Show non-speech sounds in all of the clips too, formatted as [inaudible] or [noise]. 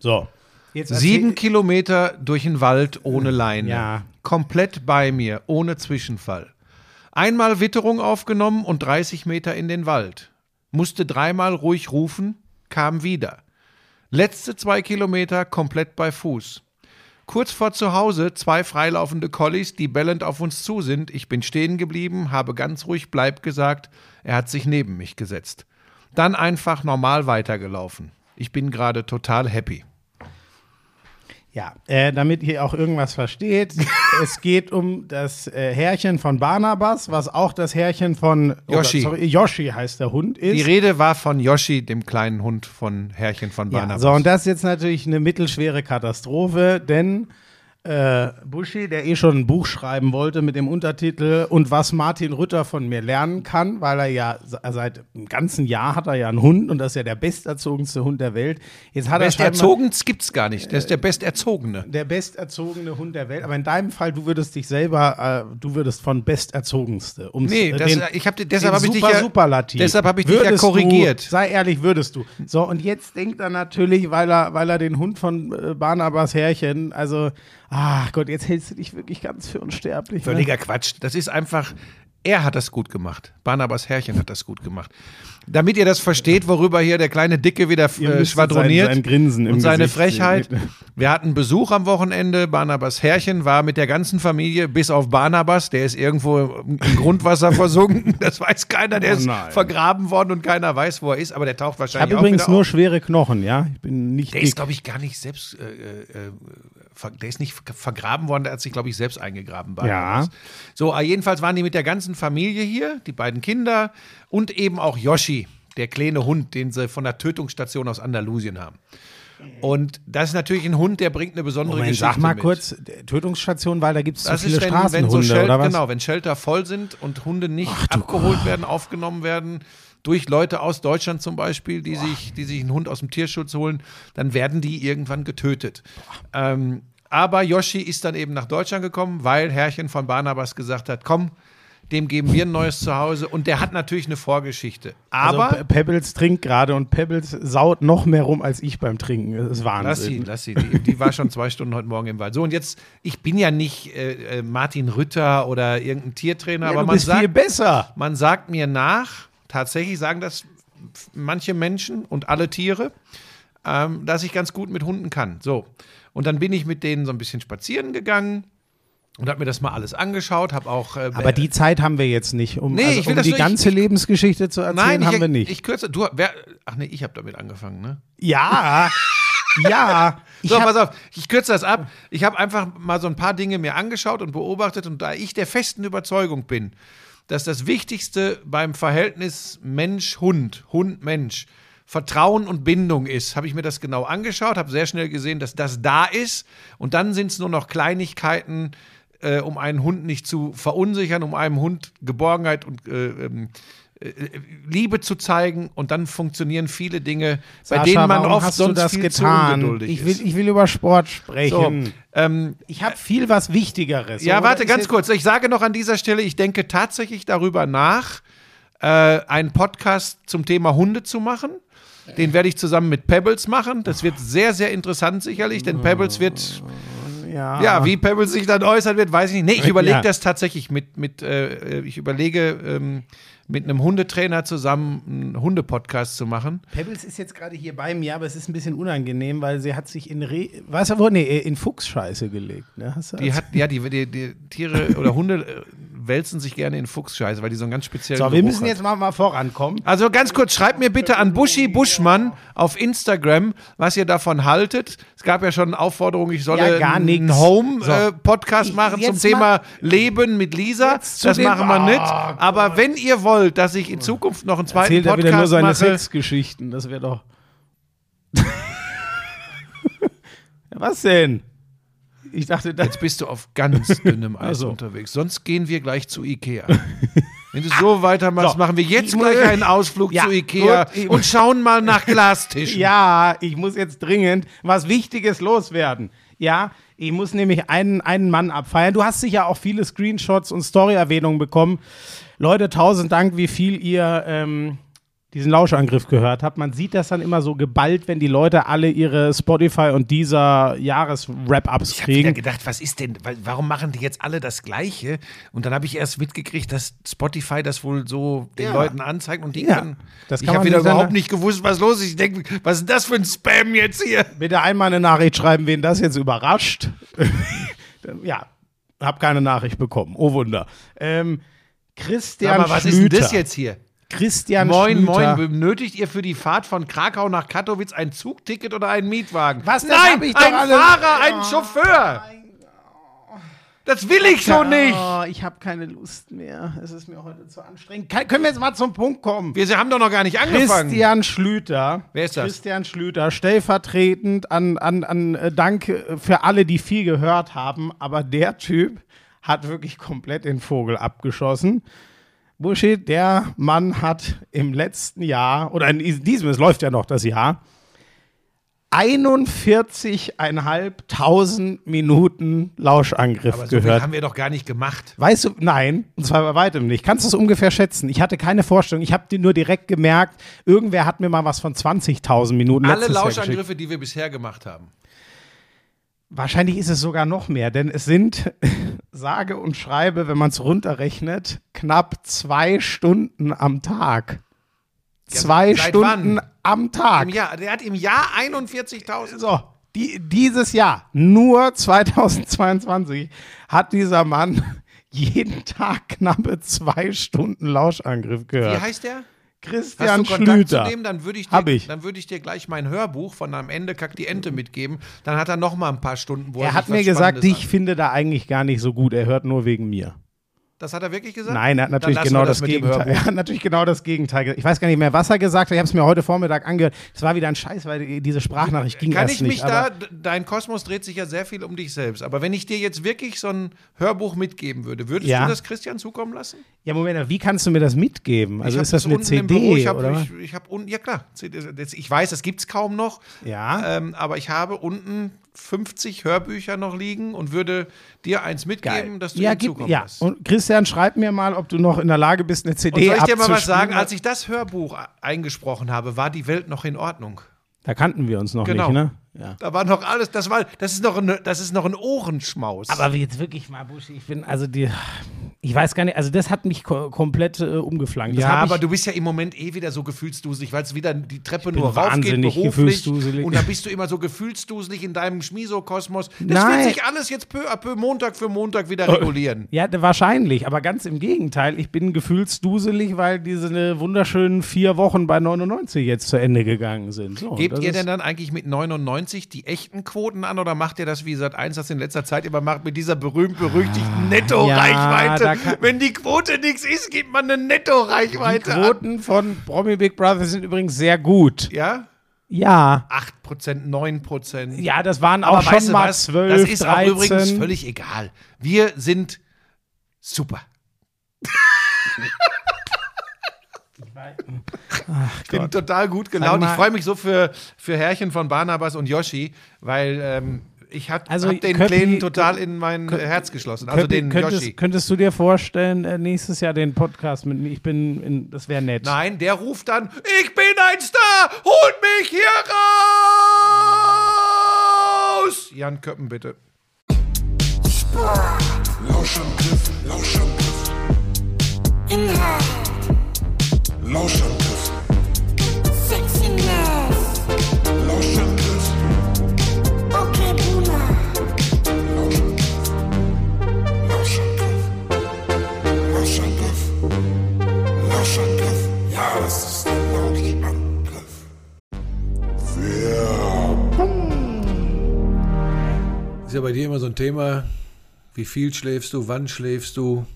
So. Jetzt Sieben Kilometer durch den Wald ohne Leine. Ja. Komplett bei mir, ohne Zwischenfall. Einmal Witterung aufgenommen und 30 Meter in den Wald. Musste dreimal ruhig rufen, kam wieder. Letzte zwei Kilometer komplett bei Fuß. Kurz vor zu Hause zwei freilaufende Collies, die bellend auf uns zu sind. Ich bin stehen geblieben, habe ganz ruhig Bleib gesagt. Er hat sich neben mich gesetzt. Dann einfach normal weitergelaufen. Ich bin gerade total happy. Ja, äh, damit ihr auch irgendwas versteht, [laughs] es geht um das äh, Herrchen von Barnabas, was auch das Herrchen von Yoshi. sorry, Yoshi heißt der Hund ist. Die Rede war von Yoshi, dem kleinen Hund von Herrchen von ja, Barnabas. so, und das ist jetzt natürlich eine mittelschwere Katastrophe, denn äh, Buschi, der eh schon ein Buch schreiben wollte mit dem Untertitel Und was Martin Rütter von mir lernen kann, weil er ja seit einem ganzen Jahr hat er ja einen Hund und das ist ja der besterzogenste Hund der Welt. Jetzt hat er scheinbar- Besterzogen gibt's gar nicht. Der ist der Besterzogene. der besterzogene Hund der Welt. Aber in deinem Fall, du würdest dich selber, äh, du würdest von besterzogenste. Um's, Nee, äh, das, den, ich hab, deshalb habe ich dich super, ja, Superlativ. deshalb habe ich dich ja Würdest korrigiert. Du, sei ehrlich, würdest du. So, und jetzt denkt er natürlich, weil er, weil er den Hund von äh, Barnabas Herrchen, also, ach Gott, jetzt hältst du dich wirklich ganz für unsterblich. Ne? Völliger Quatsch. Das ist einfach, er hat das gut gemacht. Barnabas Herrchen hat das gut gemacht. Damit ihr das versteht, worüber hier der kleine Dicke wieder äh, schwadroniert sein- sein Grinsen und seine Gesicht Frechheit. sehen. [laughs] Wir hatten Besuch am Wochenende. Barnabas Herrchen war mit der ganzen Familie, bis auf Barnabas, der ist irgendwo im Grundwasser [laughs] versunken. Das weiß keiner, der Oh ist vergraben worden und keiner weiß, wo er ist, aber der taucht Ich wahrscheinlich habe auch übrigens nur auf. schwere Knochen, ja. Ich bin nicht Der dick. ist, glaube ich, gar nicht selbst, äh, äh, ver- der ist nicht ver- vergraben worden, der hat sich, glaube ich, selbst eingegraben. Barnabas. So, äh, jedenfalls waren die mit der ganzen Familie hier, die beiden Kinder und eben auch Yoshi, der kleine Hund, den sie von der Tötungsstation aus Andalusien haben. Und das ist natürlich ein Hund, der bringt eine besondere Moment, Geschichte sag mal mit. kurz, Tötungsstation, weil da gibt es zu viele ist, wenn, wenn Straßenhunde, so Shelter, oder was? genau, wenn Shelter voll sind und Hunde nicht abgeholt werden, aufgenommen werden durch Leute aus Deutschland zum Beispiel, die sich, die sich einen Hund aus dem Tierschutz holen, dann werden die irgendwann getötet. Ähm, aber Yoshi ist dann eben nach Deutschland gekommen, weil Herrchen von Barnabas gesagt hat, komm, dem geben wir ein neues Zuhause und der hat natürlich eine Vorgeschichte. Aber also, Pe- Pebbles trinkt gerade und Pebbles saut noch mehr rum als ich beim Trinken. Das ist Wahnsinn. Lass sie, lass sie. Die, die war schon zwei Stunden heute Morgen im Wald. So, und jetzt, ich bin ja nicht äh, äh, Martin Rütter oder irgendein Tiertrainer, Ja, aber man sagt, viel besser. man sagt mir nach, tatsächlich sagen das manche Menschen und alle Tiere, ähm, dass ich ganz gut mit Hunden kann. So. Und dann bin ich mit denen so ein bisschen spazieren gegangen und habe mir das mal alles angeschaut, habe auch. Äh, Aber die Zeit haben wir jetzt nicht, um, Nee, also, um die nur- ganze ich- Lebensgeschichte zu erzählen, Nein, haben ich, wir nicht. ich kürze. Du, wer, ach nee, ich habe damit angefangen, ne? ja, ja. [laughs] So, pass auf, ich kürze das ab. Ich habe einfach mal so ein paar Dinge mir angeschaut und beobachtet und da ich der festen Überzeugung bin, dass das Wichtigste beim Verhältnis Mensch-Hund, Hund-Mensch, Vertrauen und Bindung ist, habe ich mir das genau angeschaut, habe sehr schnell gesehen, dass das da ist und dann sind es nur noch Kleinigkeiten, äh, um einen Hund nicht zu verunsichern, um einem Hund Geborgenheit und äh, ähm, äh, Liebe zu zeigen und dann funktionieren viele Dinge, bei Sascha, denen man oft hast du sonst das viel getan? zu ungeduldig Ich will, ist. ich will über Sport So, sprechen. ähm, Ich habe viel was Wichtigeres. ja, Oder warte, ganz kurz. Ich sage noch an dieser Stelle, ich denke tatsächlich darüber nach, äh, einen Podcast zum Thema Hunde zu machen. Den werde ich zusammen mit Pebbles machen. Das wird sehr, sehr interessant sicherlich, denn Pebbles wird, Ja, ja, wie Pebbles sich dann äußern wird, weiß ich nicht. Nee, ich überlege Ja. das tatsächlich mit, mit äh, ich überlege, ähm, mit einem Hundetrainer zusammen einen Hundepodcast zu machen. Pebbles ist jetzt gerade hier bei mir, aber es ist ein bisschen unangenehm, weil sie hat sich in Re was wo nee, in Fuchsscheiße gelegt, ne? Die hat, ja, die, die, die Tiere oder Hunde äh, wälzen sich gerne in Fuchsscheiße, weil die so einen ganz speziellen so, wir Geruch müssen hat. jetzt mal, mal vorankommen. Also ganz kurz, schreibt mir bitte an Buschi Buschmann auf Instagram, was ihr davon haltet. Es gab ja schon Aufforderungen, ich solle Ja, einen. Home-Podcast So. machen zum Thema Leben mit Lisa. Das machen wir nicht. Aber wenn ihr wollt, dass ich in Zukunft noch einen zweiten Erzählt er wieder nur Podcast seine mache, Sexgeschichten, das wäre doch. [laughs] was denn? Ich dachte, jetzt bist du auf ganz [laughs] dünnem Eis Also. unterwegs. Sonst gehen wir gleich zu Ikea. Wenn du so [laughs] weitermachst, So. machen wir jetzt gleich einen Ausflug Ja, zu Ikea gut, und schauen mal nach Glastischen. Ja, ich muss jetzt dringend was Wichtiges loswerden. Ja, ich muss nämlich einen, einen Mann abfeiern. Du hast sicher auch viele Screenshots und Story-Erwähnungen bekommen. Leute, tausend Dank, wie viel ihr ähm, diesen Lauschangriff gehört habe. Man sieht das dann immer so geballt, wenn die Leute alle ihre Spotify und dieser Jahres-Wrap-Ups Ich habe kriegen. gedacht, was ist denn, wa- warum machen die jetzt alle das Gleiche? Und dann habe ich erst mitgekriegt, dass Spotify das wohl so den Ja. Leuten anzeigt und die Ja, können. das ich kann habe man wieder überhaupt nicht gewusst, was los ist. Ich denke, was ist das für ein Spam jetzt hier? Bitte einmal eine Nachricht schreiben, wen das jetzt überrascht. [laughs] ja, hab keine Nachricht bekommen. Oh Wunder. Ähm, Christian mal, was Schlüter. ist denn das jetzt hier? Christian Moin, Schlüter. moin. Benötigt ihr für die Fahrt von Krakau nach Katowice ein Zugticket oder einen Mietwagen? Was, das Nein, ich ein alles- Fahrer, ein Chauffeur. Das will ich so nicht. Oh, ich habe keine Lust mehr. Es ist mir heute zu anstrengend. Kann, können wir jetzt mal zum Punkt kommen? Wir haben doch noch gar nicht angefangen. Christian Schlüter. Wer ist das? Christian Schlüter, stellvertretend an, an, an äh, Dank für alle, die viel gehört haben. Aber der Typ hat wirklich komplett den Vogel abgeschossen. Buschi, der Mann hat im letzten Jahr, oder in diesem, es läuft ja noch das Jahr, 41.500 Minuten Lauschangriff Aber so viel gehört. haben wir doch gar nicht gemacht. Weißt du, nein, und zwar bei weitem nicht. Kannst du es ungefähr schätzen? Ich hatte keine Vorstellung. Ich habe dir nur direkt gemerkt, irgendwer hat mir mal was von 20.000 Minuten Alle. Lauschangriffe, die wir bisher gemacht haben. Wahrscheinlich ist es sogar noch mehr, denn es sind, sage und schreibe, wenn man es runterrechnet, knapp zwei Stunden am Tag. Zwei seit Stunden wann? am Tag. Im Jahr, der hat im Jahr 41.000. So, die, dieses Jahr, nur 2022, hat dieser Mann [laughs] jeden Tag knappe zwei Stunden Lauschangriff Wie gehört. heißt der? Hast Christian du Kontakt Schlüter. zu dem? Dann würde ich, dir- ich. dann würde ich dir gleich mein Hörbuch von am Ende Kack die Ente mitgeben. Dann hat er noch mal ein paar Stunden, wo er, Er hat mir gesagt, ich finde da eigentlich gar nicht so gut. Er hört nur wegen mir. Das hat er wirklich gesagt? Nein, er hat natürlich genau das, dem Gegenteil. [laughs] Er hat natürlich genau das Gegenteil gesagt. Ich weiß gar nicht mehr, was er gesagt hat. Ich habe es mir heute Vormittag angehört. Es war wieder ein Scheiß, weil diese Sprachnachricht ging Kann erst ich mich nicht. da, dein Kosmos dreht sich ja sehr viel um dich selbst. Aber wenn ich dir jetzt wirklich so ein Hörbuch mitgeben würde, würdest Ja. du das Christian zukommen lassen? ja, Moment, wie kannst du mir das mitgeben? Also ist das eine CD ich hab, oder? Ich, ich hab unten, ja klar, das- ich weiß, das gibt es kaum noch, Ja. ähm, aber ich habe unten 50 Hörbücher noch liegen und würde dir eins mitgeben, dass du ja, ihm gib, zukommen ja. lässt. Und Christian, schreib mir mal, ob du noch in der Lage bist, eine CD Und soll ich dir mal was abzuspielen. sagen? Als ich das Hörbuch eingesprochen habe, war die Welt noch in Ordnung. Da kannten wir uns noch Genau. nicht, ne? Ja. Da war noch alles, das war, das ist noch ein, das ist noch ein Ohrenschmaus. Aber jetzt wirklich mal, Buschi, ich bin, also die, ich weiß gar nicht, also das hat mich ko komplett äh, umgeflankt. Das ja, aber du bist ja im Moment eh wieder so gefühlsduselig, weil es wieder die Treppe nur rauf geht, wahnsinnig beruflich. gefühlsduselig. Und dann bist du immer so gefühlsduselig in deinem Schmiso-Kosmos. Das Nein. wird sich alles jetzt peu à peu Montag für Montag wieder regulieren. Ja, wahrscheinlich, aber ganz im Gegenteil. Ich bin gefühlsduselig, weil diese wunderschönen vier Wochen bei 99 jetzt zu Ende gegangen sind. So, Gebt ihr denn dann eigentlich mit 99 die echten Quoten an oder macht ihr das, wie seit 1 das in letzter Zeit immer macht, mit dieser berühmt-berüchtigten Netto-Reichweite? Ah, da kann- Wenn die Quote nichts ist, gibt man eine Die Netto-Reichweite an. Quoten von Promi Big Brother sind übrigens sehr gut. Ja? Ja. 8%, 9%. Ja, das waren auch Aber schon weißt du mal was? 12, das ist 13. auch übrigens völlig egal. Wir sind super. [laughs] Ich bin total gut gelaunt. Ich freue mich so für, für Herrchen von Barnabas und Yoshi, weil ähm, ich habe Also, hab den Köppi- Kleinen total in mein Herz geschlossen. Also Köppi, den könntest, Yoshi. könntest du dir vorstellen, äh, nächstes Jahr den Podcast mit mir? Ich bin, in, das wäre nett. Nein, der ruft dann, ich bin ein Star, holt mich hier raus! Jan Köppen, bitte. Lauschangriff, Lauschangriff. Inhalt, Lauschangriff, Sexiness, Lauschangriff, okay Boomer, Lauschangriff. Lauschangriff. Lauschangriff. Ja, das ist der Lauschangriff. Ist ja bei dir immer so ein Thema, wie viel schläfst du, wann schläfst du?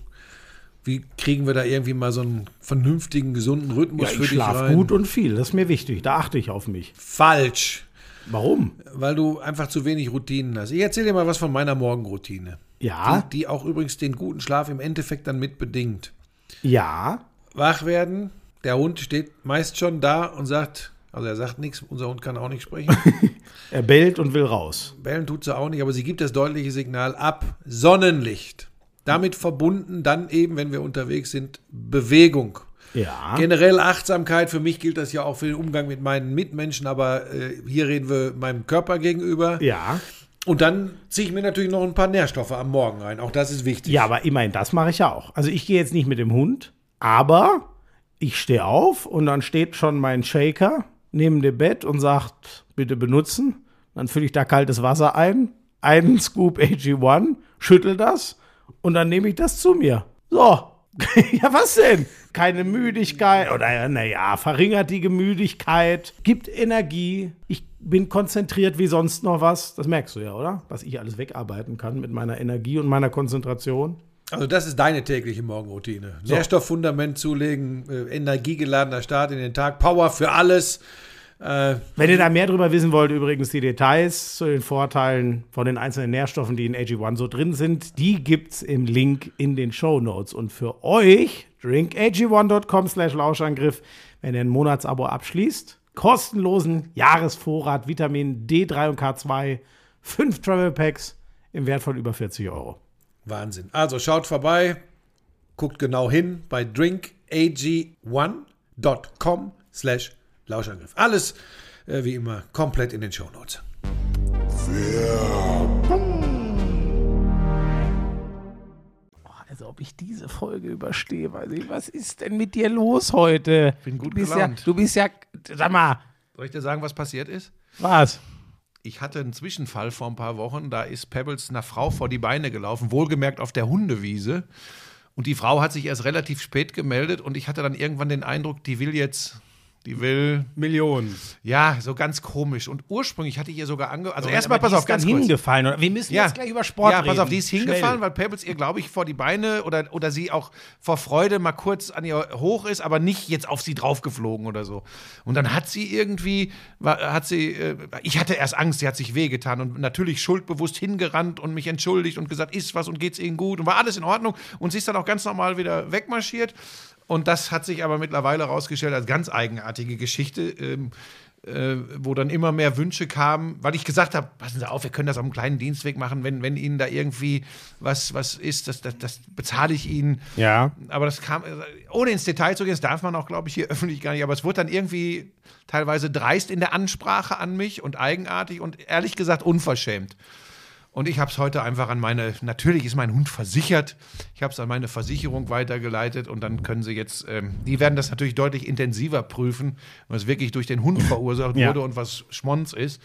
Wie kriegen wir da irgendwie mal so einen vernünftigen, gesunden Rhythmus Ja, für ich dich schlafe rein? gut und viel. Das ist mir wichtig. Da achte ich auf mich. Falsch, Warum? weil du einfach zu wenig Routinen hast. Ich erzähle dir mal was von meiner Morgenroutine. Ja. Die, die auch übrigens den guten Schlaf im Endeffekt dann mit bedingt. Ja. Wach werden, der Hund steht meist schon da und sagt, also er sagt nichts, unser Hund kann auch nicht sprechen. [laughs] Er bellt und will raus. Bellen tut sie auch nicht, aber sie gibt das deutliche Signal ab. Sonnenlicht. Damit verbunden dann eben, wenn wir unterwegs sind, Bewegung. Ja. Generell Achtsamkeit, für mich gilt das ja auch für den Umgang mit meinen Mitmenschen, aber äh, hier reden wir meinem Körper gegenüber. Ja. Und dann ziehe ich mir natürlich noch ein paar Nährstoffe am Morgen rein. Auch das ist wichtig. Ja, aber immerhin, das mache ich ja auch. Also ich gehe jetzt nicht mit dem Hund, aber ich stehe auf und dann steht schon mein Shaker neben dem Bett und sagt, bitte benutzen. Dann fülle ich da kaltes Wasser ein, einen Scoop AG1, schüttel das und dann nehme ich das zu mir. So. [laughs] ja, was denn? Keine Müdigkeit oder naja, verringert die Gemüdigkeit, gibt Energie. Ich bin konzentriert wie sonst noch was. Das merkst du ja, oder? Was ich alles wegarbeiten kann mit meiner Energie und meiner Konzentration. Also das ist deine tägliche Morgenroutine. Nährstofffundament zulegen, äh, energiegeladener Start in den Tag, Power für alles. Äh, Wenn ihr da mehr drüber wissen wollt, übrigens die Details zu den Vorteilen von den einzelnen Nährstoffen, die in AG1 so drin sind, die gibt's im Link in den Show Notes. Und für euch, drinkag1.com slash Lauschangriff, wenn ihr ein Monatsabo abschließt, kostenlosen Jahresvorrat Vitamin D3 und K2, fünf Travel Packs im Wert von über 40 Euro. Wahnsinn. Also schaut vorbei, guckt genau hin bei drinkag1.com slash Lauschangriff. Alles äh, wie immer komplett in den Shownotes. Also ob ich diese Folge überstehe, weiß ich, was ist denn mit dir los heute? Bin gut du bist ja, gelaunt. du bist ja, sag mal, Soll ich dir sagen, was passiert ist? was? Ich hatte einen Zwischenfall vor ein paar Wochen. Da ist Pebbles einer Frau vor die Beine gelaufen, wohlgemerkt auf der Hundewiese. Und die Frau hat sich erst relativ spät gemeldet und ich hatte dann irgendwann den Eindruck, die will jetzt, die will, Millionen. ja, so ganz komisch. Und ursprünglich hatte ich ihr sogar ange... Also Aber erstmal, pass auf, ist dann ganz kurz. hingefallen. Oder? Wir müssen jetzt gleich über Sport ja, reden. pass auf, die ist hingefallen, Schnell. weil Pebbles ihr, glaube ich, vor die Beine oder, oder sie auch vor Freude mal kurz an ihr hoch ist, aber nicht jetzt auf sie draufgeflogen oder so. Und dann hat sie irgendwie, war, hat sie, äh, ich hatte erst Angst, sie hat sich wehgetan und natürlich schuldbewusst hingerannt und mich entschuldigt und gesagt, ist was und geht's ihnen gut und war alles in Ordnung. Und sie ist dann auch ganz normal wieder wegmarschiert. Und das hat sich aber mittlerweile herausgestellt als ganz eigenartige Geschichte. Ähm, äh, wo dann immer mehr Wünsche kamen, weil ich gesagt habe, passen Sie auf, wir können das auf einem kleinen Dienstweg machen, wenn, wenn Ihnen da irgendwie was, was ist, das, das, das bezahle ich Ihnen. Ja. Aber das kam, äh, ohne ins Detail zu gehen, das darf man auch, glaube ich, hier [laughs] öffentlich gar nicht, aber es wurde dann irgendwie teilweise dreist in der Ansprache an mich und eigenartig und ehrlich gesagt unverschämt. Und ich habe es heute einfach an meine, natürlich ist mein Hund versichert, ich habe es an meine Versicherung weitergeleitet und dann können sie jetzt, ähm, die werden das natürlich deutlich intensiver prüfen, was wirklich durch den Hund [laughs] verursacht Ja. wurde und was Schmonz ist.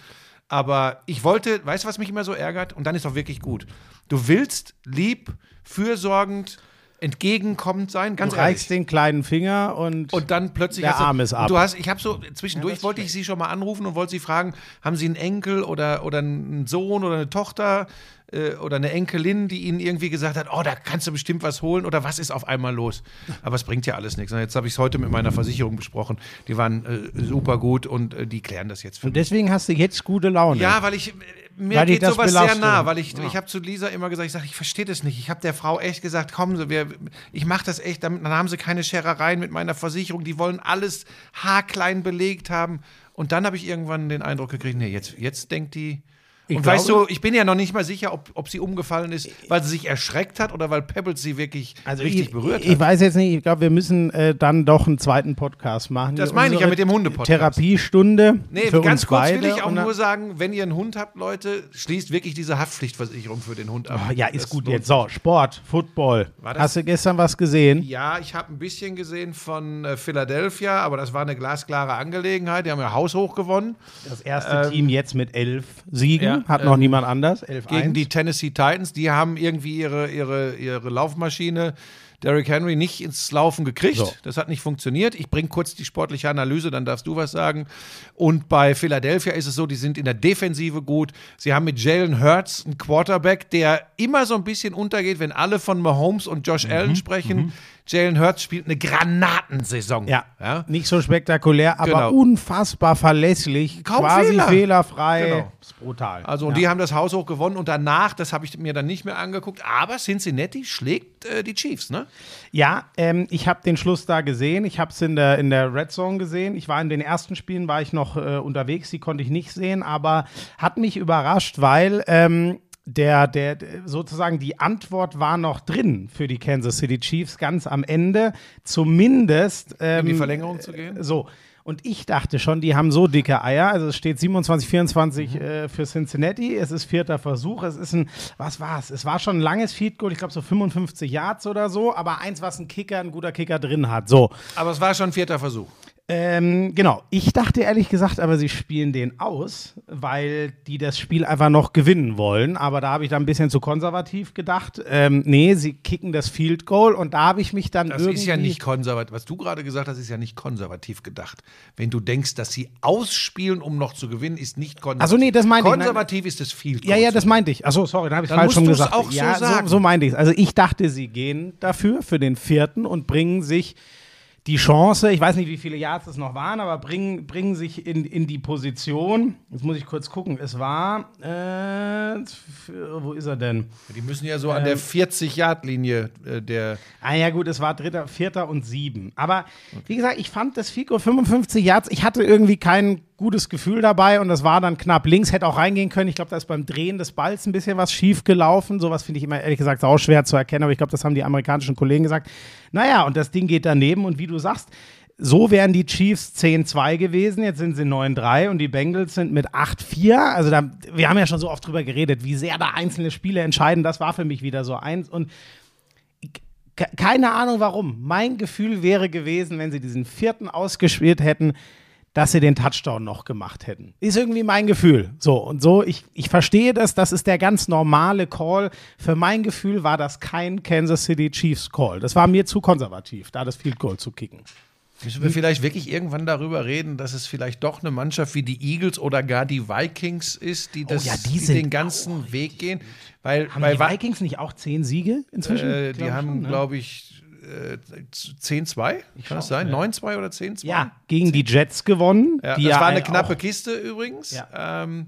Aber ich wollte, weißt du, was mich immer so ärgert? Und dann ist auch wirklich gut. Du willst lieb, fürsorgend, entgegenkommend sein, ganz Du ehrlich. reichst den kleinen Finger und, Und dann plötzlich Der hast du- Arm ist ab. Und du hast, ich habe so zwischendurch Ja, wollte ich sie schon mal anrufen und wollte sie fragen, haben Sie einen Enkel oder oder einen Sohn oder eine Tochter äh, oder eine Enkelin, die Ihnen irgendwie gesagt hat, oh, da kannst du bestimmt was holen oder was ist auf einmal los? Aber es bringt ja alles nichts. Jetzt habe ich es heute mit meiner Versicherung besprochen. Die waren äh, super gut und äh, die klären das jetzt für und deswegen hast du jetzt gute Laune. ja, weil ich mir Weil geht sowas sehr belastet. nah, weil ich ich habe zu Lisa immer gesagt, ich sage, ich verstehe das nicht. Ich habe der Frau echt gesagt, kommen Sie, wir, ich mache das echt, damit, dann haben Sie keine Scherereien mit meiner Versicherung. Die wollen alles haarklein belegt haben. Und dann habe ich irgendwann den Eindruck gekriegt, nee, jetzt, jetzt denkt die. Ich und weißt du, ich bin ja noch nicht mal sicher, ob, ob sie umgefallen ist, weil sie sich erschreckt hat oder weil Pebbles sie wirklich richtig ich, berührt Ich hat. weiß jetzt nicht, ich glaube, wir müssen äh, dann doch einen zweiten Podcast machen. Das meine ich ja mit dem Hunde-Podcast. Therapiestunde. Nee, für ganz uns kurz beide. will ich auch nur sagen, wenn ihr einen Hund habt, Leute, schließt wirklich diese Haftpflichtversicherung für den Hund ab. Oh, ja, ist Das gut jetzt. So, Sport, Football. Hast du gestern was gesehen? Ja, ich habe ein bisschen gesehen von äh, Philadelphia, aber das war eine glasklare Angelegenheit. Die haben ja haushoch gewonnen Das erste Team jetzt mit elf Siegen. ja, Hat noch ähm, niemand anders. Elf gegen eins. die Tennessee Titans. Die haben irgendwie ihre, ihre, ihre Laufmaschine Derrick Henry nicht ins Laufen gekriegt. So. Das hat nicht funktioniert. Ich bringe kurz die sportliche Analyse, dann darfst du was sagen. Und bei Philadelphia ist es so, die sind in der Defensive gut. Sie haben mit Jalen Hurts einen Quarterback, der immer so ein bisschen untergeht, wenn alle von Mahomes und Josh Mhm, Allen sprechen. Jalen Hurts spielt eine Granatensaison. Ja. ja? nicht so spektakulär, aber Genau. unfassbar verlässlich. Kaum quasi Fehler. fehlerfrei. Genau. Ist brutal. Also, und ja. die haben das Haus hoch gewonnen und danach, das habe ich mir dann nicht mehr angeguckt, aber Cincinnati schlägt äh, die Chiefs, ne? Ja, ähm, ich habe den Schluss da gesehen. Ich habe es in der, in der Red Zone gesehen. Ich war in den ersten Spielen, war ich noch äh, unterwegs, die konnte ich nicht sehen, aber hat mich überrascht, weil ähm, der, der, sozusagen die Antwort war noch drin für die Kansas City Chiefs ganz am Ende. Zumindest. Ähm, In die Verlängerung zu gehen? So. Und ich dachte schon, die haben so dicke Eier. Also es steht 27, 24 Mhm. äh, für Cincinnati. Es ist vierter Versuch. Es ist ein, was war es? Es war schon ein langes Field Goal. Ich glaube so 55 Yards oder so. Aber eins, was ein Kicker, ein guter Kicker drin hat. So. Aber es war schon vierter Versuch. Ähm, genau. Ich dachte ehrlich gesagt, aber sie spielen den aus, weil die das Spiel einfach noch gewinnen wollen. Aber da habe ich dann ein bisschen zu konservativ gedacht. Ähm, nee, sie kicken das Field Goal und da habe ich mich dann Das irgendwie. ist ja nicht konservativ. Was du gerade gesagt hast, ist ja nicht konservativ gedacht. Wenn du denkst, dass sie ausspielen, um noch zu gewinnen, ist nicht konservativ. Also nee, das meinte ich. Nein. Konservativ ist das Field Ja, Goal ja, zu das meinte ich. Achso, sorry, da habe ich Dann falsch schon gesagt. auch so ja, sagen. So, so meinte ich es. Also ich dachte, sie gehen dafür, für den vierten und bringen sich die Chance, ich weiß nicht, wie viele Yards es noch waren, aber bringen, bringen sich in, in die Position. Jetzt muss ich kurz gucken. Es war, äh, wo ist er denn? Die müssen ja so an Ähm. der 40-Yard-Linie äh, der. Ah ja gut, es war dritter, vierter und sieben. Aber wie gesagt, ich fand das Fico 55 Yards, ich hatte irgendwie kein gutes Gefühl dabei und das war dann knapp links, hätte auch reingehen können. Ich glaube, da ist beim Drehen des Balls ein bisschen was schief gelaufen. Sowas finde ich immer ehrlich gesagt auch schwer zu erkennen, aber ich glaube, das haben die amerikanischen Kollegen gesagt. Naja, und das Ding geht daneben und wie du sagst, so wären die Chiefs 10-2 gewesen, jetzt sind sie 9-3 und die Bengals sind mit 8-4. Also da, wir haben ja schon so oft drüber geredet, wie sehr da einzelne Spiele entscheiden. Das war für mich wieder so eins. Und Ke- keine Ahnung warum. Mein Gefühl wäre gewesen, wenn sie diesen vierten ausgespielt hätten, dass sie den Touchdown noch gemacht hätten. Ist irgendwie mein Gefühl. So und so, ich, ich verstehe das, das ist der ganz normale Call. Für mein Gefühl war das kein Kansas City Chiefs Call. Das war mir zu konservativ, da das Field Goal zu kicken. Müssen wir vielleicht wirklich irgendwann darüber reden, dass es vielleicht doch eine Mannschaft wie die Eagles oder gar die Vikings ist, die, das, Oh ja, die die, den ganzen Weg gehen? Weil, Haben weil die Vikings nicht auch zehn Siege inzwischen? äh, die haben, ne? glaube ich, äh, 10-2. Kann das sein? 9-2 oder 10-2? Ja, gegen die Jets gewonnen. Ja, das ja war eine ein- knappe Kiste übrigens. Ja. Ähm,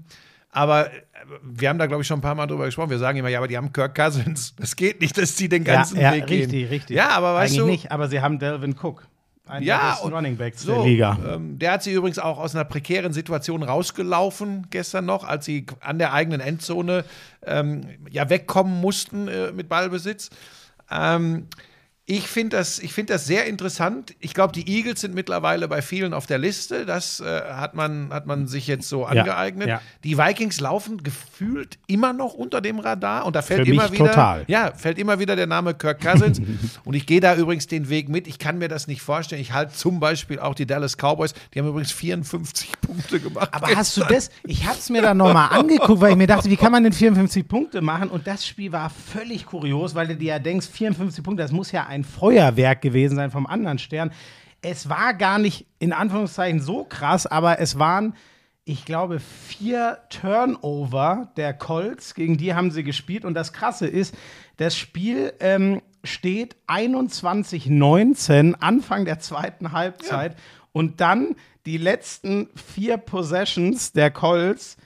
aber äh, wir haben da, glaube ich, schon ein paar Mal drüber gesprochen. Wir sagen immer, ja, aber die haben Kirk Cousins. [laughs] Das geht nicht, dass die den ganzen ja, ja, Weg richtig, gehen. richtig. Ja, aber weißt Eigentlich du, nicht, aber sie haben Delvin Cook. Einen der Ja, und Running Backs so, der Liga. Ähm, der hat sie übrigens auch aus einer prekären Situation rausgelaufen gestern noch, als sie an der eigenen Endzone ähm, ja wegkommen mussten äh, mit Ballbesitz. Ähm, ich finde das, ich find das sehr interessant. Ich glaube, die Eagles sind mittlerweile bei vielen auf der Liste. Das äh, hat, man, hat man sich jetzt so angeeignet. ja. Die Vikings laufen gefühlt immer noch unter dem Radar und da fällt Für immer wieder, total. ja, fällt immer wieder der Name Kirk Cousins. [laughs] und ich gehe da übrigens den Weg mit. Ich kann mir das nicht vorstellen. Ich halte zum Beispiel auch die Dallas Cowboys. Die haben übrigens 54 [laughs] Punkte gemacht. Aber hast du das? Ich habe es mir dann nochmal angeguckt, weil ich mir dachte, wie kann man denn 54 Punkte machen? Und das Spiel war völlig kurios, weil du dir ja denkst, 54 Punkte, das muss ja ein Feuerwerk gewesen sein vom anderen Stern. Es war gar nicht in Anführungszeichen so krass, aber es waren, ich glaube, vier Turnover der Colts, gegen die haben sie gespielt. Und das Krasse ist, das Spiel ähm, steht 21-19, Anfang der zweiten Halbzeit. Und dann die letzten vier Possessions der Colts.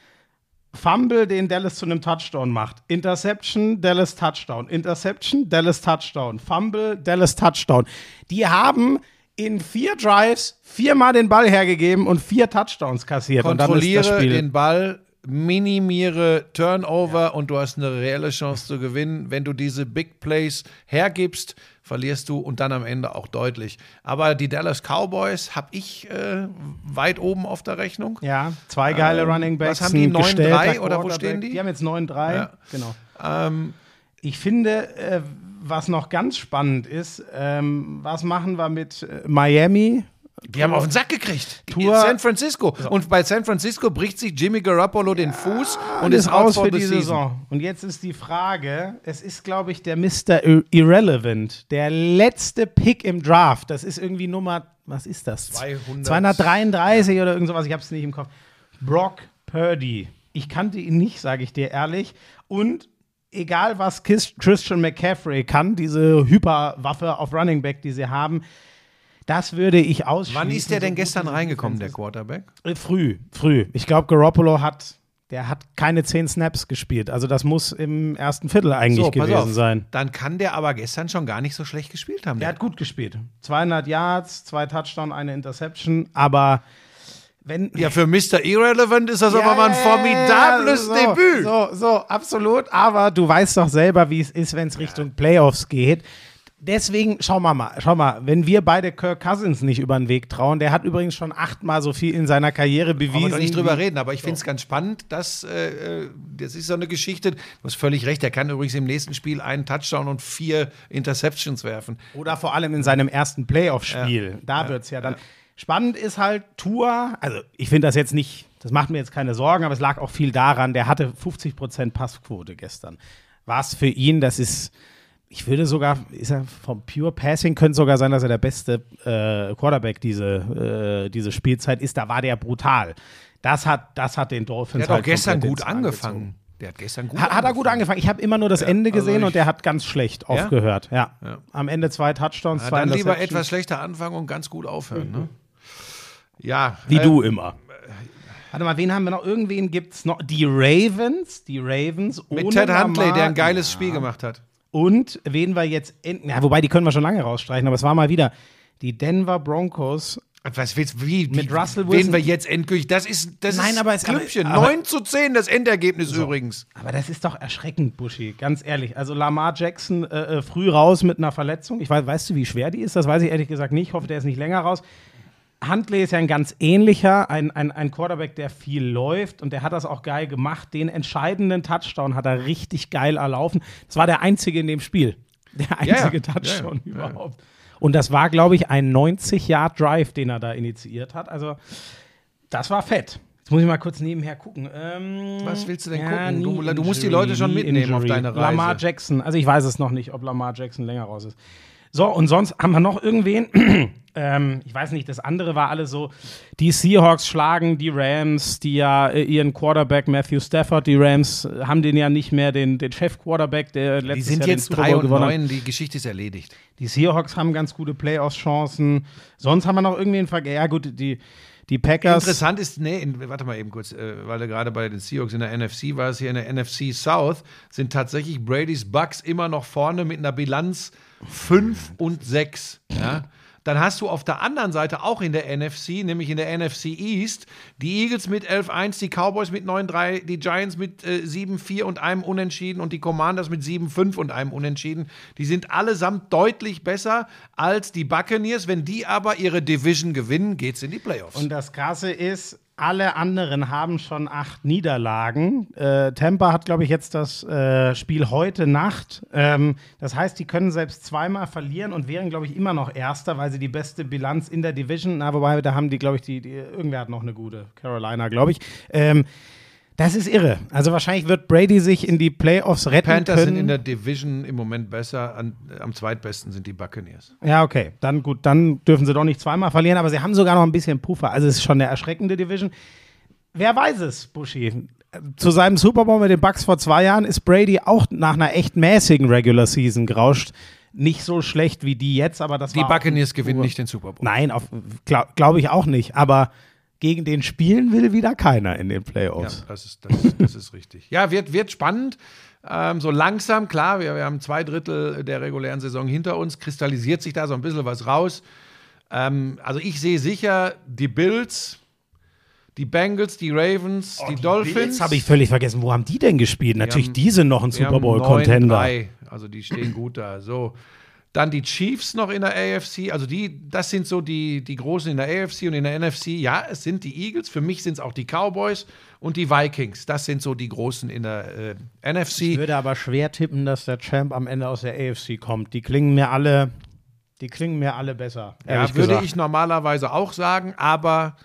Fumble, den Dallas zu einem Touchdown macht. Interception, Dallas Touchdown. Interception, Dallas Touchdown. Fumble, Dallas Touchdown. Die haben in vier Drives viermal den Ball hergegeben und vier Touchdowns kassiert. Kontrolliere den Ball, minimiere Turnover und du hast eine reelle Chance zu gewinnen. Wenn du diese Big Plays hergibst, verlierst du und dann am Ende auch deutlich. Aber die Dallas Cowboys habe ich äh, weit oben auf der Rechnung. ja, zwei geile Ähm, Running Backs. was haben die, ein 9-3 gestellter oder wo stehen die? Die haben jetzt 9-3. Ja. Genau. Ähm, Ich finde, äh, was noch ganz spannend ist, ähm, was machen wir mit äh, Miami? Die haben auf den Sack gekriegt. Tour- San Francisco. Und bei San Francisco bricht sich Jimmy Garoppolo den Fuß und ist raus für die season. Saison. Und jetzt ist die Frage, es ist, glaube ich, der Mr. Ir- Irrelevant, der letzte Pick im Draft. Das ist irgendwie Nummer, was ist das? 200. 233 oder irgend sowas, ich habe es nicht im Kopf. Brock Purdy. Ich kannte ihn nicht, sage ich dir ehrlich. Und egal, was Christian McCaffrey kann, diese Hyperwaffe auf Running Back, die sie haben, das würde ich ausschließen. Wann ist der so denn gestern reingekommen, der Quarterback? äh, Früh, früh. Ich glaube, Garoppolo hat, der hat keine zehn Snaps gespielt. Also das muss im ersten Viertel eigentlich pass gewesen sein. Dann kann der aber gestern schon gar nicht so schlecht gespielt haben. Der hat gut gespielt. 200 Yards, zwei Touchdown, eine Interception. Aber wenn Ja, für Mr. Irrelevant ist das aber mal ein Ja, ja, formidables so, Debüt. So, so, absolut. Aber du weißt doch selber, wie es ist, wenn es Richtung Playoffs geht. Deswegen, schau mal, mal, schau mal, wenn wir beide Kirk Cousins nicht über den Weg trauen, der hat übrigens schon achtmal so viel in seiner Karriere Wollen wir bewiesen. doch nicht drüber reden, aber ich finde es ganz spannend, dass äh, äh, das ist so eine Geschichte. Du hast völlig recht, er kann übrigens im nächsten Spiel einen Touchdown und vier Interceptions werfen. Oder vor allem in seinem ersten Playoff-Spiel. Da wird's ja dann. Spannend ist halt Tour, also ich finde das jetzt nicht, das macht mir jetzt keine Sorgen, aber es lag auch viel daran, der hatte 50% Passquote gestern. Was für ihn, das ist, ich würde sogar, ist er vom Pure Passing, könnte sogar sein, dass er der beste äh, Quarterback diese, äh, diese Spielzeit ist. Da war der brutal. Das hat, das hat den Dolphins Der hat auch halt gestern komplett gut angefangen. gezogen. Der hat gestern gut Hat, hat er gut angefangen. Ich habe immer nur das Ende also gesehen ich- und der hat ganz schlecht aufgehört. Ja. Ja. Am Ende zwei Touchdowns, Ja, zwei dann lieber etwas schlechter anfangen und ganz gut aufhören. Ne? Ja. Wie äh, du immer. Warte mal, wen haben wir noch? Irgendwen gibt es noch. Die Ravens. Die Ravens. Mit ohne Ted Huntley, der ein geiles Spiel gemacht hat. Und wen wir jetzt. enden- Ja, wobei, die können wir schon lange rausstreichen, aber es war mal wieder. Die Denver Broncos. Was willst wie, Mit Russell wen Wilson- wir jetzt endgültig? Das ist das Nein, ist aber es- aber- Klümpchen. aber- 9 zu 10 das Endergebnis übrigens. Aber das ist doch erschreckend, Buschi, ganz ehrlich. Also Lamar Jackson äh, äh, früh raus mit einer Verletzung. Ich weiß, weißt du, wie schwer die ist? Das weiß ich ehrlich gesagt nicht. Ich hoffe, der ist nicht länger raus. Huntley ist ja ein ganz ähnlicher, ein, ein, ein Quarterback, der viel läuft und der hat das auch geil gemacht. Den entscheidenden Touchdown hat er richtig geil erlaufen. Das war der einzige in dem Spiel. Der einzige Ja. Touchdown Ja, ja. überhaupt. Und das war, glaube ich, ein 90-Yard-Drive, den er da initiiert hat. Also, das war fett. Jetzt muss ich mal kurz nebenher gucken. Ähm, Was willst du denn gucken? Du- du musst die Leute schon mitnehmen auf Injury. deine Reise. Lamar Jackson. Also ich weiß es noch nicht, ob Lamar Jackson länger raus ist. So, und sonst haben wir noch irgendwen. [clears throat] ähm, ich weiß nicht, das andere war alles so, die Seahawks schlagen die Rams, die ja äh, ihren Quarterback Matthew Stafford, die Rams äh, haben den ja nicht mehr, den, den Chef-Quarterback, der Die letztes sind Jahr jetzt den Super 3 Bowl und. 9, die Geschichte ist erledigt. Die Seahawks haben ganz gute Playoffs-Chancen. Sonst haben wir noch irgendwie einen Vergleich. Ja, gut, die, die Packers. Interessant ist, nee, warte mal eben kurz, äh, weil du gerade bei den Seahawks in der NFC warst, hier in der NFC South sind tatsächlich Brady's Bucks immer noch vorne mit einer Bilanz 5 und 6. Ja? Dann hast du auf der anderen Seite auch in der NFC, nämlich in der NFC East, die Eagles mit 11-1, die Cowboys mit 9-3, die Giants mit äh, 7-4 und einem Unentschieden und die Commanders mit 7-5 und einem Unentschieden. Die sind allesamt deutlich besser als die Buccaneers. Wenn die aber ihre Division gewinnen, geht's in die Playoffs. Und das Krasse ist, alle anderen haben schon acht Niederlagen. Äh, Tampa hat, glaube ich, jetzt das äh, Spiel heute Nacht. Ähm, das heißt, die können selbst zweimal verlieren und wären, glaube ich, immer noch Erster, weil sie die beste Bilanz in der Division, na, wobei, da haben die, glaube ich, die, die, irgendwer hat noch eine gute, Carolina, glaube ich. Ähm, das ist irre. Also wahrscheinlich wird Brady sich in die Playoffs retten Panthers können. sind in der Division im Moment besser. An, am zweitbesten sind die Buccaneers. Ja, okay. Dann gut, dann dürfen sie doch nicht zweimal verlieren, aber sie haben sogar noch ein bisschen Puffer. Also es ist schon eine erschreckende Division. Wer weiß es, Buschi? Zu seinem Super Bowl mit den Bucks vor zwei Jahren ist Brady auch nach einer echt mäßigen Regular Season gerauscht. Nicht so schlecht wie die jetzt, aber das Die war. Buccaneers gewinnen nicht den Super Bowl. Nein, glaube glaub ich auch nicht. Aber gegen den spielen will wieder keiner in den Ja, Playoffs. das ist, das, das ist richtig. Ja, wird, wird spannend. Ähm, so langsam, klar, wir, wir haben zwei Drittel der regulären Saison hinter uns, kristallisiert sich da so ein bisschen was raus. Ähm, also ich sehe sicher die Bills, die Bengals, die Ravens, die, Dolphins. Jetzt habe ich völlig vergessen, wo haben die denn gespielt? Natürlich, haben- die sind noch ein Die Super Bowl-Contender. 9-3, Also die stehen gut da. So. Dann die Chiefs noch in der AFC. Also die, das sind so die, die Großen in der AFC und in der NFC. Ja, es sind die Eagles. Für mich sind es auch die Cowboys und die Vikings. Das sind so die Großen in der äh, NFC. Ich würde aber schwer tippen, dass der Champ am Ende aus der AFC kommt. Die klingen mir alle, die klingen mir alle besser. Ja, würde gesagt. ich normalerweise auch sagen, aber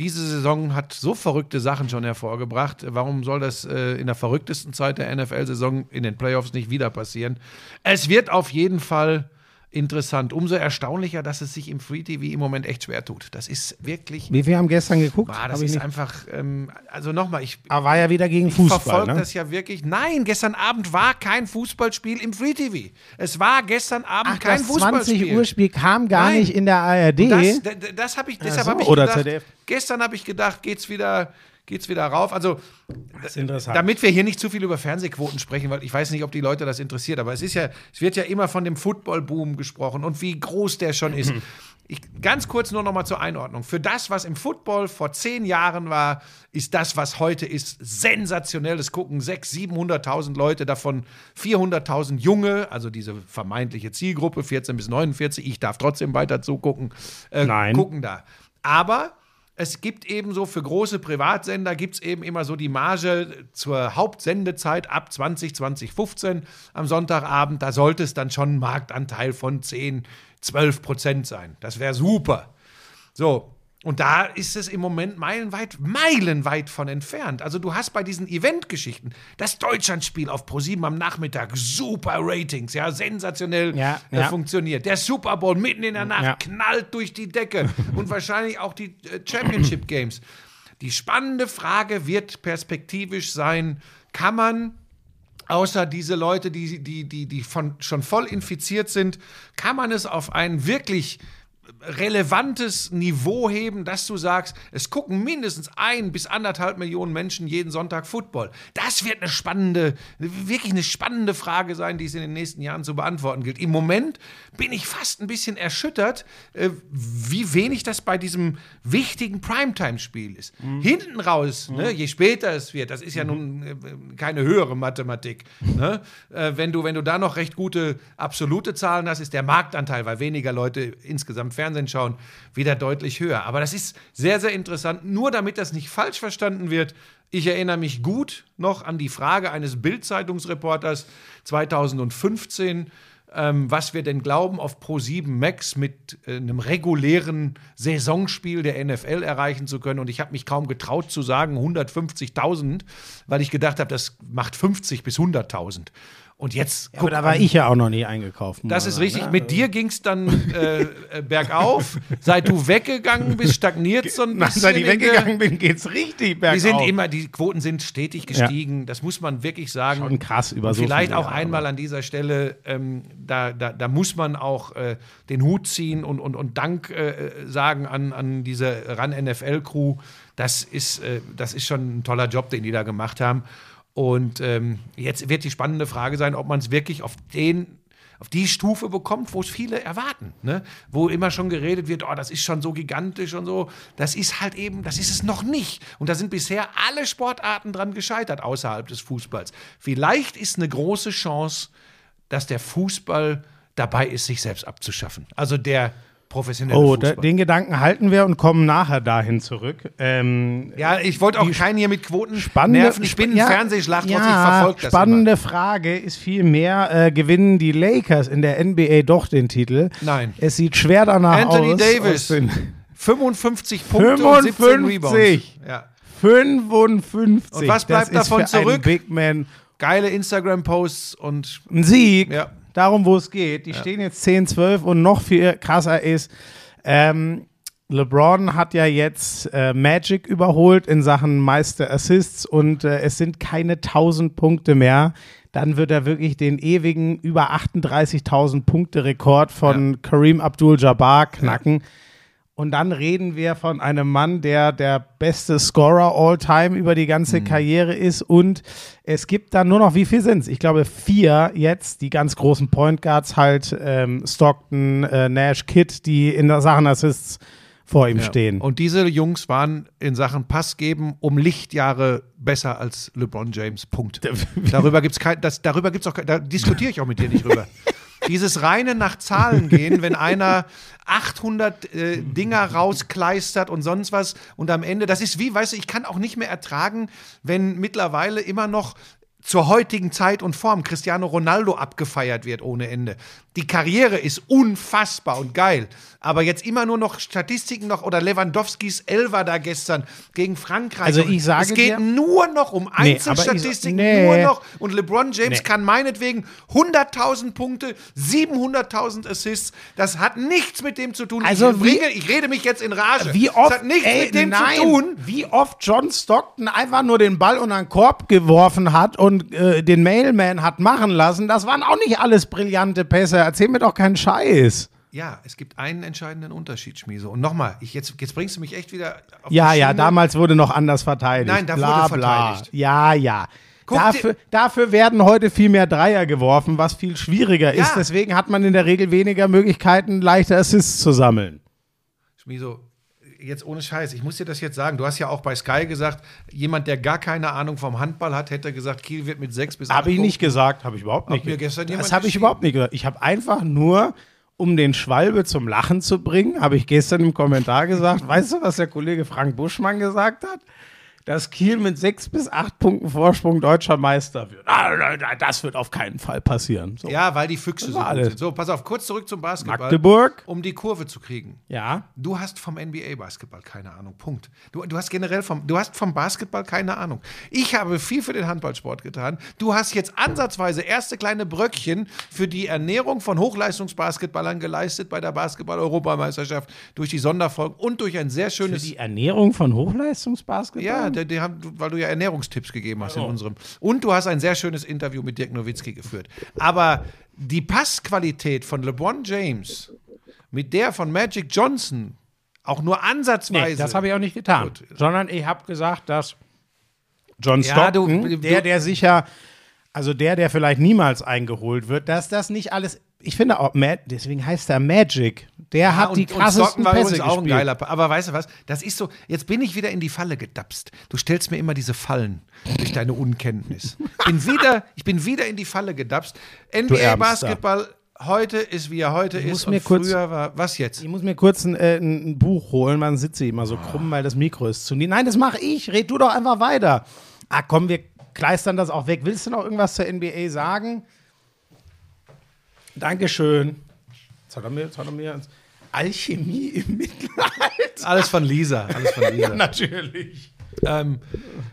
diese Saison hat so verrückte Sachen schon hervorgebracht. Warum soll das äh, in der verrücktesten Zeit der NFL-Saison in den Playoffs nicht wieder passieren? Es wird auf jeden Fall interessant. Umso erstaunlicher, dass es sich im Free TV im Moment echt schwer tut. Das ist wirklich. Wie viel haben gestern geguckt? Ah, Hab das ich ist nicht. einfach. Ähm, also nochmal, ich, Aber war ja wieder gegen ich Fußball. verfolge Ne? das ja wirklich. Nein, gestern Abend war kein Fußballspiel im Free TV. Es war gestern Abend Ach, kein das Fußballspiel. 20 Uhr Spiel kam gar Nein. nicht in der ARD. Das, das habe ich, deshalb so, habe ich oder gedacht, ZDF. gestern habe ich gedacht, geht's wieder, geht es wieder rauf. Also, Das ist interessant. damit wir hier nicht zu viel über Fernsehquoten sprechen, weil ich weiß nicht, ob die Leute das interessiert, aber es ist ja, es wird ja immer von dem Football-Boom gesprochen und wie groß der schon ist. [clears throat] Ich, ganz kurz nur noch mal zur Einordnung. Für das, was im Football vor zehn Jahren war, ist das, was heute ist, sensationell. Es gucken 600.000, 700.000 Leute, davon 400.000 Junge, also diese vermeintliche Zielgruppe, 14 bis 49. Ich darf trotzdem weiter zugucken. Äh, Nein. Gucken da. Aber es gibt eben so für große Privatsender gibt es eben immer so die Marge zur Hauptsendezeit ab 20, 2015 am Sonntagabend. Da sollte es dann schon ein Marktanteil von 10, 12 Prozent sein. Das wäre super. So. Und da ist es im Moment meilenweit, meilenweit von entfernt. Also du hast bei diesen Eventgeschichten das Deutschlandspiel auf ProSieben am Nachmittag, super Ratings, ja, sensationell Ja, äh, ja. funktioniert. Der Super Bowl mitten in der Nacht Ja. knallt durch die Decke [laughs] und wahrscheinlich auch die äh, Championship Games. Die spannende Frage wird perspektivisch sein, kann man außer diese Leute, die, die, die, die von, schon voll infiziert sind, kann man es auf ein wirklich relevantes Niveau heben, dass du sagst, es gucken mindestens ein bis anderthalb Millionen Menschen jeden Sonntag Football. Das wird eine spannende, wirklich eine spannende Frage sein, die es in den nächsten Jahren zu beantworten gilt. Im Moment bin ich fast ein bisschen erschüttert, äh, wie wenig das bei diesem wichtigen Primetime-Spiel ist. Hinten raus, ne, je später es wird, das ist ja nun äh, keine höhere Mathematik. Ne? Äh, wenn, du, wenn du da noch recht gute absolute Zahlen hast, ist der Marktanteil, weil weniger Leute insgesamt Fernsehen schauen, wieder deutlich höher. Aber das ist sehr, sehr interessant. Nur damit das nicht falsch verstanden wird, ich erinnere mich gut noch an die Frage eines Bild-Zeitungsreporters 2015, ähm, was wir denn glauben, auf Pro7 Max mit äh, einem regulären Saisonspiel der NFL erreichen zu können. Und ich habe mich kaum getraut zu sagen 150.000, weil ich gedacht habe, das macht 50 bis 100.000. Und jetzt Aber da war ich ja auch noch nie eingekauft. das ist richtig. ne? Mit dir ging es dann äh, äh, bergauf. [laughs] Seit du weggegangen bist, stagniert so ein bisschen. Seit ich weggegangen bin, geht's richtig bergauf. Die sind immer, die Quoten sind stetig gestiegen. Das muss man wirklich sagen. Schon krass über so Vielleicht auch Jahre, einmal an dieser Stelle, ähm, da, da, da muss man auch äh, den Hut ziehen und, und, und Dank äh, sagen an, an diese RAN-NFL-Crew. Das, ist, äh, das ist schon ein toller Job, den die da gemacht haben. Und ähm, jetzt wird die spannende Frage sein, ob man es wirklich auf den auf die Stufe bekommt, wo es viele erwarten, ne? wo immer schon geredet wird, oh, das ist schon so gigantisch und so. Das ist halt eben, das ist es noch nicht. Und da sind bisher alle Sportarten dran gescheitert außerhalb des Fußballs. Vielleicht ist eine große Chance, dass der Fußball dabei ist, sich selbst abzuschaffen. Also der professionelle Oh, Fußball. den Gedanken halten wir und kommen nachher dahin zurück. Ähm, ja, ich wollte auch keinen hier mit Quoten spannende, nerven. Ich bin ja, Fernsehschlachtrotz, ja, ich verfolge das Spannende immer. Frage ist vielmehr, äh, gewinnen die Lakers in der NBA doch den Titel? Nein. Es sieht schwer danach Anthony aus. Davis, aus den 55 Punkte und 17 Rebounds. 55. Ja. 55. Und was bleibt davon zurück? Big Man Geile Instagram-Posts und ein Sieg. Ja. Darum, wo es geht. Die stehen jetzt 10, 12 und noch viel krasser ist, ähm, LeBron hat ja jetzt äh, Magic überholt in Sachen meiste Assists und äh, es sind keine 1000 Punkte mehr. Dann wird er wirklich den ewigen über 38.000 Punkte Rekord von Kareem Abdul-Jabbar knacken. Und dann reden wir von einem Mann, der der beste Scorer all time über die ganze Karriere ist. Und es gibt dann nur noch, wie viel sind es? Ich glaube, vier jetzt, die ganz großen Point Guards halt, ähm, Stockton, äh, Nash, Kidd, die in der Sachen Assists vor ihm stehen. Und diese Jungs waren in Sachen Pass geben um Lichtjahre besser als LeBron James. Punkt. [laughs] darüber gibt's kein, das, darüber gibt's auch kein, da diskutiere ich auch mit dir nicht drüber. [laughs] Dieses reine nach Zahlen gehen, wenn einer 800 äh, Dinger rauskleistert und sonst was und am Ende, das ist wie, weißt du, ich kann auch nicht mehr ertragen, wenn mittlerweile immer noch zur heutigen Zeit und Form Cristiano Ronaldo abgefeiert wird ohne Ende. Die Karriere ist unfassbar und geil. Aber jetzt immer nur noch Statistiken noch oder Lewandowskis Elfer da gestern gegen Frankreich. Also ich sage es geht dir- nur noch um Nee, Einzelstatistiken, sa- nee. nur noch. Und LeBron James Nee. kann meinetwegen 100.000 Punkte, 700.000 Assists. Das hat nichts mit dem zu tun. Also ich, wie- rede, ich rede mich jetzt in Rage. Wie das oft, hat nichts ey, mit dem nein, zu tun. wie oft John Stockton einfach nur den Ball unter den Korb geworfen hat und äh, den Mailman hat machen lassen, das waren auch nicht alles brillante Pässe. Erzähl mir doch keinen Scheiß. Ja, es gibt einen entscheidenden Unterschied, Schmieso. Und nochmal, ich, jetzt, jetzt bringst du mich echt wieder auf Ja, ja, damals wurde noch anders verteidigt. Nein, da bla, wurde bla. verteidigt. Ja, ja. Guck Dafür, dafür werden heute viel mehr Dreier geworfen, was viel schwieriger Ja. ist. Deswegen hat man in der Regel weniger Möglichkeiten, leichte Assists zu sammeln. Schmieso, jetzt ohne Scheiß, ich muss dir das jetzt sagen. Du hast ja auch bei Sky gesagt, jemand, der gar keine Ahnung vom Handball hat, hätte gesagt, Kiel wird mit sechs bis acht Habe ich nicht gesagt, habe ich überhaupt nicht mir gesagt. gestern Das habe ich überhaupt nicht gesagt. Ich habe einfach nur, um den Schwalbe zum Lachen zu bringen, habe ich gestern im Kommentar gesagt, weißt du, was der Kollege Frank Buschmann gesagt hat? Dass Kiel mit sechs bis acht Punkten Vorsprung deutscher Meister wird. Ah, das wird auf keinen Fall passieren. So. Ja, weil die Füchse so sind. So, pass auf, kurz zurück zum Basketball. Magdeburg. Um die Kurve zu kriegen. Ja. Du hast vom NBA-Basketball keine Ahnung. Punkt. Du, du hast generell vom, du hast vom Basketball keine Ahnung. Ich habe viel für den Handballsport getan. Du hast jetzt ansatzweise erste kleine Bröckchen für die Ernährung von Hochleistungsbasketballern geleistet bei der Basketball-Europameisterschaft durch die Sonderfolgen und durch ein sehr Für schönes die Ernährung von Hochleistungsbasketball? ja, die, haben, weil du ja Ernährungstipps gegeben hast in unserem. Und du hast ein sehr schönes Interview mit Dirk Nowitzki geführt. Aber die Passqualität von LeBron James mit der von Magic Johnson auch nur ansatzweise. Nee, das habe ich auch nicht getan. Gut. Sondern ich habe gesagt, dass John Ja, Stockton, du- der, der sicher, also der, der vielleicht niemals eingeholt wird, dass das nicht alles. Ich finde auch, deswegen heißt er Magic. Der Ja, hat und, die und krassesten Stockton war Pässe übrigens auch ein gespielt. geiler Pa- Aber weißt du was? Das ist so, jetzt bin ich wieder in die Falle gedapst. Du stellst mir immer diese Fallen durch deine Unkenntnis. bin wieder, ich bin wieder in die Falle gedapst. Ärmster. NBA-Basketball heute ist, wie er heute muss ist. mir und kurz- früher war, was jetzt? Ich muss mir kurz ein, äh, ein, ein Buch holen, man sitze immer so krumm, weil das Mikro ist zu niedrig. Nein, das mache ich. Red du doch einfach weiter. Ah, komm, wir kleistern das auch weg. Willst du noch irgendwas zur NBA sagen? Dankeschön. Jetzt hat er mir, jetzt hat er mir Alchemie im Mittelalter. Alles von Lisa. Alles von Lisa. [laughs] Natürlich. ähm,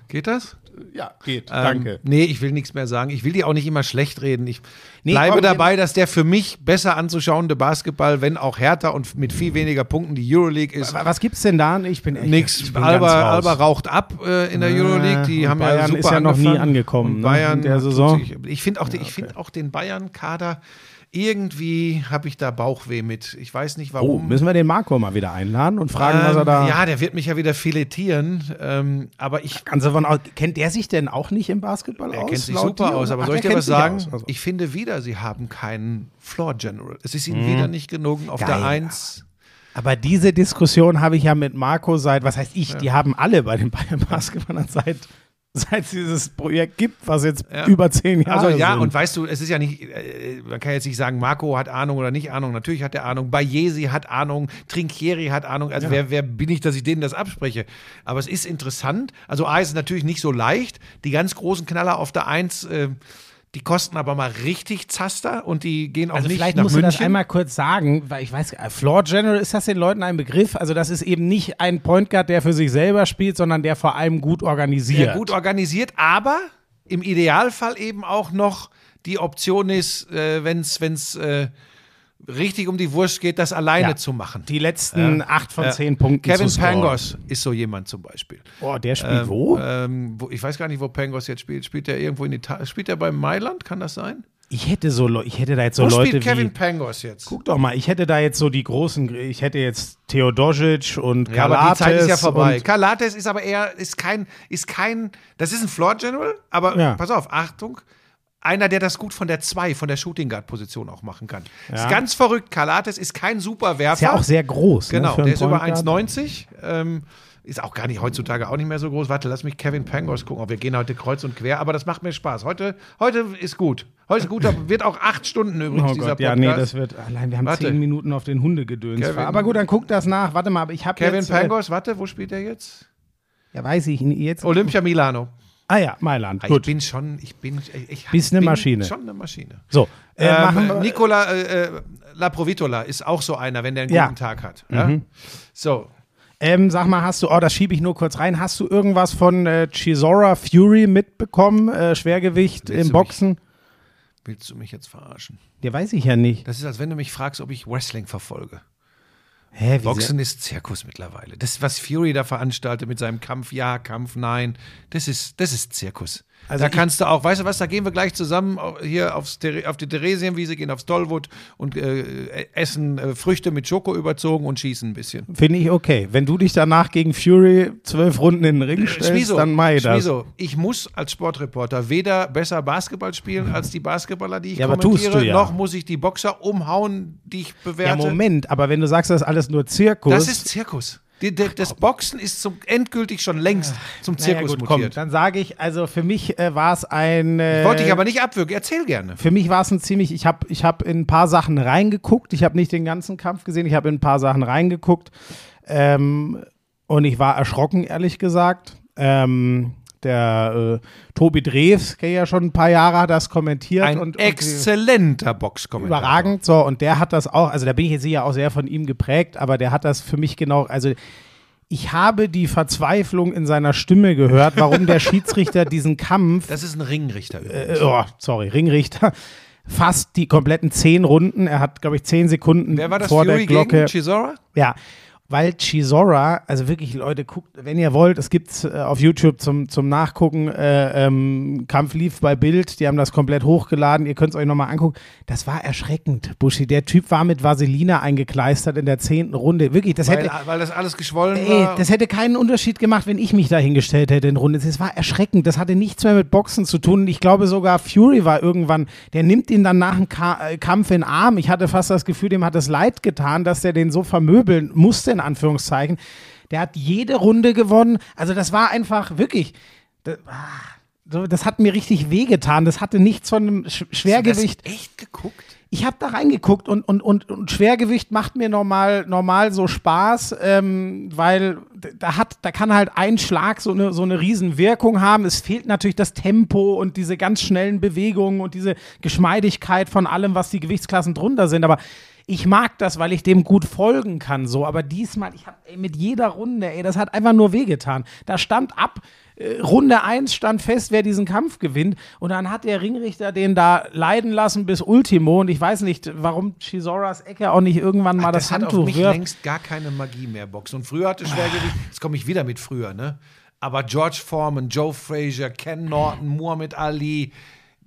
geht das? Ja, geht. Ähm, Danke. Nee, ich will nichts mehr sagen. Ich will die auch nicht immer schlecht reden. Ich Nee, bleibe dabei, dass der für mich besser anzuschauende Basketball, wenn auch härter und mit viel weniger Punkten die Euroleague ist. Wa- Was gibt's denn da? Ich bin echt. Nix. ich bin Alba. Alba raucht ab äh, in der Euroleague. Die haben ja Bayern super ist ja noch nie angefangen. angekommen, Und ne, Bayern in der Saison. sich- Ich finde auch, den- ich find auch den Bayern-Kader irgendwie habe ich da Bauchweh mit. Ich weiß nicht Oh, warum. müssen wir den Marco mal wieder einladen und fragen, was er Ähm, da. Ja, der wird mich ja wieder filetieren. Ähm, aber ich davon aus, kennt der sich denn auch nicht im Basketball Er aus? kennt sich super aus, aber Ach, soll ich dir was sagen? Also. Ich finde wieder, sie haben keinen Floor General. Es ist ihnen wieder nicht genug auf. Geil. der Eins. Aber diese Diskussion habe ich ja mit Marco seit, was heißt ich, die haben alle bei den Bayern Basketballern seit, [laughs] seit es dieses Projekt gibt, was jetzt Ja. über zehn Jahre Also ja, sind. und weißt du, es ist ja nicht, äh, man kann jetzt nicht sagen, Marco hat Ahnung oder nicht Ahnung. Natürlich hat er Ahnung. Bayesi hat Ahnung. Trinkieri hat Ahnung. Also wer, wer bin ich, dass ich denen das abspreche? Aber es ist interessant. Also A ist natürlich nicht so leicht. Die ganz großen Knaller auf der Eins, äh, die kosten aber mal richtig Zaster und die gehen auch also nicht vielleicht nach musst du München. das einmal kurz sagen, weil ich weiß, äh, Floor General, ist das den Leuten ein Begriff? Also das ist eben nicht ein Point Guard, der für sich selber spielt, sondern der vor allem gut organisiert. Sehr gut organisiert, aber im Idealfall eben auch noch die Option ist, äh, wenn es äh, richtig um die Wurst geht, das alleine Ja. zu machen. Die letzten acht von zehn Punkten Kevin. Pangos ist so jemand zum Beispiel. Oh, der spielt Ähm, wo? Ähm, wo? Ich weiß gar nicht, wo Pangos jetzt spielt. Spielt er irgendwo in Italien? Spielt er bei Mailand? Kann das sein? Ich hätte so, ich hätte da jetzt so wo Leute spielt Kevin wie. Pangos jetzt? Guck doch mal, ich hätte da jetzt so die großen, ich hätte jetzt Theodosic und Ja, aber die Kalates Zeit ist ja vorbei. Kalates ist aber eher, ist kein, ist kein, das ist ein Floor General, aber Ja. pass auf, Achtung, einer, der das gut von der 2, von der Shooting Guard Position auch machen kann. Ist Ja. ganz verrückt. Kalates ist kein Superwerfer. Ist ja auch sehr groß. ne, Genau, einen der ist über Point Guard. 1,90. Ähm, ist auch gar nicht heutzutage auch nicht mehr so groß. Warte, lass mich Kevin Pangos gucken. Oh, wir gehen heute kreuz und quer, aber das macht mir Spaß. Heute, heute ist gut. Heute ist gut. Da wird auch acht Stunden übrigens Oh dieser Gott, Podcast. ja, nee, das wird, allein wir haben Warte. zehn Minuten auf den Hundegedöns. Aber gut, dann guck das nach. Warte mal, aber ich habe Kevin jetzt, äh, Pangos, warte, wo spielt er jetzt? ja, weiß ich nicht, jetzt. Olympia Milano. Ah ja, Mailand, Ich gut. bin schon, ich bin, ich, ich Bist eine bin Maschine. Schon eine Maschine. So, äh, Ähm, Nicola äh, äh, Laprovitola ist auch so einer, wenn der einen Ja. Mhm. guten Tag hat. Ja? So, ähm, sag mal, hast du, oh, das schiebe ich nur kurz rein, hast du irgendwas von äh, Chisora Fury mitbekommen, äh, Schwergewicht Willst im Boxen? willst du mich jetzt verarschen? Ja, weiß ich ja nicht. Das ist, als wenn du mich fragst, ob ich Wrestling verfolge. Hä, Boxen ist Zirkus mittlerweile. Das, was Fury da veranstaltet mit seinem Kampf, ja, Kampf, nein, das ist, das ist Zirkus. Also da kannst du auch, weißt du was, da gehen wir gleich zusammen hier aufs, auf die Theresienwiese, gehen aufs Tollwood und äh, essen äh, Früchte mit Schoko überzogen und schießen ein bisschen. Finde ich okay. Wenn du dich danach gegen Fury zwölf Runden in den Ring stellst, dann mach ich das. Schmizo, ich muss als Sportreporter weder besser Basketball spielen als die Basketballer, die ich Ja, kommentiere, du ja. noch muss ich die Boxer umhauen, die ich Ja, bewerte. Moment, aber wenn du sagst, das ist alles nur Zirkus. Das ist Zirkus. Die, die, das Boxen ist zum, endgültig schon längst zum naja, Zirkus gut, komm, mutiert. dann sage ich, also für mich äh, war es ein. Äh, Wollte ich aber nicht abwürgen. Erzähl gerne. Für mich war es ein ziemlich, ich habe ich hab in ein paar Sachen reingeguckt. Ich habe nicht den ganzen Kampf gesehen, ich habe in ein paar Sachen reingeguckt. Ähm, und ich war erschrocken, ehrlich gesagt. Ähm, der äh, Tobi Drews, der ja schon ein paar Jahre hat das kommentiert. Ein und, exzellenter Boxkommentar. überragend. So, und der hat das auch, also da bin ich jetzt sicher auch sehr von ihm geprägt, aber der hat das für mich genau, also ich habe die Verzweiflung in seiner Stimme gehört, warum der [laughs] Schiedsrichter diesen Kampf Das ist ein Ringrichter übrigens. äh, oh, sorry, Ringrichter, fast die kompletten zehn Runden. Er hat, glaube ich, zehn Sekunden Wer war das? vor Fury der Glocke. gegen Chisora? ja, weil Chisora, also wirklich, Leute, guckt, wenn ihr wollt, es gibt äh, auf YouTube zum, zum Nachgucken, äh, ähm, Kampf lief bei Bild, die haben das komplett hochgeladen, ihr könnt es euch nochmal angucken. Das war erschreckend, Buschi. Der Typ war mit Vaselina eingekleistert in der zehnten Runde. Wirklich, das Weil, hätte. weil das alles geschwollen Ey, war. das hätte keinen Unterschied gemacht, wenn ich mich da hingestellt hätte in Runde. Das war erschreckend. Das hatte nichts mehr mit Boxen zu tun. Und ich glaube sogar Fury war irgendwann, der nimmt ihn dann nach dem Ka äh, Kampf in den Arm. Ich hatte fast das Gefühl, dem hat es leid getan, dass der den so vermöbeln musste, in Anführungszeichen. Der hat jede Runde gewonnen. Also das war einfach wirklich. Das, ah, so, das hat mir richtig wehgetan. Das hatte nichts von einem Sch Schwergewicht. Hast du das echt geguckt? Ich habe da reingeguckt und, und, und, und Schwergewicht macht mir normal, normal so Spaß, ähm, weil da hat, da kann halt ein Schlag so eine, so eine Riesenwirkung haben. Es fehlt natürlich das Tempo und diese ganz schnellen Bewegungen und diese Geschmeidigkeit von allem, was die Gewichtsklassen drunter sind. Aber ich mag das, weil ich dem gut folgen kann, so. Aber diesmal, ich habe mit jeder Runde, ey, das hat einfach nur wehgetan. Da stand ab, äh, Runde 1 stand fest, wer diesen Kampf gewinnt. Und dann hat der Ringrichter den da leiden lassen bis Ultimo. Und ich weiß nicht, warum Chisoras Ecke auch nicht irgendwann mal das, hat auf Handtuch mich wirft. längst gar keine Magie mehr, Boxen. Und früher hatte Schwergewicht, jetzt komme ich wieder mit früher, ne? Aber George Foreman, Joe Frazier, Ken Norton, Muhammad Ali,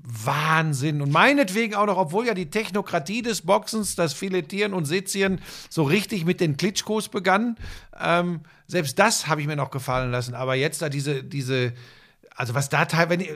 Wahnsinn. Und meinetwegen auch noch, obwohl ja die Technokratie des Boxens, das Filetieren und Sezieren so richtig mit den Klitschkos begann, ähm, selbst das habe ich mir noch gefallen lassen. Aber jetzt da diese, diese, also was da teilweise,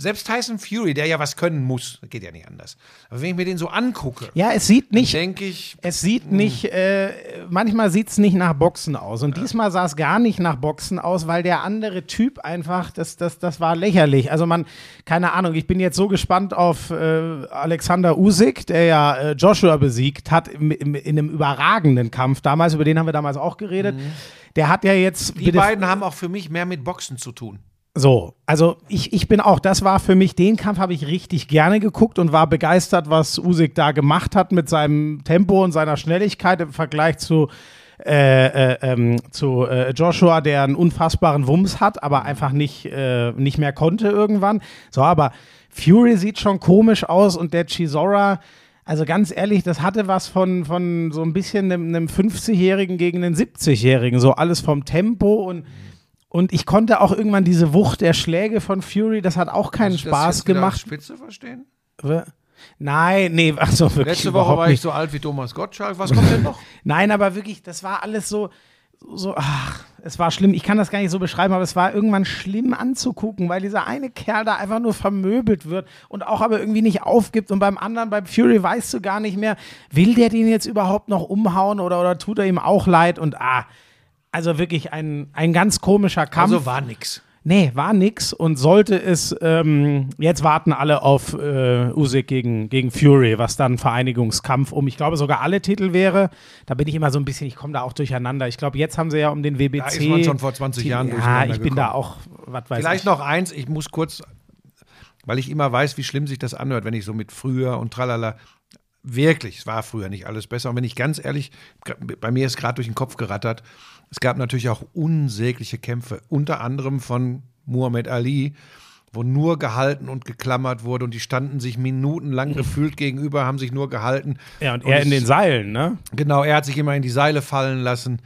selbst Tyson Fury, der ja was können muss, geht ja nicht anders. Aber wenn ich mir den so angucke, Ja, es sieht nicht, denke ich, Es sieht nicht, äh, manchmal sieht es nicht nach Boxen aus. Und diesmal sah es gar nicht nach Boxen aus, weil der andere Typ einfach, das, das, das war lächerlich. Also man, keine Ahnung, ich bin jetzt so gespannt auf äh, Alexander Usyk, der ja äh, Joshua besiegt hat im, im, in einem überragenden Kampf damals, über den haben wir damals auch geredet. Der hat ja jetzt. Die beiden haben auch für mich mehr mit Boxen zu tun. So, also ich, ich bin auch, das war für mich, den Kampf habe ich richtig gerne geguckt und war begeistert, was Usyk da gemacht hat mit seinem Tempo und seiner Schnelligkeit im Vergleich zu, äh, äh, ähm, zu äh, Joshua, der einen unfassbaren Wumms hat, aber einfach nicht, äh, nicht mehr konnte irgendwann. So, aber Fury sieht schon komisch aus und der Chisora, also ganz ehrlich, das hatte was von, von so ein bisschen einem, einem 50-Jährigen gegen einen 70-Jährigen, so alles vom Tempo und und ich konnte auch irgendwann diese Wucht der Schläge von Fury, das hat auch keinen Hast das Spaß als gemacht. Spitze verstehen? Nein, nee, [laughs] also wirklich Letzte Woche war ich nicht. so alt wie Thomas Gottschalk. Was kommt denn noch? [laughs] Nein, aber wirklich, das war alles so, so, ach, es war schlimm. Ich kann das gar nicht so beschreiben, aber es war irgendwann schlimm anzugucken, weil dieser eine Kerl da einfach nur vermöbelt wird und auch aber irgendwie nicht aufgibt. Und beim anderen, beim Fury, weißt du gar nicht mehr, will der den jetzt überhaupt noch umhauen oder, oder tut er ihm auch leid? Und ah, also wirklich ein, ein ganz komischer Kampf. Also war nix. Nee, war nix und sollte es, ähm, jetzt warten alle auf äh, Usyk gegen, gegen Fury, was dann Vereinigungskampf um, ich glaube sogar alle Titel wäre. Da bin ich immer so ein bisschen, ich komme da auch durcheinander. Ich glaube, jetzt haben sie ja um den WBC. Da ist man schon vor 20 Jahren Ja, ich bin da gekommen. auch, was weiß Vielleicht ich. noch eins, ich muss kurz, weil ich immer weiß, wie schlimm sich das anhört, wenn ich so mit früher und tralala. Wirklich, es war früher nicht alles besser. Und wenn ich ganz ehrlich, bei mir ist gerade durch den Kopf gerattert, es gab natürlich auch unsägliche Kämpfe, unter anderem von Muhammad Ali, wo nur gehalten und geklammert wurde und die standen sich minutenlang [laughs] gefühlt gegenüber, haben sich nur gehalten. Ja, und er in den Seilen, ne? Genau, er hat sich immer in die Seile fallen lassen.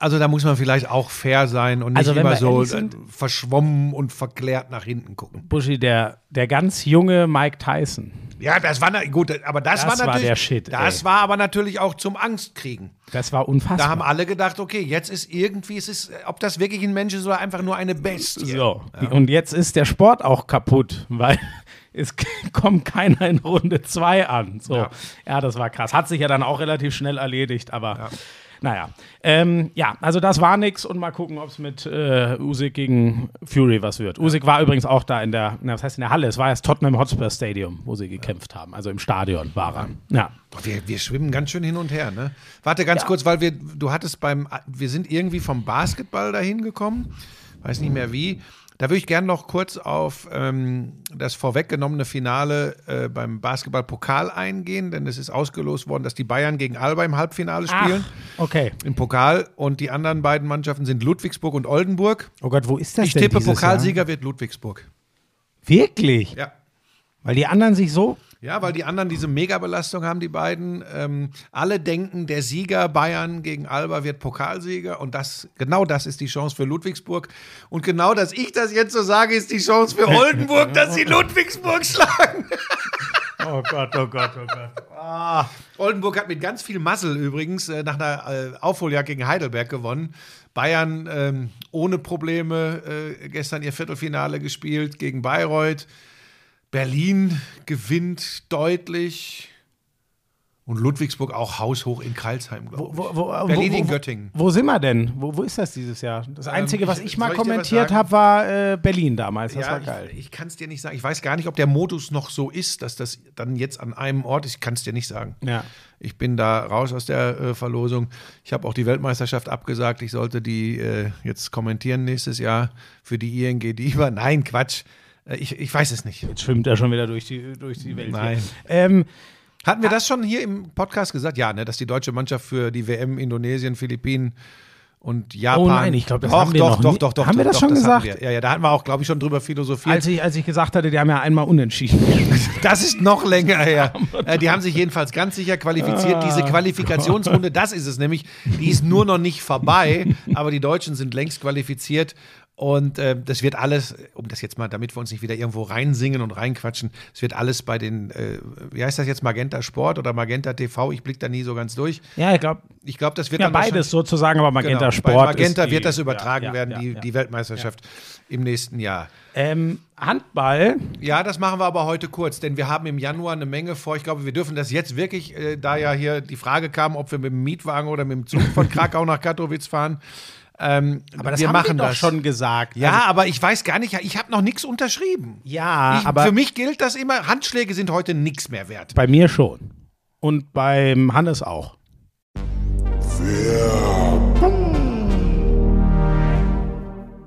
Also da muss man vielleicht auch fair sein und nicht Also immer so ehrlich sind- äh, verschwommen und verklärt nach hinten gucken. Buschi, der, der ganz junge Mike Tyson. Ja, das war gut, aber das, Das war war natürlich der Shit, Das ey. war aber natürlich auch zum Angstkriegen. Das war unfassbar. Da haben alle gedacht, okay, jetzt ist irgendwie, es ist, ob das wirklich ein Mensch ist oder einfach nur eine Bestie. So, und jetzt ist der Sport auch kaputt, weil [laughs] es kommt keiner in Runde 2 an. So, ja. Ja. das war krass. Hat sich ja dann auch relativ schnell erledigt, aber naja. Ähm, ja, also das war nix und mal gucken, ob es mit äh, Usyk gegen Fury was wird. Usyk war übrigens auch da in der, na, was heißt in der Halle? Es war das Tottenham Hotspur Stadium, wo sie gekämpft haben. Also im Stadion war er. Ja. Wir, wir schwimmen ganz schön hin und her, ne? Warte ganz kurz, weil wir, du hattest beim, wir sind irgendwie vom Basketball dahin gekommen, weiß nicht mehr wie. Da würde ich gerne noch kurz auf ähm, das vorweggenommene Finale äh, beim Basketball-Pokal eingehen, denn es ist ausgelost worden, dass die Bayern gegen Alba im Halbfinale spielen. okay. Im Pokal und die anderen beiden Mannschaften sind Ludwigsburg und Oldenburg. Oh Gott, wo ist das Ich denn tippe, dieses Pokalsieger wird Ludwigsburg. Jahr? Wirklich? Ja. Weil die anderen sich so Ja, weil die anderen diese Megabelastung haben, die beiden. Ähm, alle denken, der Sieger Bayern gegen Alba wird Pokalsieger und das, genau das ist die Chance für Ludwigsburg. Und genau, dass ich das jetzt so sage, ist die Chance für Oldenburg, dass sie Ludwigsburg schlagen. [laughs] Oh Gott, oh Gott, oh Gott. Oldenburg hat mit ganz viel Muzzle übrigens äh, nach einer äh, Aufholjagd gegen Heidelberg gewonnen. Bayern ähm, ohne Probleme äh, gestern ihr Viertelfinale gespielt gegen Bayreuth. Berlin gewinnt deutlich. Und Ludwigsburg auch haushoch in Kreilsheim, glaube ich. Wo, wo, Berlin wo, in Göttingen. Wo sind wir denn? Wo, ist das dieses Jahr? Das Einzige, was ich- ich mal soll ich was kommentiert habe, war äh, Berlin damals. Das war ja, geil. ich, ich kann es dir nicht sagen. Ich weiß gar nicht, ob der Modus noch so ist, dass das dann jetzt an einem Ort ist. Ich kann es dir nicht sagen. Ja. Ich bin da raus aus der äh, Verlosung. Ich habe auch die Weltmeisterschaft abgesagt. Ich sollte die äh, jetzt kommentieren nächstes Jahr für die ING Diva. [laughs] Nein, Quatsch. Äh, ich, ich weiß es nicht. Jetzt schwimmt er schon wieder durch die, durch die Welt. Nein. Ähm, Hatten wir das schon hier im Podcast gesagt? Ja, ne, dass die deutsche Mannschaft für die WM Indonesien, Philippinen und Japan. Oh nein, ich glaub, das doch, haben wir doch, noch doch, nie- doch, doch, Haben wir doch, das doch, schon hatten gesagt? Wir. Ja, ja, da hatten wir auch, glaube ich, schon drüber philosophiert. als, ich, als ich gesagt hatte, die haben ja einmal unentschieden. [laughs] Das ist noch länger her. [laughs] Äh, die haben sich jedenfalls ganz sicher qualifiziert. Diese Qualifikationsrunde, das ist es nämlich, die ist nur noch nicht vorbei, aber die Deutschen sind längst qualifiziert. Und äh, das wird alles, um das jetzt mal, damit wir uns nicht wieder irgendwo reinsingen und reinquatschen, es wird alles bei den, äh, wie heißt das jetzt, Magenta Sport oder Magenta TV? Ich blicke da nie so ganz durch. ja, ich glaube, Ich glaube, das wird ja, dann beides sozusagen, aber Magenta Genau, Sport. Bei Magenta ist die- wird das übertragen ja, ja, werden, die, die Weltmeisterschaft im nächsten Jahr. Ähm, Handball. Ja, das machen wir aber heute kurz, denn wir haben im Januar eine Menge vor. Ich glaube, wir dürfen das jetzt wirklich, äh, da ja hier die Frage kam, ob wir mit dem Mietwagen oder mit dem Zug von [laughs] Krakau nach Katowice fahren. Ähm, Aber das wir haben machen wir doch das. schon gesagt. Ja, Also, aber ich weiß gar nicht, ich habe noch nichts unterschrieben. ja ich, aber für mich gilt das immer, Handschläge sind heute nichts mehr wert. bei mir schon. Und beim Hannes auch.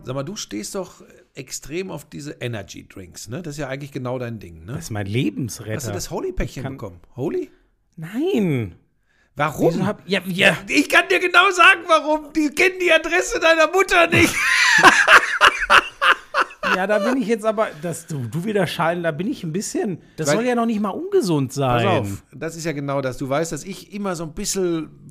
Sag mal, du stehst doch extrem auf diese Energy Drinks, ne? Das ist ja eigentlich genau dein Ding, ne? Das ist mein Lebensretter. Hast du das Holy-Päckchen kann- bekommen? Holy? Nein. Warum? Hab, ja, ja. Ich kann dir genau sagen, warum. Die kennen die Adresse deiner Mutter nicht. [laughs] ja, da bin ich jetzt aber, dass du, du wieder scheiden, da bin ich ein bisschen, das Weil- soll ja noch nicht mal ungesund sein. Pass auf, das ist ja genau das. Du weißt, dass ich immer so ein bisschen,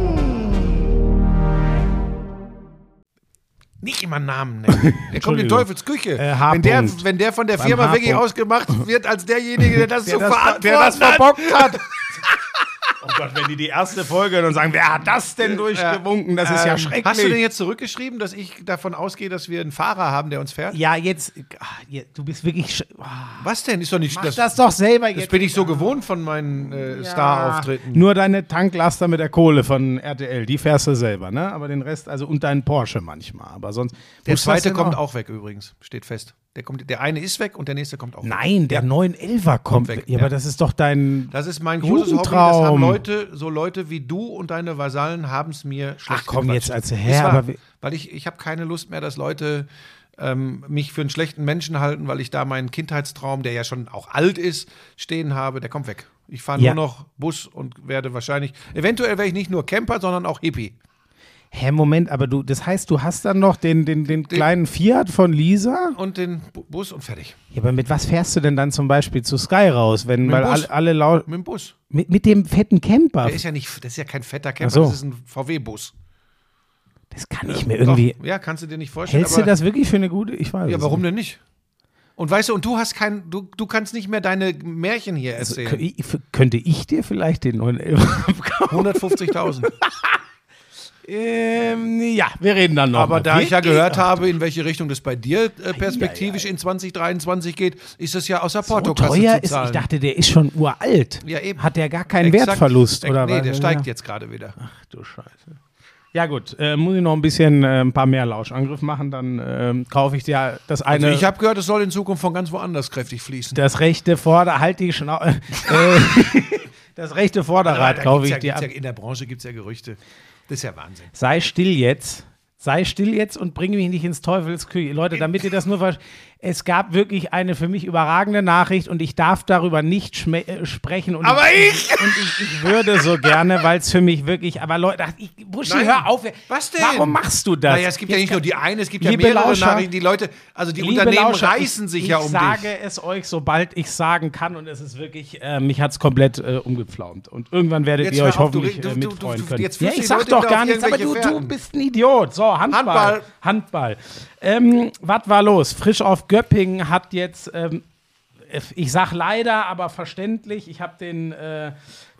Nicht immer Namen nennen. [laughs] Der kommt in Entschuldigung. Teufels Küche. Äh, wenn, der, wenn der von der Firma wirklich ausgemacht wird als derjenige, der das [laughs] zu das, verantworten der das verbockt hat. [laughs] oh Gott, wenn die die erste Folge hören und sagen, wer hat das denn durchgewunken? Das ist ja Ähm, schrecklich. Hast du denn jetzt zurückgeschrieben, dass ich davon ausgehe, dass wir einen Fahrer haben, der uns fährt? ja, jetzt, ah, du bist wirklich. sch- ah, Was denn? Ist doch nicht Mach das. das, doch selber das jetzt. bin ich so gewohnt von meinen äh, Star-Auftritten. Nur deine Tanklaster mit der Kohle von RTL, die fährst du selber, ne? Aber den Rest, also und deinen Porsche manchmal. Aber sonst. Der zweite kommt auch weg übrigens, steht fest. Der, kommt, der eine ist weg und der nächste kommt auch weg. Nein, der 911er kommt weg, weg. Ja, aber das ist doch dein. Das ist mein großes Hobby. Das haben Leute, so Leute wie du und deine Vasallen haben es mir schlecht Ach komm, gequatscht. jetzt als Herr, wahr, aber weil ich, ich habe keine Lust mehr, dass Leute ähm, mich für einen schlechten Menschen halten, weil ich da meinen Kindheitstraum, der ja schon auch alt ist, stehen habe. Der kommt weg. Ich fahre Ja. nur noch Bus und werde wahrscheinlich, eventuell werde ich nicht nur Camper, sondern auch Hippie. Hä, Moment, aber du, das heißt, du hast dann noch den, den, den kleinen Fiat von Lisa? Und den Bu- Bus und fertig. Ja, aber mit was fährst du denn dann zum Beispiel zu Sky raus? Wenn, Mit weil Bus. alle, alle lau Mit dem Bus. mit, mit dem fetten Camper. Der ist ja nicht, das ist ja kein fetter Camper, Ach so. das ist ein VW-Bus. Das kann ich mir irgendwie. Doch, ja, kannst du dir nicht vorstellen. Hältst du aber- das wirklich für eine gute? Ich weiß Ja, es warum nicht. denn nicht? Und weißt du, und du hast kein, du, du kannst nicht mehr deine Märchen hier erzählen. Kö- ich- Könnte ich dir vielleicht den 911 abkaufen? 150.000. ähm, ja, wir reden dann noch. Aber mal. da ich ja Wir- gehört habe, in welche Richtung das bei dir äh, perspektivisch in 2023 geht, ist das ja außer so Portokasse teuer zu ist, ich dachte, der ist schon uralt. Ja, eben. Hat der gar keinen Exakt. Wertverlust, oder Nee, was? der steigt ja. jetzt gerade wieder. Ach du Scheiße. Ja gut, äh, muss ich noch ein bisschen äh, ein paar mehr Lauschangriff machen, dann ähm, kaufe ich dir das eine, Also ich habe gehört, es soll in Zukunft von ganz woanders kräftig fließen. das rechte Vorder, halt die Schnau [laughs] äh, [laughs] das rechte Vorderrad kaufe ich ja, dir ja, in der Branche gibt es ja Gerüchte. Das ist ja Wahnsinn. Sei still jetzt. Sei still jetzt und bring mich nicht ins Teufelsküche. Leute, damit ihr das nur ver Es gab wirklich eine für mich überragende Nachricht und ich darf darüber nicht äh, sprechen. Und Aber ich! Und ich, ich würde so gerne, weil es für mich wirklich. Aber Leute, ich, Buschi, Nein. hör auf. Was denn? Warum machst du das? Naja, es gibt ja nicht nur die eine, es gibt ja mehrere Lauscher, Nachrichten. Die Leute, also die Unternehmen Lauscher, reißen sich ich, ja um Ich sage dich. es euch, sobald ich sagen kann und es ist wirklich, äh, mich hat es komplett äh, umgepflaumt. Und irgendwann werdet Jetzt ihr euch auf, hoffentlich äh, du- du- mitfreuen du- können. jetzt Ja, ich sag doch gar nichts, aber du, du bist ein Idiot. So, Handball. Handball. Handball. Ähm, was war los? Frisch auf Göppingen hat jetzt ähm, ich sag leider, aber verständlich. Ich habe den, äh,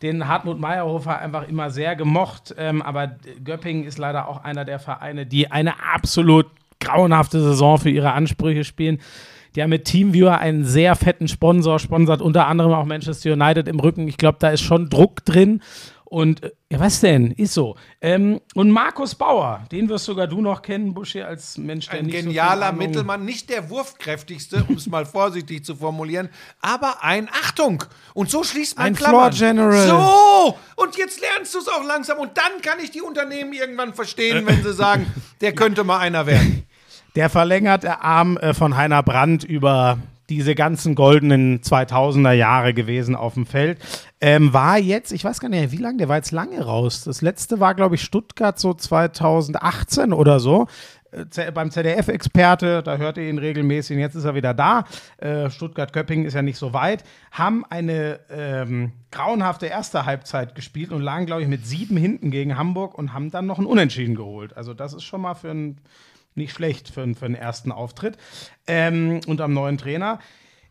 den Hartmut Meyerhofer einfach immer sehr gemocht. Ähm, aber Göppingen ist leider auch einer der Vereine, die eine absolut grauenhafte Saison für ihre Ansprüche spielen. Die haben mit Teamviewer einen sehr fetten Sponsor, sponsert unter anderem auch Manchester United im Rücken. Ich glaube, da ist schon Druck drin. Und äh, ja, was denn? Ist so. Ähm, und Markus Bauer, den wirst sogar du noch kennen, Buschi, als Mensch, der Ein nicht so genialer Ahnung- Mittelmann, nicht der wurfkräftigste, um es mal vorsichtig zu formulieren, aber ein Achtung. Und so schließt man Ein Klammern. Floor General. So, und jetzt lernst du es auch langsam und dann kann ich die Unternehmen irgendwann verstehen, [laughs] wenn sie sagen, der könnte mal einer werden. Der verlängerte Arm äh, von Heiner Brandt über diese ganzen goldenen 2000er Jahre gewesen auf dem Feld. Ähm, war jetzt, ich weiß gar nicht, wie lange, der war jetzt lange raus. Das letzte war, glaube ich, Stuttgart so 2018 oder so. Äh, Z- beim ZDF-Experte, da hört ihr ihn regelmäßig, und jetzt ist er wieder da. Äh, Stuttgart-Köppingen ist ja nicht so weit. Haben eine ähm, grauenhafte erste Halbzeit gespielt und lagen, glaube ich, mit sieben hinten gegen Hamburg und haben dann noch ein Unentschieden geholt. Also, das ist schon mal für ein nicht schlecht für, für den ersten Auftritt ähm, unter dem neuen Trainer.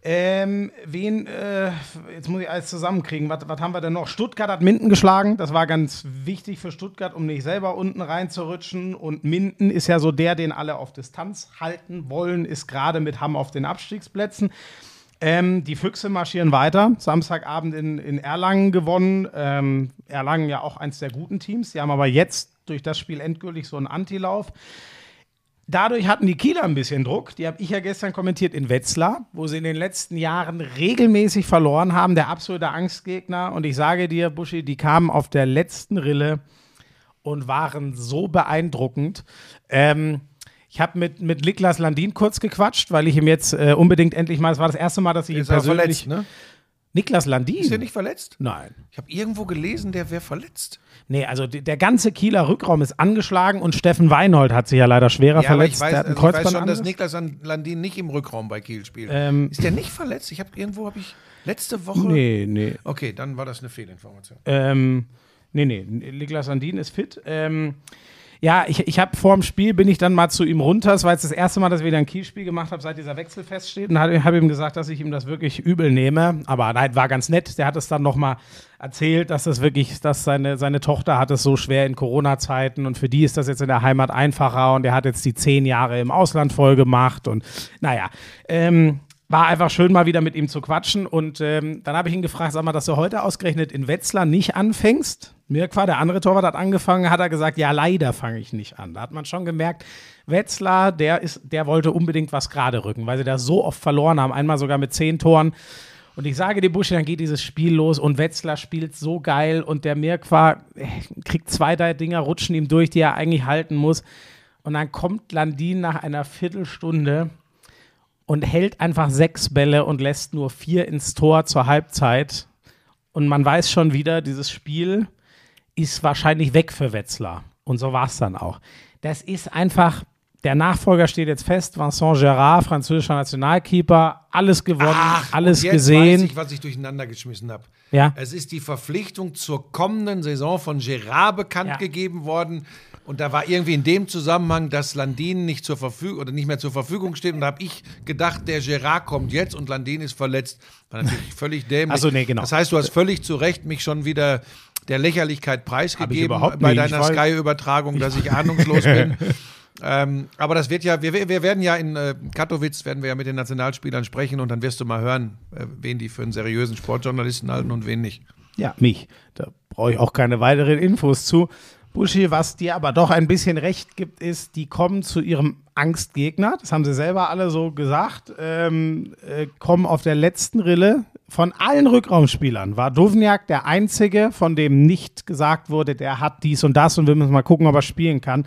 Ähm, wen, äh, jetzt muss ich alles zusammenkriegen. Was, was haben wir denn noch? Stuttgart hat Minden geschlagen. Das war ganz wichtig für Stuttgart, um nicht selber unten reinzurutschen. Und Minden ist ja so der, den alle auf Distanz halten wollen, ist gerade mit Hamm auf den Abstiegsplätzen. Ähm, die Füchse marschieren weiter. Samstagabend in, in Erlangen gewonnen. Ähm, Erlangen ja auch eins der guten Teams. Die haben aber jetzt durch das Spiel endgültig so einen Antilauf. Dadurch hatten die Kieler ein bisschen Druck. Die habe ich ja gestern kommentiert in Wetzlar, wo sie in den letzten Jahren regelmäßig verloren haben. Der absolute Angstgegner. Und ich sage dir, Buschi, die kamen auf der letzten Rille und waren so beeindruckend. Ähm, ich habe mit, mit Niklas Landin kurz gequatscht, weil ich ihm jetzt äh, unbedingt endlich mal, es war das erste Mal, dass ich ihn er persönlich. verletzt, ne? Niklas Landin? Ist er nicht verletzt? Nein. Ich habe irgendwo gelesen, der wäre verletzt. Nee, also der ganze Kieler Rückraum ist angeschlagen und Steffen Weinhold hat sich ja leider schwerer Ja, aber ich verletzt. weiß, der hat einen also ich weiß schon, dass Niklas An- Landin nicht im Rückraum bei Kiel spielt. Ähm, ist der nicht verletzt? Ich habe irgendwo habe ich letzte Woche. Nee, nee. Okay, dann war das eine Fehlinformation. Ähm, nee, nee, Niklas Landin ist fit. Ähm, ja, ich, ich habe vor dem Spiel, bin ich dann mal zu ihm runter. Es war jetzt das erste Mal, dass ich wieder ein Kielspiel gemacht habe, seit dieser Wechsel feststeht. Und habe hab ihm gesagt, dass ich ihm das wirklich übel nehme. Aber nein, war ganz nett. Der hat es dann nochmal erzählt, dass das wirklich, dass seine, seine Tochter hat es so schwer in Corona-Zeiten und für die ist das jetzt in der Heimat einfacher und er hat jetzt die zehn Jahre im Ausland voll gemacht und naja, ähm, war einfach schön, mal wieder mit ihm zu quatschen. Und ähm, dann habe ich ihn gefragt, sag mal, dass du heute ausgerechnet in Wetzlar nicht anfängst. Mirkwa, der andere Torwart, hat angefangen, hat er gesagt, ja, leider fange ich nicht an. Da hat man schon gemerkt, Wetzlar, der, ist, der wollte unbedingt was gerade rücken, weil sie da so oft verloren haben. Einmal sogar mit zehn Toren. Und ich sage dir, Buschi, dann geht dieses Spiel los und Wetzlar spielt so geil und der Mirkwa äh, kriegt zwei, drei Dinger, rutschen ihm durch, die er eigentlich halten muss. Und dann kommt Landin nach einer Viertelstunde und hält einfach sechs Bälle und lässt nur vier ins Tor zur Halbzeit. Und man weiß schon wieder, dieses Spiel ist wahrscheinlich weg für Wetzlar. Und so war es dann auch. Das ist einfach, der Nachfolger steht jetzt fest, Vincent Gerard, französischer Nationalkeeper, alles gewonnen, alles und jetzt gesehen. weiß ich, was ich durcheinander geschmissen habe. Ja. Es ist die Verpflichtung zur kommenden Saison von Gerard bekannt Ja. gegeben worden. Und da war irgendwie in dem Zusammenhang, dass Landin nicht zur Verfügung oder nicht mehr zur Verfügung steht. Und da habe ich gedacht, der Gerard kommt jetzt und Landin ist verletzt. War natürlich völlig dämlich. Ach so, nee, genau. Das heißt, du hast völlig zu Recht mich schon wieder der Lächerlichkeit preisgegeben bei deiner Sky-Übertragung, dass ich ahnungslos bin. [laughs] Ähm, aber das wird ja, wir, wir werden ja in äh, Katowice, werden wir ja mit den Nationalspielern sprechen und dann wirst du mal hören, äh, wen die für einen seriösen Sportjournalisten halten und wen nicht. Ja, mich. Da brauche ich auch keine weiteren Infos zu. Buschi, was dir aber doch ein bisschen recht gibt, ist, die kommen zu ihrem Angstgegner. Das haben sie selber alle so gesagt. Ähm, äh, kommen auf der letzten Rille. Von allen Rückraumspielern war Duvniak der einzige, von dem nicht gesagt wurde, der hat dies und das und wir müssen mal gucken, ob er spielen kann.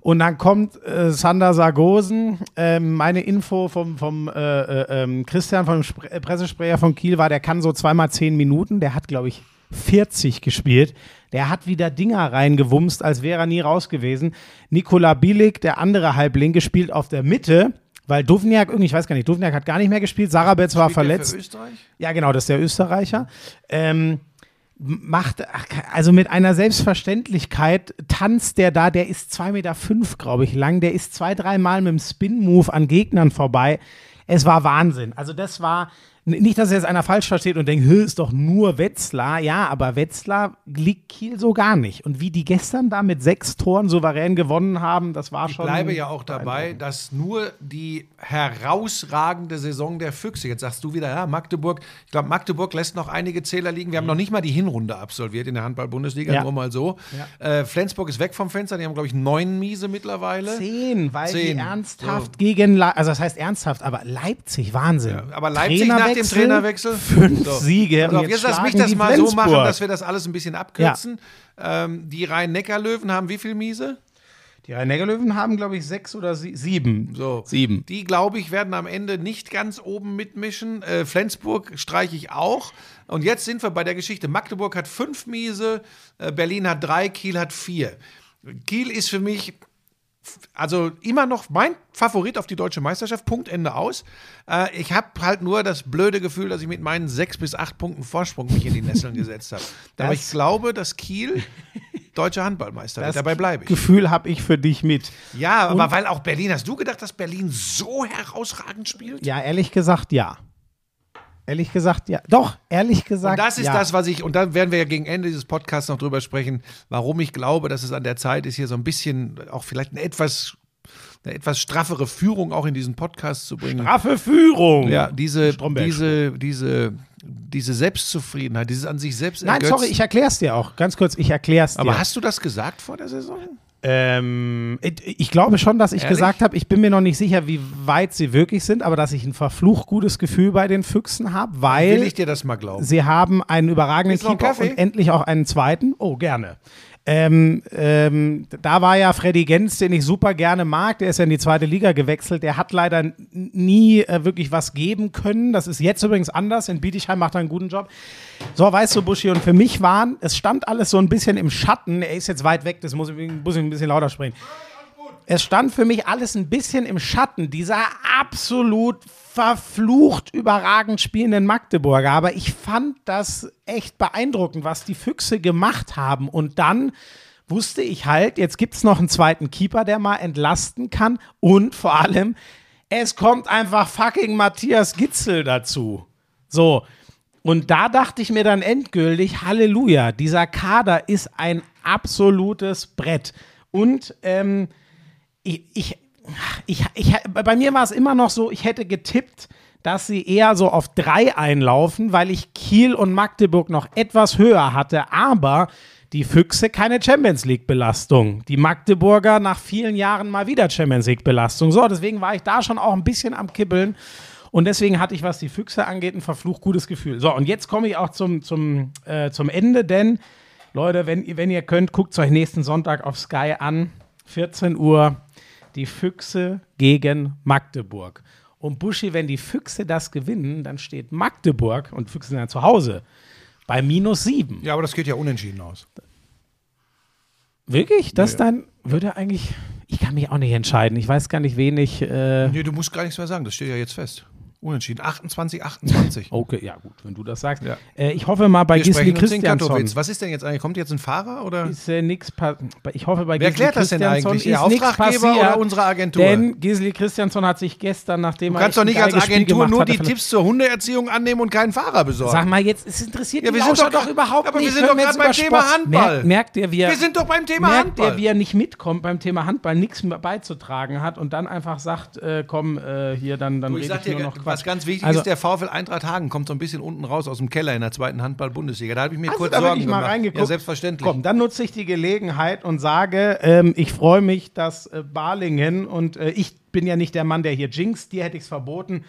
Und dann kommt äh, Sander Sargosen. Ähm, meine Info vom, vom äh, äh, ähm, Christian, vom Spre äh, Pressesprecher von Kiel war, der kann so zweimal zehn Minuten. Der hat, glaube ich, 40 gespielt. Der hat wieder Dinger reingewumst, als wäre er nie raus gewesen. Nikola Bilic, der andere Halblinke, spielt auf der Mitte, weil Duvniak, irgendwie, ich weiß gar nicht, Duvniak hat gar nicht mehr gespielt. Sarabetz war verletzt. Ja, genau, das ist der Österreicher. Ähm, macht, ach, also mit einer Selbstverständlichkeit tanzt der da, der ist 2,5 Meter, fünf, glaube ich, lang. Der ist zwei, dreimal mit dem Spin-Move an Gegnern vorbei. Es war Wahnsinn. Also das war, nicht, dass jetzt einer falsch versteht und denkt, "Hö, ist doch nur Wetzlar. Ja, aber Wetzlar liegt Kiel so gar nicht. Und wie die gestern da mit sechs Toren souverän gewonnen haben, das war Ich schon. bleibe ja auch dabei, dass nur die herausragende Saison der Füchse, jetzt sagst du wieder, ja, Magdeburg, ich glaube, Magdeburg lässt noch einige Zähler liegen. Wir haben noch nicht mal die Hinrunde absolviert in der Handball-Bundesliga, Ja. nur mal so. Äh, Flensburg ist weg vom Fenster, die haben, glaube ich, neun Miese mittlerweile. Zehn, weil Zehn. die ernsthaft gegen, Le also das heißt ernsthaft, aber Leipzig, Wahnsinn. Ja, aber Leipzig nach dem Trainerwechsel? Fünf So. Siege. Und jetzt lass mich das mal so machen, Flensburg. dass wir das alles ein bisschen abkürzen. Ähm, die Rhein-Neckar-Löwen haben wie viel Miese? Die Rhein-Neckar-Löwen haben, glaube ich, sechs oder sie sieben. So. Sieben. Die, glaube ich, werden am Ende nicht ganz oben mitmischen. Äh, Flensburg streiche ich auch. Und jetzt sind wir bei der Geschichte. Magdeburg hat fünf Miese, äh, Berlin hat drei, Kiel hat vier. Kiel ist für mich also immer noch mein Favorit auf die deutsche Meisterschaft. Punkt, Ende aus. Äh, ich habe halt nur das blöde Gefühl, dass ich mit meinen sechs bis acht Punkten Vorsprung mich in die Nesseln gesetzt habe. [laughs] Aber Das- ich glaube, dass Kiel deutscher Handballmeister wird. Dabei bleibe ich. Gefühl habe ich für dich mit. Ja, aber weil auch Berlin, hast du gedacht, dass Berlin so herausragend spielt? Ja, ehrlich gesagt, ja. Ehrlich gesagt, ja. Doch, ehrlich gesagt. Und das ist ja. das, was ich, und da werden wir ja gegen Ende dieses Podcasts noch drüber sprechen, warum ich glaube, dass es an der Zeit ist, hier so ein bisschen auch vielleicht eine etwas, eine etwas straffere Führung auch in diesen Podcast zu bringen. Straffe Führung. Ja, diese, diese, diese, diese Selbstzufriedenheit, dieses an sich selbst Nein, sorry, ich erklär's dir auch. Ganz kurz, ich erklär's dir. Aber hast du das gesagt vor der Saison? Ähm, ich glaube schon, dass ich Ehrlich? gesagt habe, ich bin mir noch nicht sicher, wie weit sie wirklich sind, aber dass ich ein verflucht gutes Gefühl bei den Füchsen habe, Will weil ich dir das mal glauben? sie haben einen überragenden Willst du noch einen Keeper Kaffee? und endlich auch einen zweiten. Oh, gerne. Ähm, ähm, da war ja Freddy Gens, den ich super gerne mag, der ist ja in die zweite Liga gewechselt. Der hat leider nie äh, wirklich was geben können. Das ist jetzt übrigens anders. In Bietigheim macht er einen guten Job. So, weißt du, Buschi, und für mich waren, es stand alles so ein bisschen im Schatten. Er ist jetzt weit weg, das muss, ich- muss ich ein bisschen lauter sprechen. Es stand für mich alles ein bisschen im Schatten dieser absolut verflucht überragend spielenden Magdeburger. Aber ich fand das echt beeindruckend, was die Füchse gemacht haben. Und dann wusste ich halt, jetzt gibt es noch einen zweiten Keeper, der mal entlasten kann. Und vor allem, es kommt einfach fucking Matthias Gitzel dazu. So. Und da dachte ich mir dann endgültig, Halleluja, dieser Kader ist ein absolutes Brett. Und ähm, ich, ich, ich, ich, bei mir war es immer noch so, ich hätte getippt, dass sie eher so auf drei einlaufen, weil ich Kiel und Magdeburg noch etwas höher hatte, aber die Füchse keine Champions League-Belastung. Die Magdeburger nach vielen Jahren mal wieder Champions League-Belastung. So, deswegen war ich da schon auch ein bisschen am Kibbeln. Und deswegen hatte ich, was die Füchse angeht, ein verflucht gutes Gefühl. So, und jetzt komme ich auch zum, zum, äh, zum Ende, denn Leute, wenn, wenn ihr könnt, guckt es euch nächsten Sonntag auf Sky an. 14 Uhr, die Füchse gegen Magdeburg. Und Buschi, wenn die Füchse das gewinnen, dann steht Magdeburg, und Füchse sind ja zu Hause, bei minus sieben. Ja, aber das geht ja unentschieden aus. Wirklich? Das dann würde eigentlich. Ich kann mich auch nicht entscheiden. Ich weiß gar nicht, wen ich. Äh, Nee, du musst gar nichts mehr sagen, das steht ja jetzt fest. Unentschieden. 28, 28. [laughs] okay, ja, gut, wenn du das sagst. Ja. Äh, ich hoffe mal bei Wir Gisli Christiansson. Was ist denn jetzt eigentlich? Kommt jetzt ein Fahrer oder? Ist äh, nichts Ich hoffe bei Wer Gisli klärt das denn eigentlich? Nichts Auftraggeber oder unsere Agentur? Denn Gisli Christiansson hat sich gestern, nachdem Du er kannst doch nicht als Agentur gemacht nur die Tipps zur Hundeerziehung annehmen und keinen Fahrer besorgen. Sag mal jetzt, es interessiert Ja, wir sind doch doch überhaupt aber wir nicht. sind Können doch jetzt grad beim Thema Sport- Handball. Merkt, merkt ihr, wie er, Wir sind doch beim Thema merkt Handball. ihr, wie er nicht mitkommt beim Thema Handball, nichts beizutragen hat und dann einfach sagt, äh, komm, äh, hier, dann, dann Du, rede ich nur noch was Quatsch. ganz wichtig Also- ist, der VfL Eintracht Hagen kommt so ein bisschen unten raus aus dem Keller in der zweiten Handball-Bundesliga. Da habe ich mir kurz da Sorgen mal gemacht. Ja, selbstverständlich. Komm, dann nutze ich die Gelegenheit und sage, ähm, ich freue mich, dass äh, Balingen und äh, ich bin ja nicht der Mann, der hier jinxt, dir hätte ich es verboten.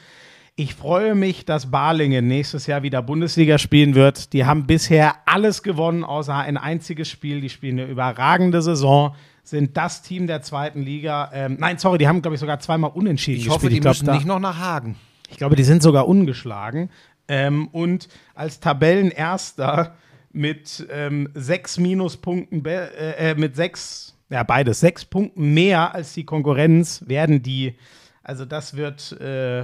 Ich freue mich, dass Balingen nächstes Jahr wieder Bundesliga spielen wird. Die haben bisher alles gewonnen, außer ein einziges Spiel. Die spielen eine überragende Saison, sind das Team der zweiten Liga. Ähm, nein, sorry, die haben, glaube ich, sogar zweimal unentschieden ich gespielt. hoffe, die glaub, müssen nicht noch nach Hagen. Ich glaube, die sind sogar ungeschlagen. Ähm, und als Tabellenerster mit ähm, sechs Minuspunkten, äh, äh, mit sechs, ja, beides, sechs Punkten mehr als die Konkurrenz werden die, also das wird, äh,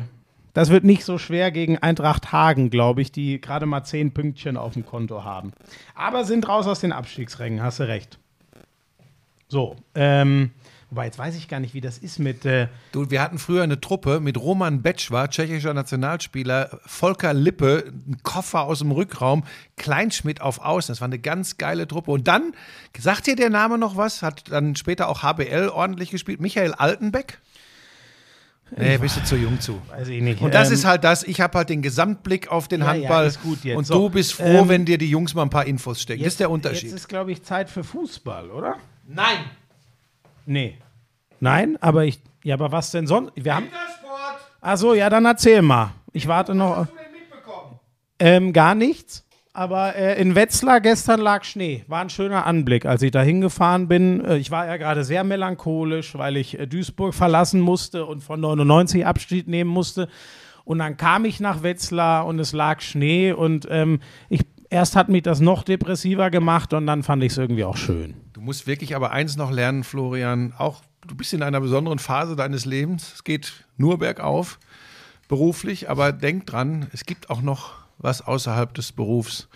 das wird nicht so schwer gegen Eintracht Hagen, glaube ich, die gerade mal zehn Pünktchen auf dem Konto haben. Aber sind raus aus den Abstiegsrängen, hast du recht. So, ähm, wobei jetzt weiß ich gar nicht, wie das ist mit, äh, Du, wir hatten früher eine Truppe mit Roman Betschwa, tschechischer Nationalspieler, Volker Lippe, ein Koffer aus dem Rückraum, Kleinschmidt auf Außen. Das war eine ganz geile Truppe. Und dann, sagt dir der Name noch was? Hat dann später auch HBL ordentlich gespielt. Michael Altenbeck? Nee, bist du zu jung zu. weiß ich nicht. Und das ähm, ist halt das, ich habe halt den Gesamtblick auf den Ja, ja, Handball. jetzt. Und So, du bist froh, ähm, wenn dir die Jungs mal ein paar Infos stecken. das ist der Unterschied. Jetzt ist, glaube ich, Zeit für Fußball, oder? Nein. Nee. Nein, aber ich. Ja, aber was denn sonst? Wir haben. Wintersport. Ach so, ja, dann erzähl mal. Ich warte noch. denn mitbekommen? Ähm, gar nichts. Aber äh, in Wetzlar gestern lag Schnee. War ein schöner Anblick, als ich da hingefahren bin. Äh, ich war ja gerade sehr melancholisch, weil ich äh, Duisburg verlassen musste und von 99 Abschied nehmen musste. Und dann kam ich nach Wetzlar und es lag Schnee und ähm, ich, erst hat mich das noch depressiver gemacht und dann fand ich es irgendwie auch schön. Du musst wirklich aber eins noch lernen, Florian. Auch du bist in einer besonderen Phase deines Lebens. Es geht nur bergauf, beruflich, aber denk dran, es gibt auch noch was außerhalb des Berufs.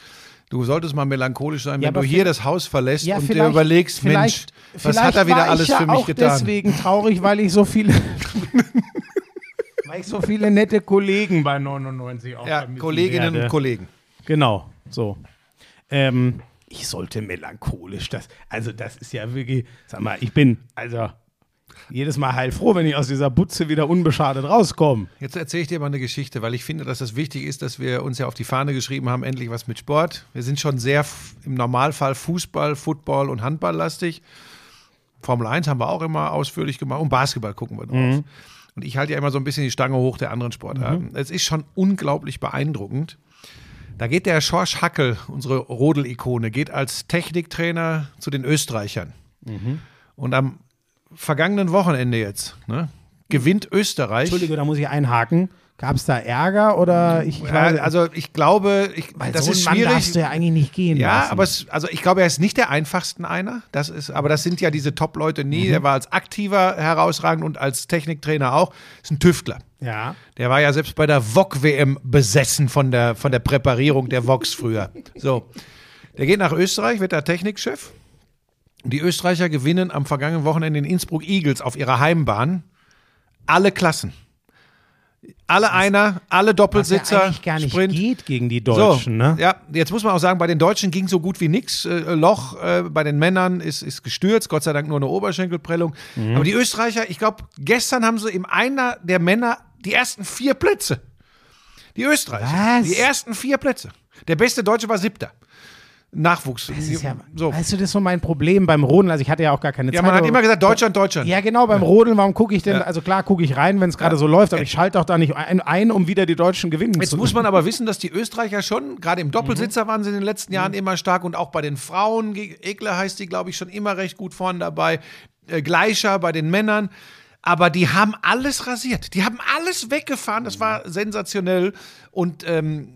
Du solltest mal melancholisch sein, Ja, wenn du hier das Haus verlässt Ja, und dir überlegst, Mensch, was hat er wieder alles ja für mich auch getan? deswegen traurig, weil ich so viele. [laughs] Weil ich so viele nette Kollegen bei 99 auch Ja, Kolleginnen werde. und Kollegen. Genau, so. Ähm, ich sollte melancholisch, das, also das ist ja wirklich, sag mal, ich bin, also jedes Mal heilfroh, wenn ich aus dieser Butze wieder unbeschadet rauskomme. Jetzt erzähle ich dir mal eine Geschichte, weil ich finde, dass das wichtig ist, dass wir uns ja auf die Fahne geschrieben haben, endlich was mit Sport. Wir sind schon sehr im Normalfall Fußball, Football und Handball lastig. Formel 1 haben wir auch immer ausführlich gemacht und Basketball gucken wir drauf. Und ich halte ja immer so ein bisschen die Stange hoch der anderen Sportarten. Es ist schon unglaublich beeindruckend. Da geht der Schorsch Hackel, unsere Rodel-Ikone, geht als Techniktrainer zu den Österreichern. Und am vergangenen Wochenende jetzt ne, gewinnt Österreich. Entschuldige, da muss ich einhaken. Gab es da Ärger oder ich, ich weiß, Ja, also ich glaube, ich, weil das so ist einen Mann darfst schwierig. du ja eigentlich nicht gehen Ja, lassen. aber es, also ich glaube, er ist nicht der einfachsten einer. Das ist, aber das sind ja diese Top-Leute nie. Mhm. Der war als Aktiver herausragend und als Techniktrainer auch. Ist ein Tüftler. ja. Der war ja selbst bei der VOG-WM besessen von der, von der Präparierung der VOGs früher. So. Der geht nach Österreich, wird da Technikchef. Die Österreicher gewinnen am vergangenen Wochenende in Innsbruck Eagles auf ihrer Heimbahn alle Klassen. Alle Einer, alle Was Doppelsitzer, ja eigentlich gar nicht Sprint. geht gegen die Deutschen, so, ne? Ja, jetzt muss man auch sagen, bei den Deutschen ging so gut wie nichts. Äh, Loch äh, bei den Männern ist, ist gestürzt, Gott sei Dank nur eine Oberschenkelprellung. Mhm. Aber die Österreicher, ich glaube, gestern haben sie im Einer der Männer die ersten vier Plätze. Die Österreicher. Was? Die ersten vier Plätze. Der beste Deutsche war siebter. Nachwuchs. Ja, so. Weißt du, das ist so mein Problem beim Rodeln. Also ich hatte ja auch gar keine Ja, Zeit. man hat immer gesagt, Deutschland, Deutschland. Ja, genau, beim Rodeln, warum gucke ich denn, also klar gucke ich rein, wenn es gerade so läuft, aber ich schalte doch da nicht ein, ein, um wieder die Deutschen gewinnen Jetzt zu muss man aber wissen, dass die Österreicher schon, gerade im Doppelsitzer waren sie in den letzten Jahren immer stark und auch bei den Frauen, Egler heißt die, glaube ich, schon immer recht gut vorne dabei. Äh, Gleicher bei den Männern. Aber die haben alles rasiert. Die haben alles weggefahren. Das war sensationell. Und ähm,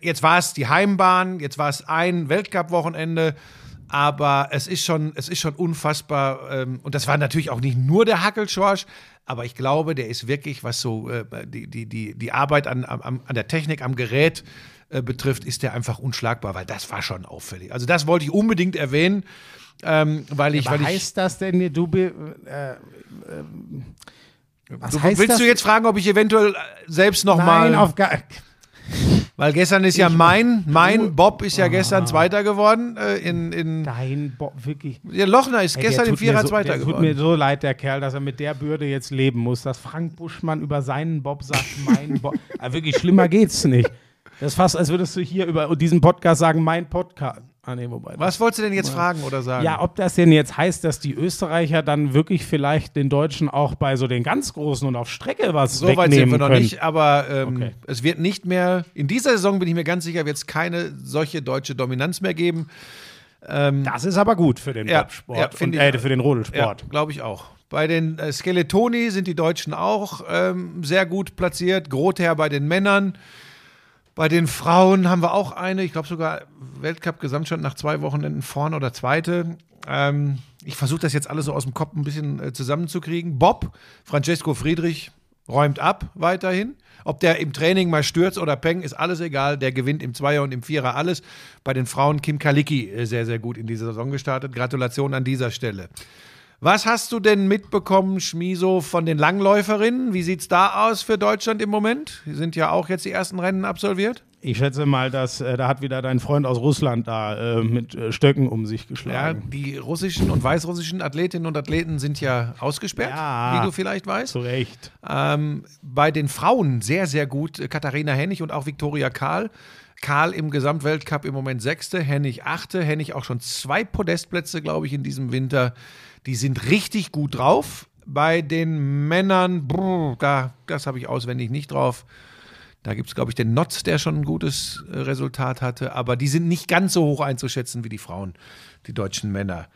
jetzt war es die Heimbahn, jetzt war es ein Weltcup-Wochenende. Aber es ist schon, es ist schon unfassbar. Ähm, und das war natürlich auch nicht nur der Hackelschorsch, aber ich glaube, der ist wirklich, was so äh, die, die, die, die Arbeit an, am- an der Technik, am Gerät äh, betrifft, ist der einfach unschlagbar, weil das war schon auffällig. Also das wollte ich unbedingt erwähnen, ähm, weil ich, Aber weil ich heißt das denn, du, be- äh, äh, was du, heißt willst das? du jetzt fragen, ob ich eventuell äh, selbst noch mal Nein, auf gar Weil gestern ist ja mein, mein Bob ist ja gestern Zweiter geworden äh, in, in Dein Bob, wirklich. der Lochner ist Ey, gestern im Vierer so, Zweiter der tut geworden. mir so leid, der Kerl, dass er mit der Bürde jetzt leben muss, dass Frank Buschmann über seinen Bob sagt, [laughs] mein Bob. Aber wirklich schlimmer geht's nicht. Das ist fast, als würdest du hier über diesen Podcast sagen, mein Podcast. Ah, nee, wobei. Was wolltest du denn jetzt fragen oder sagen? Ja, ob das denn jetzt heißt, dass die Österreicher dann wirklich vielleicht den Deutschen auch bei so den ganz Großen und auf Strecke was so weit wegnehmen sind wir noch können. nicht, aber ähm, Okay. es wird nicht mehr, in dieser Saison bin ich mir ganz sicher, wird es keine solche deutsche Dominanz mehr geben. Das ist aber gut für den Ja, Bobsport ja, und finde äh, ich- für den Rodelsport. Ja, glaube ich auch. Bei den äh, Skeletoni sind die Deutschen auch ähm, sehr gut platziert. Grother bei den Männern. Bei den Frauen haben wir auch eine, ich glaube sogar Weltcup-Gesamtstand nach zwei Wochenenden vorne oder zweite. Ähm, ich versuche das jetzt alles so aus dem Kopf ein bisschen äh, zusammenzukriegen. Bob, Francesco Friedrich räumt ab weiterhin. Ob der im Training mal stürzt oder peng, ist alles egal. Der gewinnt im Zweier und im Vierer alles. Bei den Frauen Kim Kalicki äh, sehr, sehr gut in diese Saison gestartet. Gratulation an dieser Stelle. Was hast du denn mitbekommen, Schmiso, von den Langläuferinnen? Wie sieht's da aus für Deutschland im Moment? Die sind ja auch jetzt die ersten Rennen absolviert. Ich schätze mal, dass äh, da hat wieder dein Freund aus Russland da äh, mit äh, Stöcken um sich Ja, geschlagen. die russischen und weißrussischen Athletinnen und Athleten sind ja ausgesperrt, Ja. wie du vielleicht weißt. Zu Recht. Ähm, bei den Frauen sehr, sehr gut. Katharina Hennig und auch Viktoria Karl. Karl im Gesamtweltcup im Moment Sechste, Hennig Achte. Hennig auch schon zwei Podestplätze, glaube ich, in diesem Winter. Die sind richtig gut drauf. Bei den Männern, brr, da, das habe ich auswendig nicht drauf. Da gibt es, glaube ich, den Notz, der schon ein gutes äh, Resultat hatte. Aber die sind nicht ganz so hoch einzuschätzen wie die Frauen, die deutschen Männer.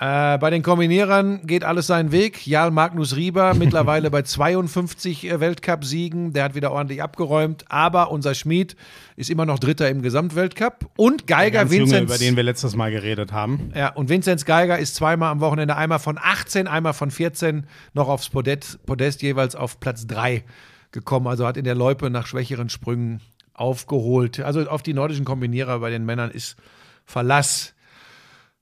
Äh, bei den Kombinierern geht alles seinen Weg. Jarl Magnus Rieber [laughs] mittlerweile bei 52 äh, Weltcup-Siegen. Der hat wieder ordentlich abgeräumt. Aber unser Schmied ist immer noch Dritter im Gesamtweltcup. Und Geiger Ganz Junge, Vinzenz. über den wir letztes Mal geredet haben. Ja, und Vinzenz Geiger ist zweimal am Wochenende, einmal von 18, einmal von 14 noch aufs Podest, Podest jeweils auf Platz 3 gekommen. Also hat in der Loipe nach schwächeren Sprüngen aufgeholt. Also auf die nordischen Kombinierer bei den Männern ist Verlass.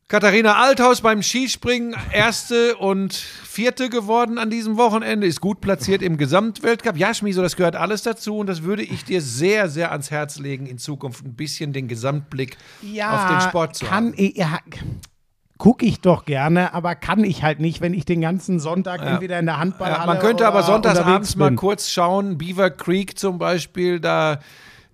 Katharina Althaus beim Skispringen erste und vierte geworden an diesem Wochenende, ist gut platziert im Gesamtweltcup. Ja, Schmieso, das gehört alles dazu und das würde ich dir sehr, sehr ans Herz legen, in Zukunft ein bisschen den Gesamtblick auf den Sport zu kann haben. ich, ja, gucke ich doch gerne, aber kann ich halt nicht, wenn ich den ganzen Sonntag entweder in der Handballhalle Ja, man könnte aber sonntags abends mal kurz schauen. Beaver Creek zum Beispiel, da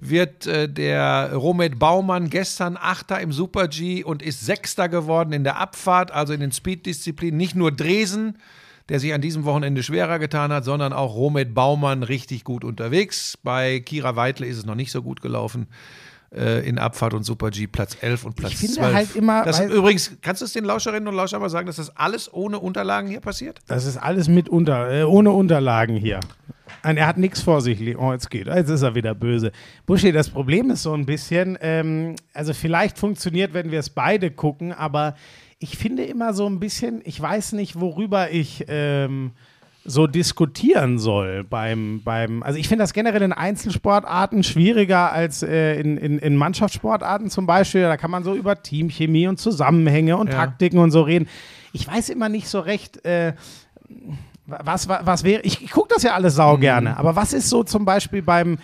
wird äh, der Romet Baumann gestern Achter im Super G und ist Sechster geworden in der Abfahrt, also in den Speed-Disziplinen. Nicht nur Dresen, der sich an diesem Wochenende schwerer getan hat, sondern auch Romet Baumann richtig gut unterwegs. Bei Kira Weidle ist es noch nicht so gut gelaufen. äh, In Abfahrt und Super G Platz 11 und Platz Ich finde 12. halt immer, Das übrigens, kannst du es den Lauscherinnen und Lauschern mal sagen, dass das alles ohne Unterlagen hier passiert? Das ist alles mit unter, äh, ohne Unterlagen hier. Nein, er hat nichts vor sich. li- Oh, jetzt geht. Jetzt ist er wieder böse. Buschi, das Problem ist so ein bisschen, ähm, also vielleicht funktioniert, wenn wir es beide gucken, aber ich finde immer so ein bisschen, ich weiß nicht, worüber ich ähm, so diskutieren soll beim, beim also ich finde das generell in Einzelsportarten schwieriger als äh, in, in, in Mannschaftssportarten zum Beispiel. Da kann man so über Teamchemie und Zusammenhänge und Ja. Taktiken und so reden. Ich weiß immer nicht so recht, äh, was, was, was wäre, ich, ich gucke das ja alles sau Mhm. gerne, aber was ist so zum Beispiel beim,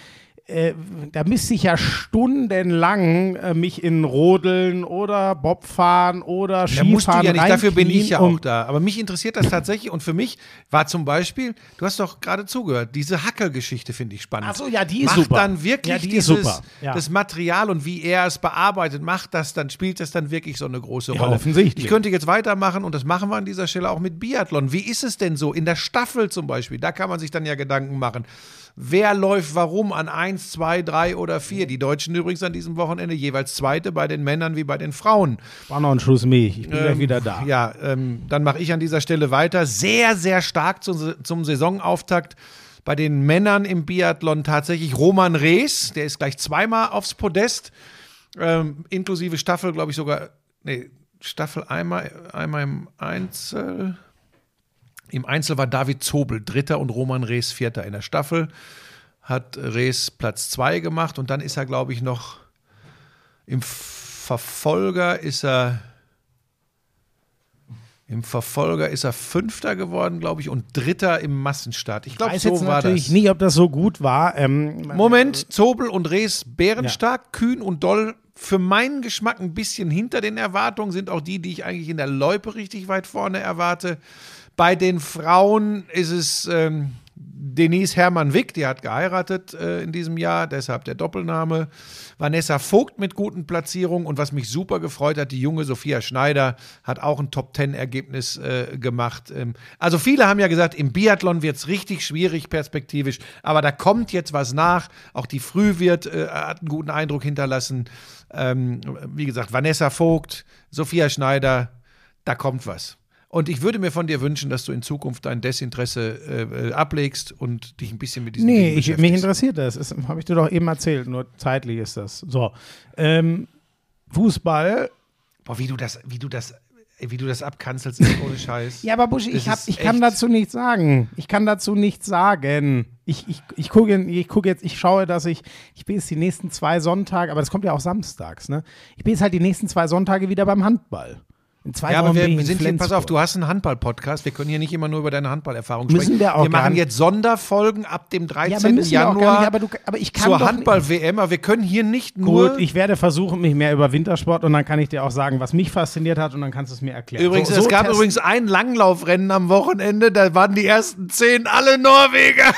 äh, da müsste ich ja stundenlang äh, mich in Rodeln oder Bobfahren oder Da Skifahren musst du ja nicht, dafür bin ich ja auch da. Aber mich interessiert das tatsächlich und für mich war zum Beispiel, du hast doch gerade zugehört, diese Hackelgeschichte finde ich spannend. Ach so, ja, die ist macht super. dann wirklich Ja, die ist dieses, super, ja. das Material und wie er es bearbeitet, macht das dann, spielt das dann wirklich so eine große Ja, Rolle. offensichtlich. Ich könnte jetzt weitermachen und das machen wir an dieser Stelle auch mit Biathlon. Wie ist es denn so in der Staffel zum Beispiel? Da kann man sich dann ja Gedanken machen. Wer läuft warum an 1, 2, 3 oder 4? Die Deutschen übrigens an diesem Wochenende jeweils Zweite bei den Männern wie bei den Frauen. War noch ein Schuss Milch, ich bin gleich Ähm, wieder da. Ja, ähm, dann mache ich an dieser Stelle weiter. Sehr, sehr stark zum, zum Saisonauftakt bei den Männern im Biathlon tatsächlich Roman Rees. Der ist gleich zweimal aufs Podest, ähm, inklusive Staffel, glaube ich sogar. Nee, Staffel einmal, einmal im Einzel. Im Einzel war David Zobel Dritter und Roman Rees Vierter. In der Staffel hat Rees Platz zwei gemacht und dann ist er, glaube ich, noch im Verfolger ist er im Verfolger ist er Fünfter geworden, glaube ich, und Dritter im Massenstart. Ich glaube, weiß so jetzt war natürlich das. nicht, ob das so gut war. Ähm, Moment, Zobel und Rees bärenstark, kühn und doll. Für meinen Geschmack ein bisschen hinter den Erwartungen sind auch die, die ich eigentlich in der Loipe richtig weit vorne erwarte. Bei den Frauen ist es ähm, Denise Hermann-Wick, die hat geheiratet äh, in diesem Jahr, deshalb der Doppelname. Vanessa Vogt mit guten Platzierungen und was mich super gefreut hat, die junge Sophia Schneider hat auch ein Top-10-Ergebnis äh, gemacht. Ähm, also viele haben ja gesagt, im Biathlon wird es richtig schwierig perspektivisch, aber da kommt jetzt was nach. Auch die Frühwirt äh, hat einen guten Eindruck hinterlassen. Ähm, wie gesagt, Vanessa Vogt, Sophia Schneider, da kommt was. Und ich würde mir von dir wünschen, dass du in Zukunft dein Desinteresse äh, ablegst und dich ein bisschen mit diesem Nee, ich, mich interessiert das. das Habe ich dir doch eben erzählt, nur zeitlich ist das. So. Ähm, Fußball. Boah, wie du das, wie du das, wie du das abkanzelst, ist ohne Scheiß. Ja, aber Buschi, Das ich, hab, ich kann dazu nichts sagen. Ich kann dazu nichts sagen. Ich, ich, ich gucke ich guck jetzt, ich schaue, dass ich, ich bin jetzt die nächsten zwei Sonntage, aber das kommt ja auch samstags, ne? Ich bin jetzt halt die nächsten zwei Sonntage wieder beim Handball. In zwei Ja, aber Wochen wir in sind hier, pass auf, du hast einen Handball-Podcast. Wir können hier nicht immer nur über deine Handballerfahrung Müssen sprechen. wir auch wir machen jetzt Sonderfolgen ab dem 13. Ja, Januar nicht, aber, du, aber ich kann zur Handball-WM. Aber wir können hier nicht nur. Gut, ich werde versuchen, mich mehr über Wintersport und dann kann ich dir auch sagen, was mich fasziniert hat und dann kannst du es mir erklären. Übrigens, So- es so gab test- übrigens ein Langlaufrennen am Wochenende, da waren die ersten zehn alle Norweger.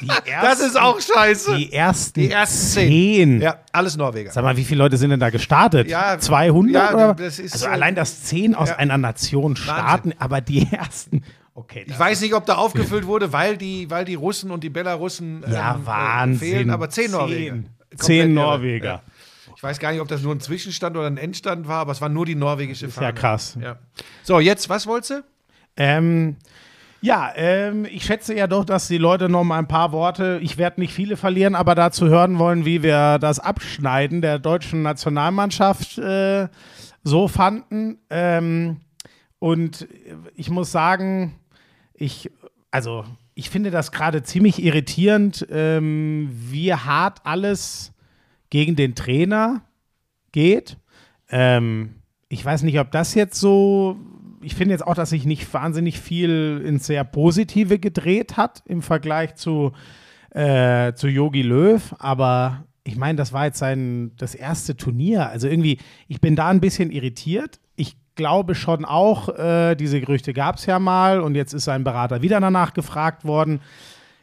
Die [laughs] Das ersten, ist auch scheiße. die ersten, Die ersten zehn. Ja, alles Norweger. Sag mal, wie viele Leute sind denn da gestartet? Ja, 200? ja, das ist also so- allein, dass zehn aus Ja. einer Nation starten, aber die ersten. Okay, Ich weiß nicht, ob da aufgefüllt wurde, weil die, weil die Russen und die Belarussen Ja, ähm, äh, Wahnsinn. fehlen, aber zehn Norweger. Zehn, zehn. Norweger. Ja. Ich weiß gar nicht, ob das nur ein Zwischenstand oder ein Endstand war, aber es war nur die norwegische Fahne. ja krass. Ja. So, jetzt, was wolltest du? Ähm, ja, ähm, ich schätze ja doch, dass die Leute noch mal ein paar Worte, ich werde nicht viele verlieren, aber dazu hören wollen, wie wir das Abschneiden der deutschen Nationalmannschaft äh, so fanden. Ähm, und ich muss sagen, ich, also, ich finde das gerade ziemlich irritierend, ähm, wie hart alles gegen den Trainer geht. Ähm, ich weiß nicht, ob das jetzt so. Ich finde jetzt auch, dass sich nicht wahnsinnig viel ins sehr Positive gedreht hat im Vergleich zu äh, zu Yogi Löw, aber ich meine, das war jetzt sein das erste Turnier. Also irgendwie, ich bin da ein bisschen irritiert. Ich glaube schon auch, äh, diese Gerüchte gab es ja mal und jetzt ist sein Berater wieder danach gefragt worden.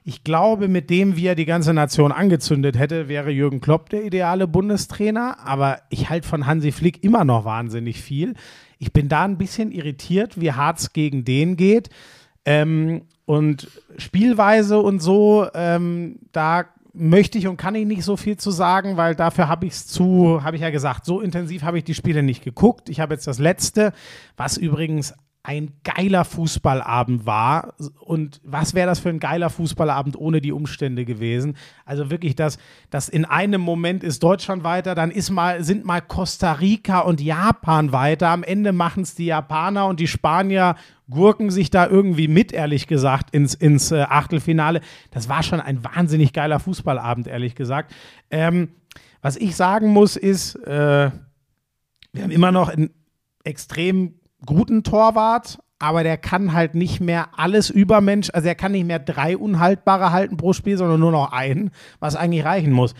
Ich glaube, mit dem, wie er die ganze Nation angezündet hätte, wäre Jürgen Klopp der ideale Bundestrainer. Aber ich halte von Hansi Flick immer noch wahnsinnig viel. Ich bin da ein bisschen irritiert, wie hart es gegen den geht. Ähm, und Spielweise und so, ähm, da möchte ich und kann ich nicht so viel zu sagen, weil dafür habe ich es zu, habe ich ja gesagt, so intensiv habe ich die Spiele nicht geguckt. Ich habe jetzt das letzte, was übrigens ein geiler Fußballabend war. Und was wäre das für ein geiler Fußballabend ohne die Umstände gewesen? Also wirklich, dass das in einem Moment ist Deutschland weiter, dann ist mal, sind mal Costa Rica und Japan weiter. Am Ende machen es die Japaner und die Spanier gurken sich da irgendwie mit, ehrlich gesagt, ins, ins äh, Achtelfinale. Das war schon ein wahnsinnig geiler Fußballabend, ehrlich gesagt. Ähm, was ich sagen muss, ist, äh, wir haben immer noch einen extrem guten Torwart, aber der kann halt nicht mehr alles übermensch, also er kann nicht mehr drei Unhaltbare halten pro Spiel, sondern nur noch einen, was eigentlich reichen muss.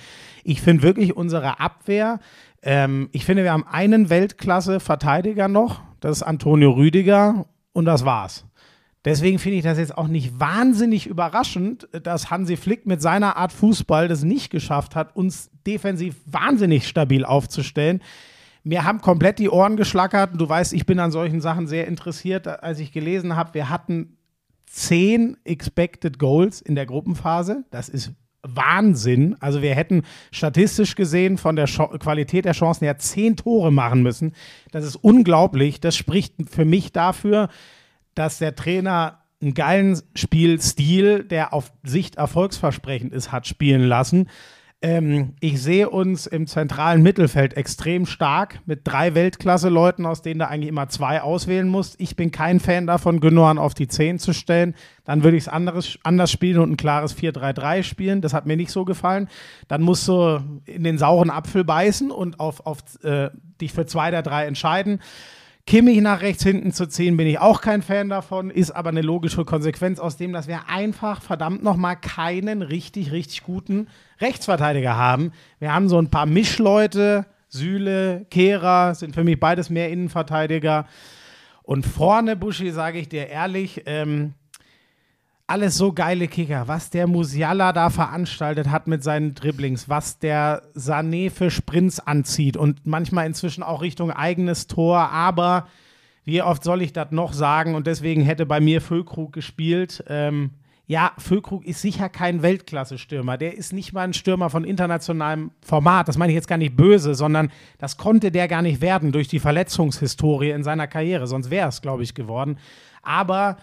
Ich finde wirklich unsere Abwehr, ähm, ich finde, wir haben einen Weltklasse-Verteidiger noch, das ist Antonio Rüdiger und das war's. Deswegen finde ich das jetzt auch nicht wahnsinnig überraschend, dass Hansi Flick mit seiner Art Fußball das nicht geschafft hat, uns defensiv wahnsinnig stabil aufzustellen. Mir haben komplett die Ohren geschlackert. Du weißt, ich bin an solchen Sachen sehr interessiert. Als ich gelesen habe, wir hatten zehn Expected Goals in der Gruppenphase. Das ist Wahnsinn. Also wir hätten statistisch gesehen von der Sch Qualität der Chancen her zehn Tore machen müssen. Das ist unglaublich. Das spricht für mich dafür, dass der Trainer einen geilen Spielstil, der auf Sicht erfolgsversprechend ist, hat spielen lassen. Ähm, ich sehe uns im zentralen Mittelfeld extrem stark mit drei Weltklasse-Leuten, aus denen du eigentlich immer zwei auswählen musst. Ich bin kein Fan davon, Gündogan auf die 10 zu stellen. Dann würde ich es anders spielen und ein klares 4-3-3 spielen. Das hat mir nicht so gefallen. Dann musst du in den sauren Apfel beißen und auf, auf äh, dich für zwei der drei entscheiden. Kimmich nach rechts hinten zu ziehen, bin ich auch kein Fan davon, ist aber eine logische Konsequenz aus dem, dass wir einfach verdammt nochmal keinen richtig, richtig guten Rechtsverteidiger haben. Wir haben so ein paar Mischleute, Süle, Kehrer, sind für mich beides mehr Innenverteidiger. Und vorne, Buschi, sage ich dir ehrlich, ähm, alles so geile Kicker. Was der Musiala da veranstaltet hat mit seinen Dribblings, was der Sané für Sprints anzieht und manchmal inzwischen auch Richtung eigenes Tor. Aber wie oft soll ich das noch sagen? Und deswegen hätte bei mir Füllkrug gespielt. Ähm, ja, Füllkrug ist sicher kein Weltklasse-Stürmer. Der ist nicht mal ein Stürmer von internationalem Format. Das meine ich jetzt gar nicht böse, sondern das konnte der gar nicht werden durch die Verletzungshistorie in seiner Karriere. Sonst wäre es, glaube ich, geworden. Aber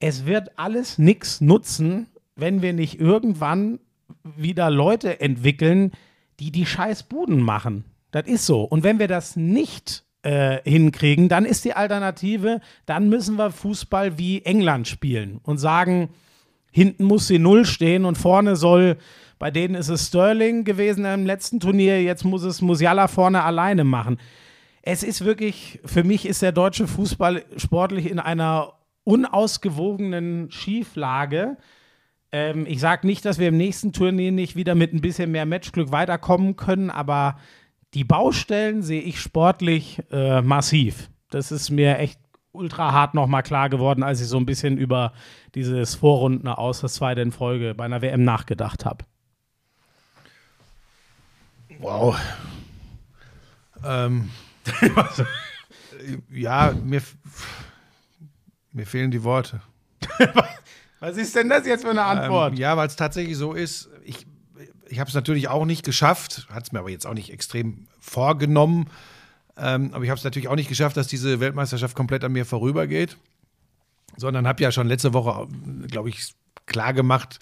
es wird alles nichts nutzen, wenn wir nicht irgendwann wieder Leute entwickeln, die die scheiß Buden machen. Das ist so. Und wenn wir das nicht äh, hinkriegen, dann ist die Alternative, dann müssen wir Fußball wie England spielen und sagen, hinten muss die Null stehen und vorne soll, bei denen ist es Sterling gewesen im letzten Turnier, jetzt muss es Musiala vorne alleine machen. Es ist wirklich, für mich ist der deutsche Fußball sportlich in einer unausgewogenen Schieflage. Ähm, ich sage nicht, dass wir im nächsten Turnier nicht wieder mit ein bisschen mehr Matchglück weiterkommen können, aber die Baustellen sehe ich sportlich äh, massiv. Das ist mir echt ultra hart nochmal klar geworden, als ich so ein bisschen über dieses Vorrunden aus, das zweite in Folge bei einer WM nachgedacht habe. Wow. Ähm, [laughs] ja, mir, mir fehlen die Worte. [laughs] Was ist denn das jetzt für eine Antwort? Ähm, ja, weil es tatsächlich so ist. Ich, ich habe es natürlich auch nicht geschafft, hat es mir aber jetzt auch nicht extrem vorgenommen. Ähm, aber ich habe es natürlich auch nicht geschafft, dass diese Weltmeisterschaft komplett an mir vorübergeht. Sondern habe ja schon letzte Woche, glaube ich, klar gemacht,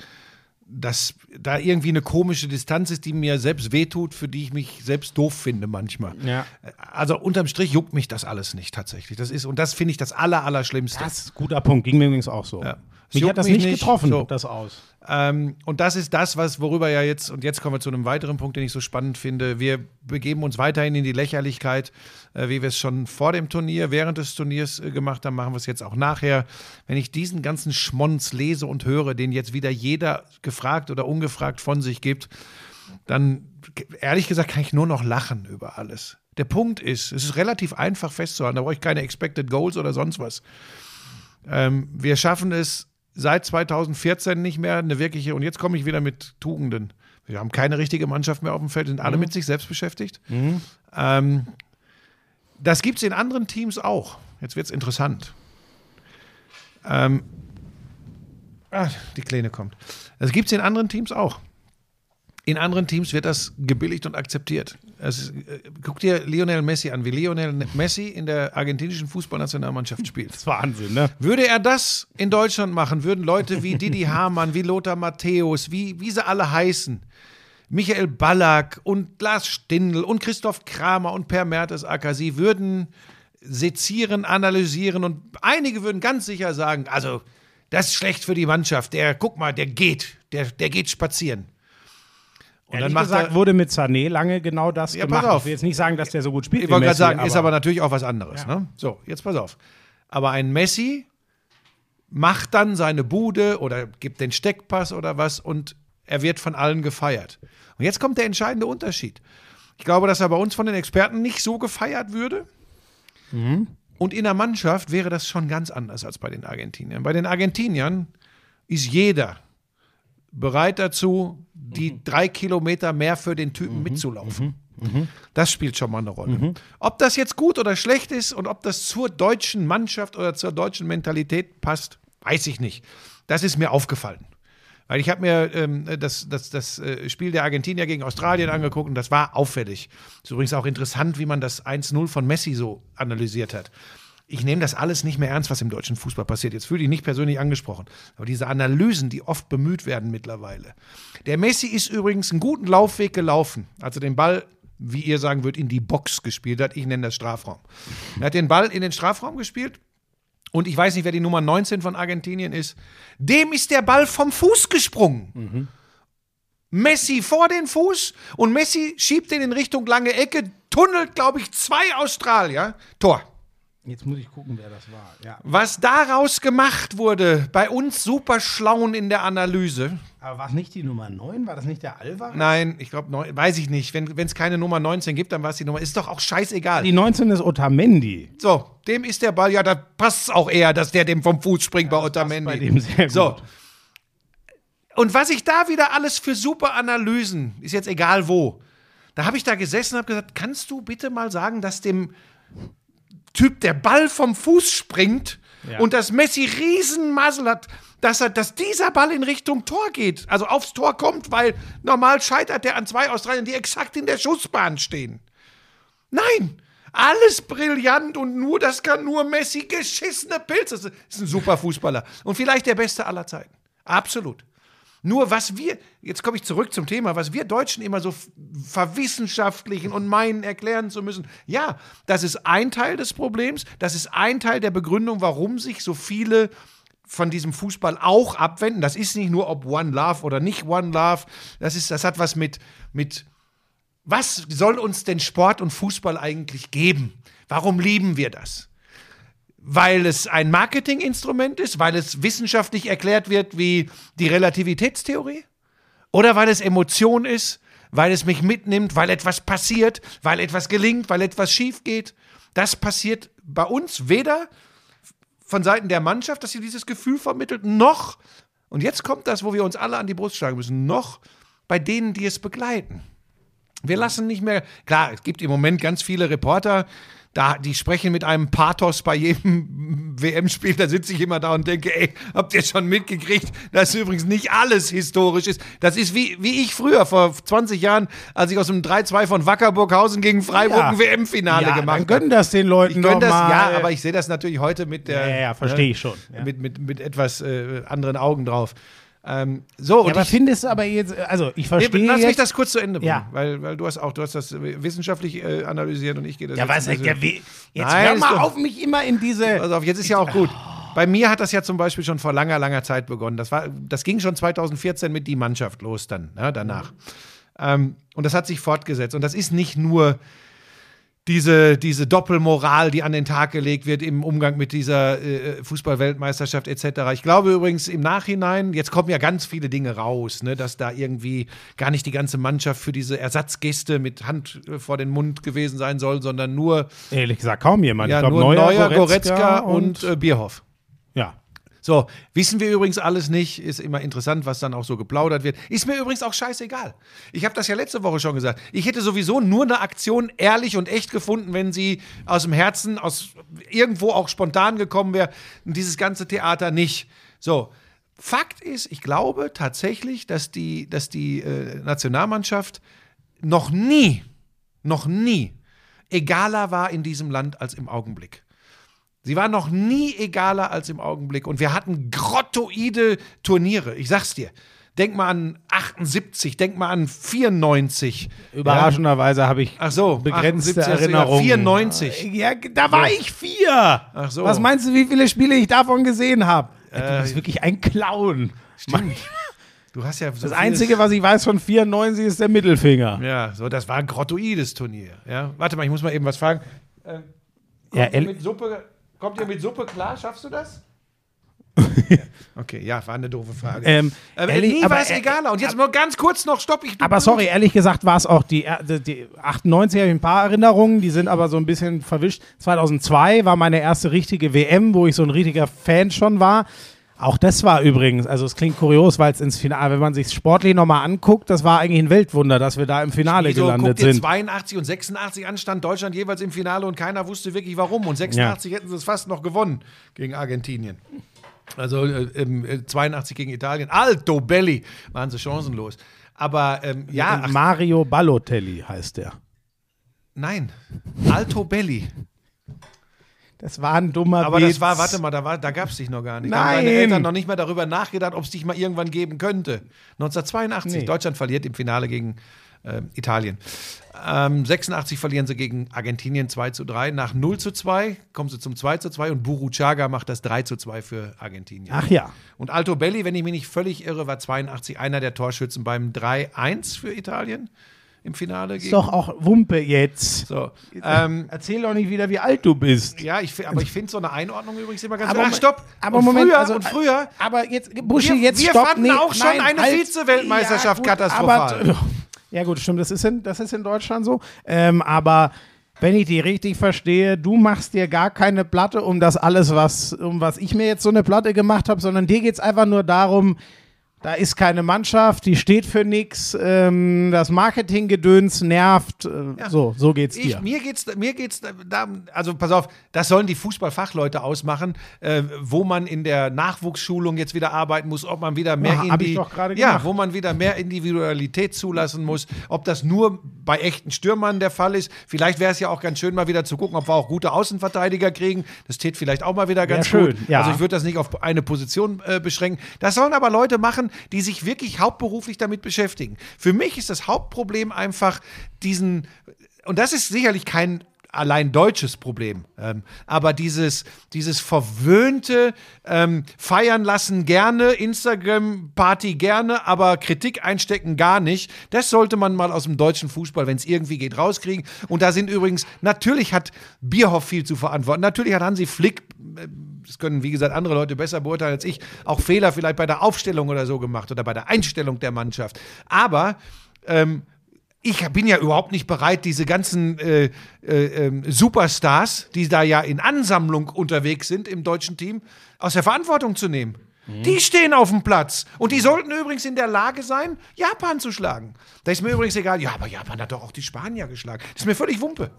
dass da irgendwie eine komische Distanz ist, die mir selbst wehtut, für die ich mich selbst doof finde manchmal. Ja. Also unterm Strich juckt mich das alles nicht tatsächlich. Das ist, und das finde ich das Aller, Allerschlimmste. Das ist ein guter Punkt, ging mir übrigens auch so. Ja. Mich hat das mich nicht getroffen, So. das aus. Ähm, und das ist das, was, worüber ja jetzt, und jetzt kommen wir zu einem weiteren Punkt, den ich so spannend finde. Wir begeben uns weiterhin in die Lächerlichkeit, äh, wie wir es schon vor dem Turnier, während des Turniers äh, gemacht haben, machen wir es jetzt auch nachher. Wenn ich diesen ganzen Schmonz lese und höre, den jetzt wieder jeder gefragt oder ungefragt von sich gibt, dann ehrlich gesagt kann ich nur noch lachen über alles. Der Punkt ist, es ist relativ einfach festzuhalten, da brauche ich keine Expected Goals oder sonst was. Ähm, wir schaffen es seit 2014 nicht mehr eine wirkliche, und jetzt komme ich wieder mit Tugenden. Wir haben keine richtige Mannschaft mehr auf dem Feld, sind alle mit sich selbst beschäftigt. Ähm, das gibt es in anderen Teams auch. Jetzt wird es interessant. Ähm, ah, die Kleine kommt. Das gibt es in anderen Teams auch. In anderen Teams wird das gebilligt und akzeptiert. Es ist, äh, guck dir Lionel Messi an, wie Lionel Messi in der argentinischen Fußballnationalmannschaft spielt. Das ist Wahnsinn, ne? Würde er das in Deutschland machen, würden Leute wie Didi [laughs] Hamann, wie Lothar Matthäus, wie, wie sie alle heißen, Michael Ballack und Lars Stindl und Christoph Kramer und Per Mertesacker, sie würden sezieren, analysieren und einige würden ganz sicher sagen, also das ist schlecht für die Mannschaft, der, guck mal, der geht, der, der geht spazieren. Und Ehrlich dann gesagt er, wurde mit Sané lange genau das Ja, gemacht. pass auf. Ich will jetzt nicht sagen, dass der so gut spielt. Ich wollte gerade sagen, ist aber natürlich auch was anderes. Ja. Ne? So, jetzt pass auf. Aber ein Messi macht dann seine Bude oder gibt den Steckpass oder was und er wird von allen gefeiert. Und jetzt kommt der entscheidende Unterschied. Ich glaube, dass er bei uns von den Experten nicht so gefeiert würde. Und in der Mannschaft wäre das schon ganz anders als bei den Argentiniern. Bei den Argentiniern ist jeder bereit dazu, die drei Kilometer mehr für den Typen mitzulaufen. Das spielt schon mal eine Rolle. Ob das jetzt gut oder schlecht ist und ob das zur deutschen Mannschaft oder zur deutschen Mentalität passt, weiß ich nicht. Das ist mir aufgefallen. Weil ich habe mir ähm, das, das, das äh, Spiel der Argentinier gegen Australien angeguckt und das war auffällig. Ist übrigens auch interessant, wie man das 1-0 von Messi so analysiert hat. Ich nehme das alles nicht mehr ernst, was im deutschen Fußball passiert. Jetzt fühle ich nicht persönlich angesprochen. Aber diese Analysen, die oft bemüht werden mittlerweile. Der Messi ist übrigens einen guten Laufweg gelaufen, als er den Ball, wie ihr sagen würdet, in die Box gespielt hat. Ich nenne das Strafraum. Er hat den Ball in den Strafraum gespielt und ich weiß nicht, wer die Nummer 19 von Argentinien ist. Dem ist der Ball vom Fuß gesprungen. Messi vor den Fuß und Messi schiebt den in Richtung lange Ecke, tunnelt, glaube ich, zwei Australier. Tor. Jetzt muss ich gucken, wer das war. Ja. Was daraus gemacht wurde, bei uns super schlauen in der Analyse. Aber war es nicht die Nummer 9? War das nicht der Alvarez? Nein, ich glaube, weiß ich nicht. Wenn es keine Nummer 19 gibt, dann war es die Nummer. Ist doch auch scheißegal. Die 19 ist Otamendi. So, dem ist der Ball, ja, da passt es auch eher, dass der dem vom Fuß springt bei Bei Otamendi. dem sehr gut. So. Und was ich da wieder alles für super Analysen, ist jetzt egal wo, da habe ich da gesessen und habe gesagt, kannst du bitte mal sagen, dass dem Typ der Ball vom Fuß springt Ja. und dass Messi Riesenmasel hat, dass, er, dass dieser Ball in Richtung Tor geht, also aufs Tor kommt, weil normal scheitert der an zwei Australiern, die exakt in der Schussbahn stehen. Nein, alles brillant und nur, das kann nur Messi, geschissene Pilze. Das ist ein super Fußballer und vielleicht der beste aller Zeiten. Absolut. Nur was wir, jetzt komme ich zurück zum Thema, was wir Deutschen immer so verwissenschaftlichen und meinen erklären zu müssen. Ja, das ist ein Teil des Problems, das ist ein Teil der Begründung, warum sich so viele von diesem Fußball auch abwenden. Das ist nicht nur ob One Love oder nicht One Love, das, ist, das hat was mit, mit was soll uns denn Sport und Fußball eigentlich geben? Warum lieben wir das? Weil es ein Marketinginstrument ist, weil es wissenschaftlich erklärt wird wie die Relativitätstheorie? Oder weil es Emotion ist, weil es mich mitnimmt, weil etwas passiert, weil etwas gelingt, weil etwas schief geht? Das passiert bei uns weder von Seiten der Mannschaft, dass sie dieses Gefühl vermittelt, noch, und jetzt kommt das, wo wir uns alle an die Brust schlagen müssen, noch bei denen, die es begleiten. Wir lassen nicht mehr, klar, es gibt im Moment ganz viele Reporter, da, die sprechen mit einem Pathos bei jedem [laughs] WM-Spiel, da sitze ich immer da und denke, ey, habt ihr schon mitgekriegt, dass übrigens nicht alles historisch ist. Das ist wie, wie ich früher, vor 20 Jahren, als ich aus dem 3-2 von Wackerburghausen gegen Freiburg Ja. ein WM-Finale ja, gemacht dann gönn das den Leuten ich doch das, mal. ja, aber ich sehe das natürlich heute mit der. Ja, ja, verstehe ich schon. Mit, mit, mit etwas äh, anderen Augen drauf. Ähm, so, und Ja, aber ich, findest du aber jetzt, also ich verstehe lass mich jetzt, das kurz zu Ende bringen, Ja. weil, weil du hast auch, du hast das wissenschaftlich äh, analysiert und ich gehe das ja, jetzt was, ein bisschen- ja, wie, jetzt Nein, hör mal doch- auf mich immer in diese, Pass auf, jetzt ist ja auch gut. Bei mir hat das ja zum Beispiel schon vor langer, langer Zeit begonnen. Das, war, das ging schon 2014 mit die Mannschaft los dann, ja, danach. Ähm, und das hat sich fortgesetzt. Und das ist nicht nur diese, diese Doppelmoral, die an den Tag gelegt wird im Umgang mit dieser äh, Fußball-Weltmeisterschaft etc. Ich glaube übrigens im Nachhinein, jetzt kommen ja ganz viele Dinge raus, ne, dass da irgendwie gar nicht die ganze Mannschaft für diese Ersatzgäste mit Hand äh, vor den Mund gewesen sein soll, sondern nur, Ehrlich gesagt, kaum jemand. ja, ich glaub, nur Neuer, Neuer, Goretzka, Goretzka und, äh, Bierhoff. ja. So, wissen wir übrigens alles nicht, ist immer interessant, was dann auch so geplaudert wird. Ist mir übrigens auch scheißegal. Ich habe das ja letzte Woche schon gesagt. Ich hätte sowieso nur eine Aktion ehrlich und echt gefunden, wenn sie aus dem Herzen, aus irgendwo auch spontan gekommen wäre. Dieses ganze Theater nicht. So, Fakt ist, ich glaube tatsächlich, dass die, dass die äh, Nationalmannschaft noch nie, noch nie egaler war in diesem Land als im Augenblick. Sie war noch nie egaler als im Augenblick. Und wir hatten grottoide Turniere. Ich sag's dir. Denk mal an 78, denk mal an 94. Überraschenderweise habe ich Ach so, begrenzte 78, also ja, Erinnerungen. 94. Ja, da war So. ich vier. Ach so. Was meinst du, wie viele Spiele ich davon gesehen habe? du Äh, bist wirklich ein Clown. Stimmt. Du hast ja so Das Einzige, was ich weiß von 94, ist der Mittelfinger. Ja, so, das war ein grottoides Turnier. Ja. Warte mal, ich muss mal eben was fragen. Äh, Ja, mit Suppe, kommt ihr mit Suppe klar? Schaffst du das? [laughs] okay, ja, war eine doofe Frage. Ähm, aber ehrlich, nie aber, war es äh, egaler. Und jetzt nur ganz kurz noch, stopp. Ich, Aber sorry, ehrlich gesagt war es auch die, die, die 98 habe ich ein paar Erinnerungen, die sind aber so ein bisschen verwischt. 2002 war meine erste richtige WM, wo ich so ein richtiger Fan schon war. Auch das war übrigens, also es klingt kurios, weil es ins Finale, wenn man sich sportlich nochmal anguckt, das war eigentlich ein Weltwunder, dass wir da im Finale Wieso gelandet sind. 82 und 86 an, stand Deutschland jeweils im Finale und keiner wusste wirklich warum. Und 86 hätten sie es fast noch gewonnen gegen Argentinien. Also äh, ähm, äh, 82 gegen Italien. Alto Belli waren sie chancenlos. Aber ähm, ja, ach, Mario Balotelli heißt der. nein. Alto Belli. Das war ein dummer Aber Witz. das war, warte mal, da, war- da gab es dich noch gar nicht. Da haben Nein. deine Eltern noch nicht mal darüber nachgedacht, ob es dich mal irgendwann geben könnte. 1982, Nee. Deutschland verliert im Finale gegen ähm, Italien. Ähm, 86 verlieren sie gegen Argentinien 2 zu 3. Nach 0 zu 2 kommen sie zum 2 zu 2 und Buruchaga macht das 3 zu 2 für Argentinien. Ach ja. Und Alto Belli, wenn ich mich nicht völlig irre, war 82 einer der Torschützen beim 3-1 für Italien im Finale. Ist doch auch Wumpe jetzt. so. ähm, Erzähl doch nicht wieder, wie alt du bist. ja, ich, aber ich finde so eine Einordnung übrigens immer ganz Aber Ach, stopp! Aber und Moment, früher, also, und früher Aber jetzt, Buschi, Wir- jetzt wir stopp. fanden auch schon eine halt. Vize-Weltmeisterschaft gut, katastrophal. Aber, [laughs] ja gut, stimmt, das ist in, das ist in Deutschland so. Ähm, aber wenn ich die richtig verstehe, du machst dir gar keine Platte um das alles, was, um was ich mir jetzt so eine Platte gemacht habe, sondern dir geht es einfach nur darum, da ist keine Mannschaft, die steht für nichts, ähm, das Marketinggedöns nervt. Äh, So, so geht's Ich, dir. mir geht's, mir geht's da, also pass auf, das sollen die Fußballfachleute ausmachen, äh, wo man in der Nachwuchsschulung jetzt wieder arbeiten muss, ob man wieder mehr Ja, ich die, ja, wo man wieder mehr Individualität zulassen muss, ob das nur bei echten Stürmern der Fall ist. Vielleicht wäre es ja auch ganz schön, mal wieder zu gucken, ob wir auch gute Außenverteidiger kriegen. Das täte vielleicht auch mal wieder ganz gut. schön, ja. Also ich würde das nicht auf eine Position äh, beschränken. Das sollen aber Leute machen, die sich wirklich hauptberuflich damit beschäftigen. Für mich ist das Hauptproblem einfach diesen, und das ist sicherlich kein allein deutsches Problem. Ähm, aber dieses, dieses verwöhnte ähm, Feiern lassen gerne, Instagram-Party gerne, aber Kritik einstecken gar nicht, das sollte man mal aus dem deutschen Fußball, wenn es irgendwie geht, rauskriegen. Und da sind übrigens, natürlich hat Bierhoff viel zu verantworten, natürlich hat Hansi Flick äh, das können, wie gesagt, andere Leute besser beurteilen als ich, auch Fehler vielleicht bei der Aufstellung oder so gemacht oder bei der Einstellung der Mannschaft. Aber ähm, ich bin ja überhaupt nicht bereit, diese ganzen äh, äh, ähm, Superstars, die da ja in Ansammlung unterwegs sind im deutschen Team, aus der Verantwortung zu nehmen. Die stehen auf dem Platz. Und die sollten übrigens in der Lage sein, Japan zu schlagen. Da ist mir übrigens egal, ja, aber Japan hat doch auch die Spanier geschlagen. Das ist mir völlig Wumpe.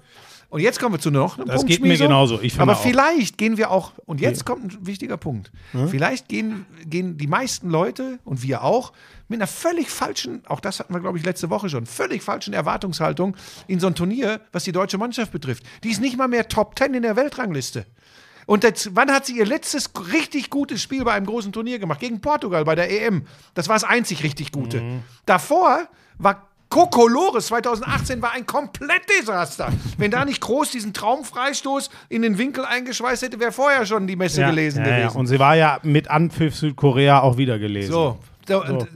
Und jetzt kommen wir zu noch einem Das geht mir genauso. Aber auch. vielleicht gehen wir auch, und jetzt kommt ein wichtiger Punkt, vielleicht gehen, gehen die meisten Leute und wir auch mit einer völlig falschen, auch das hatten wir, glaube ich, letzte Woche schon, völlig falschen Erwartungshaltung in so ein Turnier, was die deutsche Mannschaft betrifft. Die ist nicht mal mehr Top 10 in der Weltrangliste. Und jetzt, wann hat sie ihr letztes richtig gutes Spiel bei einem großen Turnier gemacht? Gegen Portugal bei der EM. Das war das einzig richtig Gute. Davor war Kokolores 2018 war ein Komplettdesaster. Wenn da nicht groß diesen Traumfreistoß in den Winkel eingeschweißt hätte, wäre vorher schon die Messe gelesen ja, ja. gewesen. Und sie war ja mit Anpfiff Südkorea auch wieder gelesen. So. so. Und,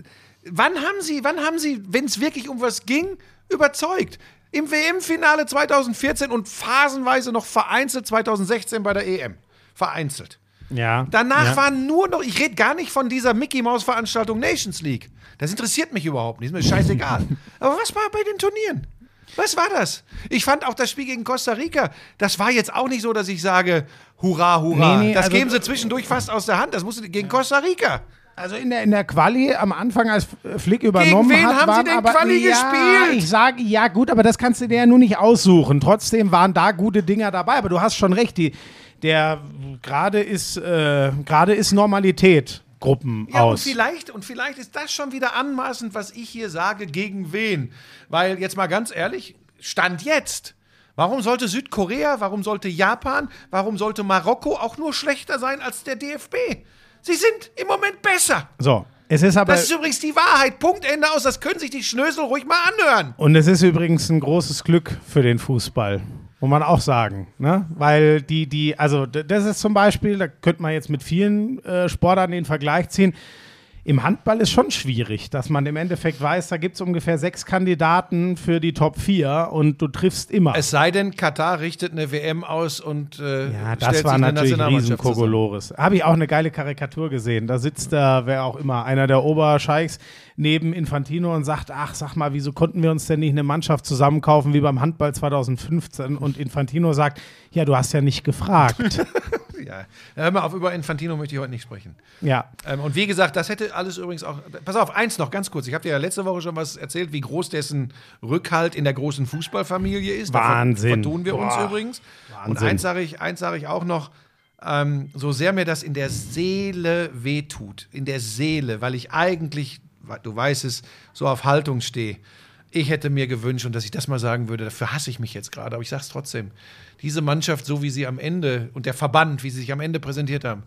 wann haben Sie, wann haben Sie, wenn es wirklich um was ging, überzeugt? Im WM-Finale 2014 und phasenweise noch vereinzelt 2016 bei der EM. Vereinzelt. Ja. Danach ja. waren nur noch, ich rede gar nicht von dieser Mickey Mouse Veranstaltung Nations League. Das interessiert mich überhaupt nicht, ist mir scheißegal. [laughs] Aber was war bei den Turnieren? Was war das? Ich fand auch das Spiel gegen Costa Rica, das war jetzt auch nicht so, dass ich sage, hurra, hurra. Nee, nee, das also- geben sie zwischendurch fast aus der Hand. Das musste gegen Costa Rica. Also in der, in der Quali am Anfang, als Flick übernommen wen hat, haben Sie waren denn aber, Quali ja, gespielt? Ich sage, ja gut, aber das kannst du dir ja nur nicht aussuchen. Trotzdem waren da gute Dinger dabei. Aber du hast schon recht, die, der gerade ist, äh, gerade ist Normalität. Gruppen Ja, und aus. vielleicht, und vielleicht ist das schon wieder anmaßend, was ich hier sage, gegen wen. Weil jetzt mal ganz ehrlich, Stand jetzt. Warum sollte Südkorea, warum sollte Japan, warum sollte Marokko auch nur schlechter sein als der DFB? Sie sind im Moment besser. So, es ist aber Das ist übrigens die Wahrheit. Punkt, Ende aus. Das können sich die Schnösel ruhig mal anhören. und es ist übrigens ein großes Glück für den Fußball. Muss man auch sagen, ne? Weil die, die, also das ist zum Beispiel, da könnte man jetzt mit vielen äh, Sportarten den Vergleich ziehen. Im Handball ist schon schwierig, dass man im Endeffekt weiß, da gibt es ungefähr sechs Kandidaten für die Top 4 und du triffst immer. Es sei denn, Katar richtet eine WM aus und äh, ja, das war natürlich. Riesenkokolores. Habe ich auch eine geile Karikatur gesehen. Da sitzt da, wer auch immer, einer der Oberscheichs neben Infantino und sagt, ach, sag mal, wieso konnten wir uns denn nicht eine Mannschaft zusammenkaufen wie beim Handball 2015? Und Infantino sagt, ja, du hast ja nicht gefragt. [laughs] Ja. Hör mal auf, über Infantino möchte ich heute nicht sprechen. ja. Ähm, und wie gesagt, das hätte alles übrigens auch. Pass auf, eins noch ganz kurz. Ich habe dir ja letzte Woche schon was erzählt, wie groß dessen Rückhalt in der großen Fußballfamilie ist. Wahnsinn. Vertun wir uns Boah. übrigens. Und Wahnsinn. eins sage ich, eins sage ich auch noch. Ähm, so sehr mir das in der Seele wehtut, in der Seele, weil ich eigentlich, du weißt es, so auf Haltung stehe. Ich hätte mir gewünscht, und dass ich das mal sagen würde, dafür hasse ich mich jetzt gerade, aber ich sage es trotzdem. Diese Mannschaft, so wie sie am Ende und der Verband, wie sie sich am Ende präsentiert haben,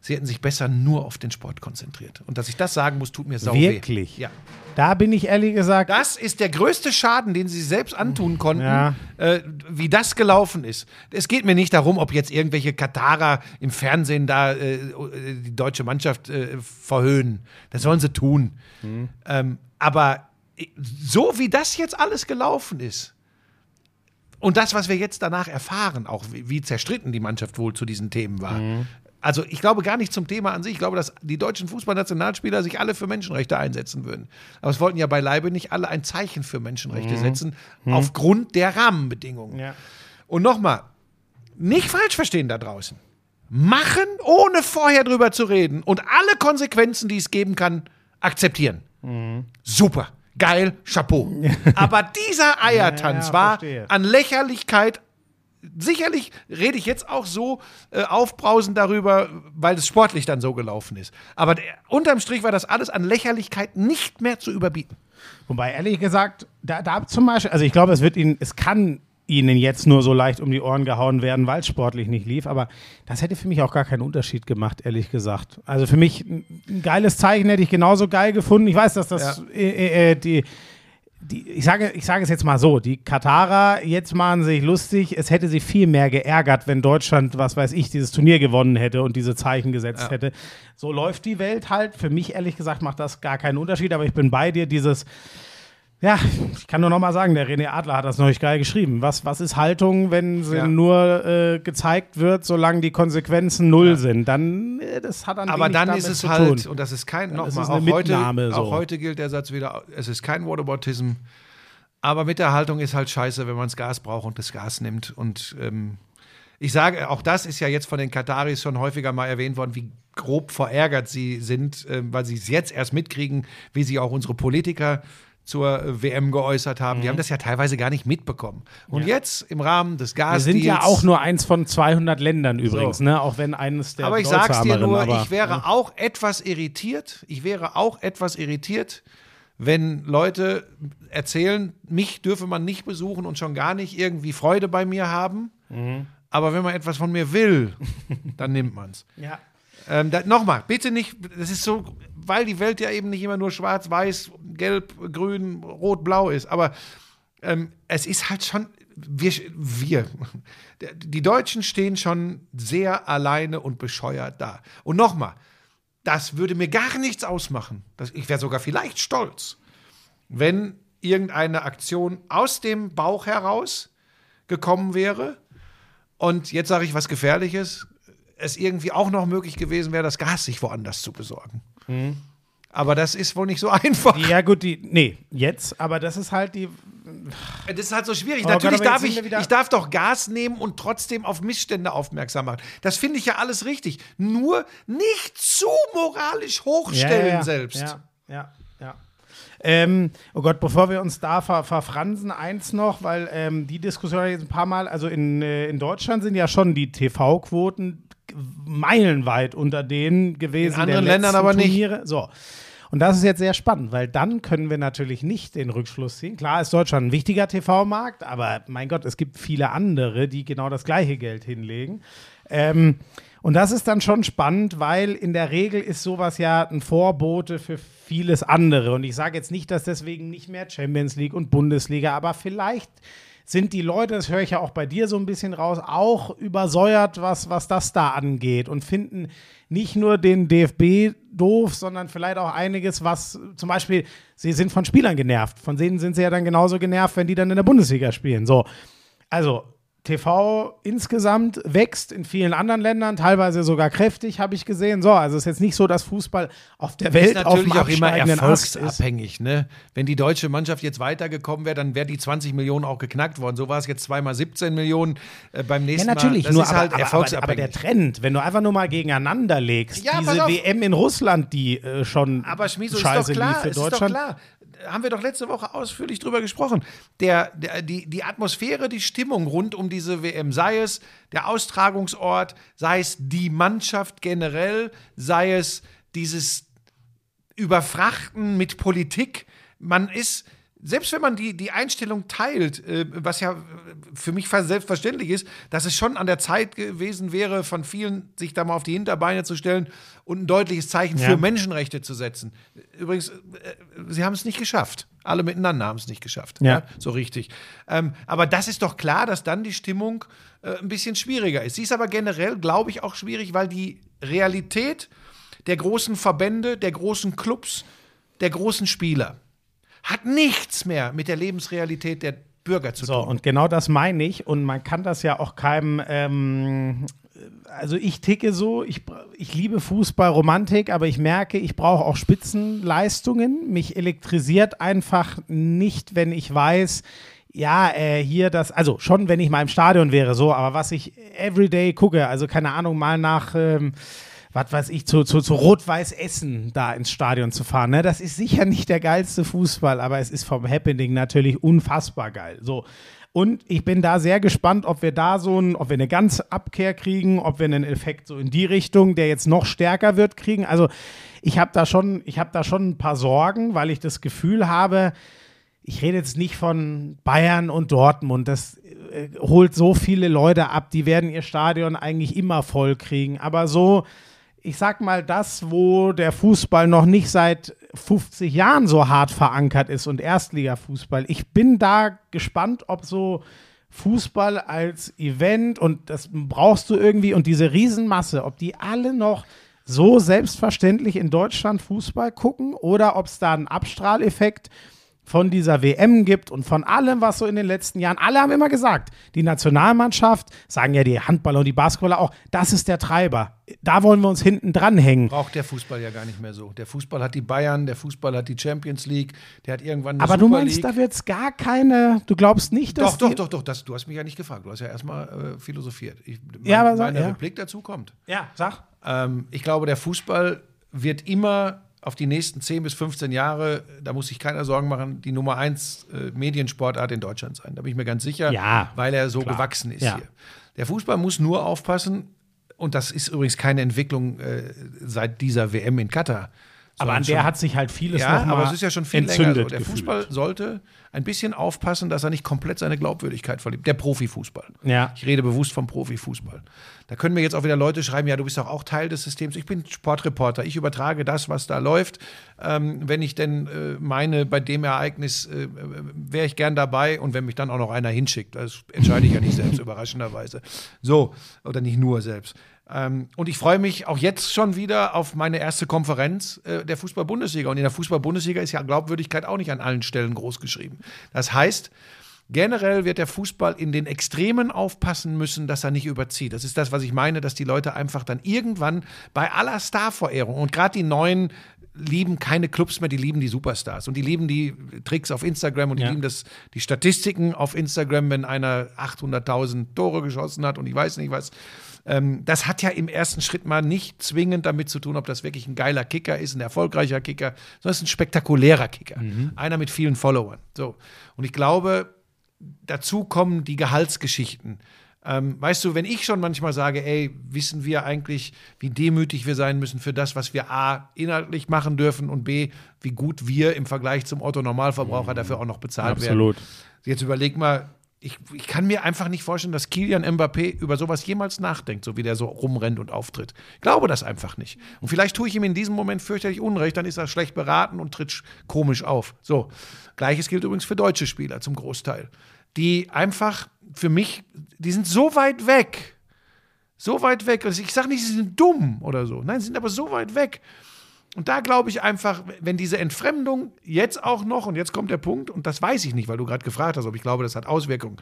sie hätten sich besser nur auf den Sport konzentriert. Und dass ich das sagen muss, tut mir sau Wirklich? weh. Ja. Da bin ich ehrlich gesagt. Das ist der größte Schaden, den sie sich selbst antun konnten, Ja. äh, wie das gelaufen ist. Es geht mir nicht darum, ob jetzt irgendwelche Katarer im Fernsehen da äh, die deutsche Mannschaft äh, verhöhnen. Das sollen sie tun. Ähm, aber so wie das jetzt alles gelaufen ist, und das, was wir jetzt danach erfahren, auch wie, wie zerstritten die Mannschaft wohl zu diesen Themen war. Also ich glaube gar nicht zum Thema an sich. Ich glaube, dass die deutschen Fußballnationalspieler sich alle für Menschenrechte einsetzen würden. Aber es wollten ja beileibe nicht alle ein Zeichen für Menschenrechte setzen, aufgrund der Rahmenbedingungen. Ja. Und nochmal, nicht falsch verstehen da draußen. Machen, ohne vorher drüber zu reden und alle Konsequenzen, die es geben kann, akzeptieren. Super. Geil, Chapeau. [laughs] Aber dieser Eiertanz Ja, ja, war verstehe. an Lächerlichkeit. Sicherlich rede ich jetzt auch so äh, aufbrausend darüber, weil es sportlich dann so gelaufen ist. Aber der, unterm Strich war das alles an Lächerlichkeit nicht mehr zu überbieten. Wobei, ehrlich gesagt, da, da zum Beispiel, also ich glaube, es wird ihnen, es kann ihnen jetzt nur so leicht um die Ohren gehauen werden, weil es sportlich nicht lief, aber das hätte für mich auch gar keinen Unterschied gemacht, ehrlich gesagt. Also für mich ein, geiles Zeichen hätte ich genauso geil gefunden. Ich weiß, dass das Ja. äh, äh, die die, ich, sage, ich sage es jetzt mal so, die Katarer jetzt machen sich lustig, es hätte sie viel mehr geärgert, wenn Deutschland, was weiß ich, dieses Turnier gewonnen hätte und diese Zeichen gesetzt hätte. So läuft die Welt halt. Für mich, ehrlich gesagt, macht das gar keinen Unterschied, aber ich bin bei dir, dieses, ja, ich kann nur noch mal sagen, der René Adler hat das neulich geil geschrieben. Was, was ist Haltung, wenn sie Ja. nur äh, gezeigt wird, solange die Konsequenzen null sind? Dann, äh, das hat dann Aber dann ist es halt, und das ist kein, nochmal, auch, heute, so. auch heute gilt der Satz wieder, es ist kein Whataboutism, aber mit der Haltung ist halt scheiße, wenn man das Gas braucht und das Gas nimmt. Und ähm, ich sage, auch das ist ja jetzt von den Kataris schon häufiger mal erwähnt worden, wie grob verärgert sie sind, ähm, weil sie es jetzt erst mitkriegen, wie sich auch unsere Politiker zur äh, WM geäußert haben. Mhm. Die haben das ja teilweise gar nicht mitbekommen. Und jetzt im Rahmen des Wir Gas sind ja auch nur eins von 200 Ländern übrigens, So. ne? auch wenn eines der aber ich sag's dir nur, aber- ich wäre auch etwas irritiert. Ich wäre auch etwas irritiert, wenn Leute erzählen, mich dürfe man nicht besuchen und schon gar nicht irgendwie Freude bei mir haben. Mhm. Aber wenn man etwas von mir will, [laughs] dann nimmt man's. Ja. Ähm, da, Nochmal, bitte nicht, das ist so, weil die Welt ja eben nicht immer nur schwarz, weiß, gelb, grün, rot, blau ist. Aber ähm, es ist halt schon, wir, wir, die Deutschen stehen schon sehr alleine und bescheuert da. Und nochmal, das würde mir gar nichts ausmachen. Das, ich wäre sogar vielleicht stolz, wenn irgendeine Aktion aus dem Bauch heraus gekommen wäre. Und jetzt sage ich was Gefährliches. Es irgendwie auch noch möglich gewesen wäre, das Gas sich woanders zu besorgen. Aber das ist wohl nicht so [laughs] einfach. Ja, gut, die, nee, jetzt, aber das ist halt die, Das ist halt so schwierig. Oh Natürlich Gott, darf ich, ich darf doch Gas nehmen und trotzdem auf Missstände aufmerksam machen. Das finde ich ja alles richtig. Nur nicht zu moralisch hochstellen ja, ja, selbst. Ja, ja, ja. Ähm, oh Gott, bevor wir uns da ver verfransen, eins noch, weil ähm, die Diskussion jetzt ein paar Mal, also in, äh, in Deutschland sind ja schon die TV-Quoten meilenweit unter denen gewesen. In anderen der Ländern aber nicht. Turniere. So. Und das ist jetzt sehr spannend, weil dann können wir natürlich nicht den Rückschluss ziehen. Klar ist Deutschland ein wichtiger TV-Markt, aber mein Gott, es gibt viele andere, die genau das gleiche Geld hinlegen. Ähm, und das ist dann schon spannend, weil in der Regel ist sowas ja ein Vorbote für vieles andere. Und ich sage jetzt nicht, dass deswegen nicht mehr Champions League und Bundesliga, aber vielleicht sind die Leute, das höre ich ja auch bei dir so ein bisschen raus, auch übersäuert, was, was das da angeht und finden nicht nur den DFB doof, sondern vielleicht auch einiges, was zum Beispiel, sie sind von Spielern genervt. Von denen sind sie ja dann genauso genervt, wenn die dann in der Bundesliga spielen. So, also TV insgesamt wächst in vielen anderen Ländern, teilweise sogar kräftig, habe ich gesehen. So, also es ist jetzt nicht so, dass Fußball auf der Welt ist auf natürlich dem auch immer ist. erfolgsabhängig. Ne? Wenn die deutsche Mannschaft jetzt weitergekommen wäre, dann wäre die 20 Millionen auch geknackt worden. So war es jetzt zweimal 17 Millionen äh, beim Ja, nächsten natürlich, Mal. Nur ist aber, halt aber, aber, der Trend, wenn du einfach nur mal gegeneinander legst, Ja, diese auf. WM in Russland, die äh, schon Aber Schmieso, ist scheiße doch klar, lief für es ist doch Deutschland. klar. Haben wir doch letzte Woche ausführlich drüber gesprochen. Der, der, die, die Atmosphäre, die Stimmung rund um diese WM, sei es der Austragungsort, sei es die Mannschaft generell, sei es dieses Überfrachten mit Politik. Man ist, selbst wenn man die, die Einstellung teilt, äh, was ja für mich fast selbstverständlich ist, dass es schon an der Zeit gewesen wäre, von vielen sich da mal auf die Hinterbeine zu stellen und ein deutliches Zeichen Ja. für Menschenrechte zu setzen. Übrigens, äh, sie haben es nicht geschafft. Alle miteinander haben es nicht geschafft. Ja. so richtig. Ähm, aber das ist doch klar, dass dann die Stimmung äh, ein bisschen schwieriger ist. Sie ist aber generell, glaube ich, auch schwierig, weil die Realität der großen Verbände, der großen Clubs, der großen Spieler hat nichts mehr mit der Lebensrealität der Bürger zu So, tun. und genau das meine ich. Und man kann das ja auch keinem. Ähm, also, ich ticke so, ich, ich liebe Fußball, Romantik, aber ich merke, ich brauche auch Spitzenleistungen. Mich elektrisiert einfach nicht, wenn ich weiß, ja, äh, hier das, also schon, wenn ich mal im Stadion wäre, so, aber was ich everyday gucke, also keine Ahnung, mal nach. Ähm, was weiß ich, zu, zu, zu Rot-Weiß Essen da ins Stadion zu fahren. Ne? Das ist sicher nicht der geilste Fußball, aber es ist vom Happening natürlich unfassbar geil. So. Und ich bin da sehr gespannt, ob wir da so ein, ob wir eine ganze Abkehr kriegen, ob wir einen Effekt so in die Richtung, der jetzt noch stärker wird, kriegen. Also ich habe da schon, ich habe da schon ein paar Sorgen, weil ich das Gefühl habe, ich rede jetzt nicht von Bayern und Dortmund. Das äh, holt so viele Leute ab, die werden ihr Stadion eigentlich immer voll kriegen. Aber so, ich sag mal, das, wo der Fußball noch nicht seit 50 Jahren so hart verankert ist und Erstligafußball, ich bin da gespannt, ob so Fußball als Event und das brauchst du irgendwie und diese Riesenmasse, ob die alle noch so selbstverständlich in Deutschland Fußball gucken oder ob es da einen Abstrahleffekt von dieser WM gibt und von allem, was so in den letzten Jahren, alle haben immer gesagt, die Nationalmannschaft, sagen ja die Handballer und die Basketballer auch, das ist der Treiber. Da wollen wir uns hinten dranhängen. Braucht der Fußball ja gar nicht mehr so. Der Fußball hat die Bayern, der Fußball hat die Champions League, der hat irgendwann eine Aber du Super meinst, League. da wird es gar keine, du glaubst nicht, dass Doch, doch, doch, doch. Das, du hast mich ja nicht gefragt. Du hast ja erstmal äh, philosophiert. Ich, mein, Ja, aber sag- meine ja. Replik dazu kommt. Ja, sag. Ähm, ich glaube, der Fußball wird immer auf die nächsten 10 bis 15 Jahre, da muss sich keiner Sorgen machen, die Nummer 1 äh, Mediensportart in Deutschland sein. Da bin ich mir ganz sicher, Ja, weil er so klar. gewachsen ist Ja. hier. Der Fußball muss nur aufpassen, und das ist übrigens keine Entwicklung äh, seit dieser WM in Katar. Aber an der hat sich halt vieles ja, noch mal aber es ist ja schon viel länger entzündet so. Der gefühlt. Fußball sollte ein bisschen aufpassen, dass er nicht komplett seine Glaubwürdigkeit verliert. Der Profifußball. Ja. Ich rede bewusst vom Profifußball. Da können mir jetzt auch wieder Leute schreiben, ja, du bist doch auch Teil des Systems. Ich bin Sportreporter. Ich übertrage das, was da läuft. Ähm, wenn ich denn äh, meine, bei dem Ereignis äh, wäre ich gern dabei und wenn mich dann auch noch einer hinschickt, das entscheide ich ja nicht selbst, [laughs] überraschenderweise. So, oder nicht nur selbst. Ähm, und ich freue mich auch jetzt schon wieder auf meine erste Konferenz äh, der Fußball-Bundesliga. Und in der Fußball-Bundesliga ist ja Glaubwürdigkeit auch nicht an allen Stellen groß geschrieben. Das heißt, Generell wird der Fußball in den Extremen aufpassen müssen, dass er nicht überzieht. Das ist das, was ich meine, dass die Leute einfach dann irgendwann bei aller Starverehrung und gerade die neuen lieben keine Clubs mehr, die lieben die Superstars und die lieben die Tricks auf Instagram und die Ja. lieben das, die Statistiken auf Instagram, wenn einer 800.000 Tore geschossen hat und ich weiß nicht was. Ähm, das hat ja im ersten Schritt mal nicht zwingend damit zu tun, ob das wirklich ein geiler Kicker ist, ein erfolgreicher Kicker, sondern es ist ein spektakulärer Kicker. Einer mit vielen Followern. So. Und ich glaube, dazu kommen die Gehaltsgeschichten. Ähm, weißt du, wenn ich schon manchmal sage, ey, wissen wir eigentlich, wie demütig wir sein müssen für das, was wir A, inhaltlich machen dürfen und B, wie gut wir im Vergleich zum Otto-Normalverbraucher dafür auch noch bezahlt Absolut. werden. Jetzt überleg mal, ich, ich kann mir einfach nicht vorstellen, dass Kilian Mbappé über sowas jemals nachdenkt, so wie der so rumrennt und auftritt. Ich glaube das einfach nicht. Und vielleicht tue ich ihm in diesem Moment fürchterlich Unrecht, dann ist er schlecht beraten und tritt sch- komisch auf. So. Gleiches gilt übrigens für deutsche Spieler zum Großteil, die einfach für mich, die sind so weit weg. So weit weg. Also ich sage nicht, sie sind dumm oder so. Nein, sie sind aber so weit weg. Und da glaube ich einfach, wenn diese Entfremdung jetzt auch noch, und jetzt kommt der Punkt, und das weiß ich nicht, weil du gerade gefragt hast, ob ich glaube, das hat Auswirkungen.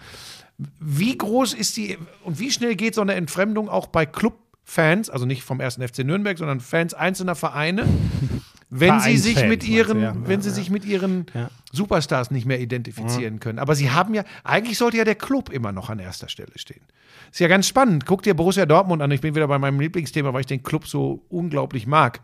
Wie groß ist die und wie schnell geht so eine Entfremdung auch bei Clubfans, also nicht vom ersten FC Nürnberg, sondern Fans einzelner Vereine, wenn sie sich mit ihren, ja. wenn sie sich mit ihren Ja. Superstars nicht mehr identifizieren können. Aber sie haben ja, eigentlich sollte ja der Club immer noch an erster Stelle stehen. Ist ja ganz spannend. Guck dir Borussia Dortmund an. Ich bin wieder bei meinem Lieblingsthema, weil ich den Club so unglaublich mag.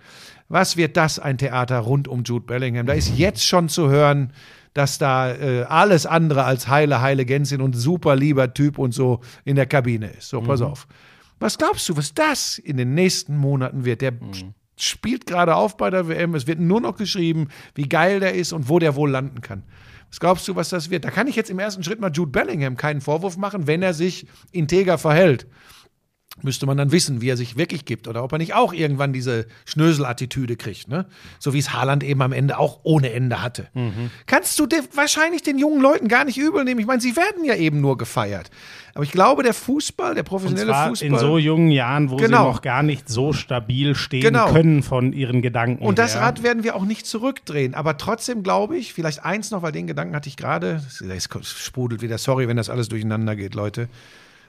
Was wird das ein Theater rund um Jude Bellingham? Da ist jetzt schon zu hören, dass da äh, alles andere als heile, heile Gänsin und super lieber Typ und so in der Kabine ist. So, pass auf. Was glaubst du, was das in den nächsten Monaten wird? Der spielt gerade auf bei der WM. Es wird nur noch geschrieben, wie geil der ist und wo der wohl landen kann. Was glaubst du, was das wird? Da kann ich jetzt im ersten Schritt mal Jude Bellingham keinen Vorwurf machen, wenn er sich integer verhält. Müsste man dann wissen, wie er sich wirklich gibt oder ob er nicht auch irgendwann diese Schnöselattitüde kriegt, ne? So wie es Haaland eben am Ende auch ohne Ende hatte. Kannst du wahrscheinlich den jungen Leuten gar nicht übel nehmen. Ich meine, sie werden ja eben nur gefeiert. Aber ich glaube, der Fußball, der Und professionelle zwar Fußball. in so jungen Jahren, wo Genau. sie noch gar nicht so stabil stehen Genau. können von ihren Gedanken. Und das her. Rad werden wir auch nicht zurückdrehen. Aber trotzdem glaube ich, vielleicht eins noch, weil den Gedanken hatte ich gerade, es sprudelt wieder, sorry, wenn das alles durcheinander geht, Leute.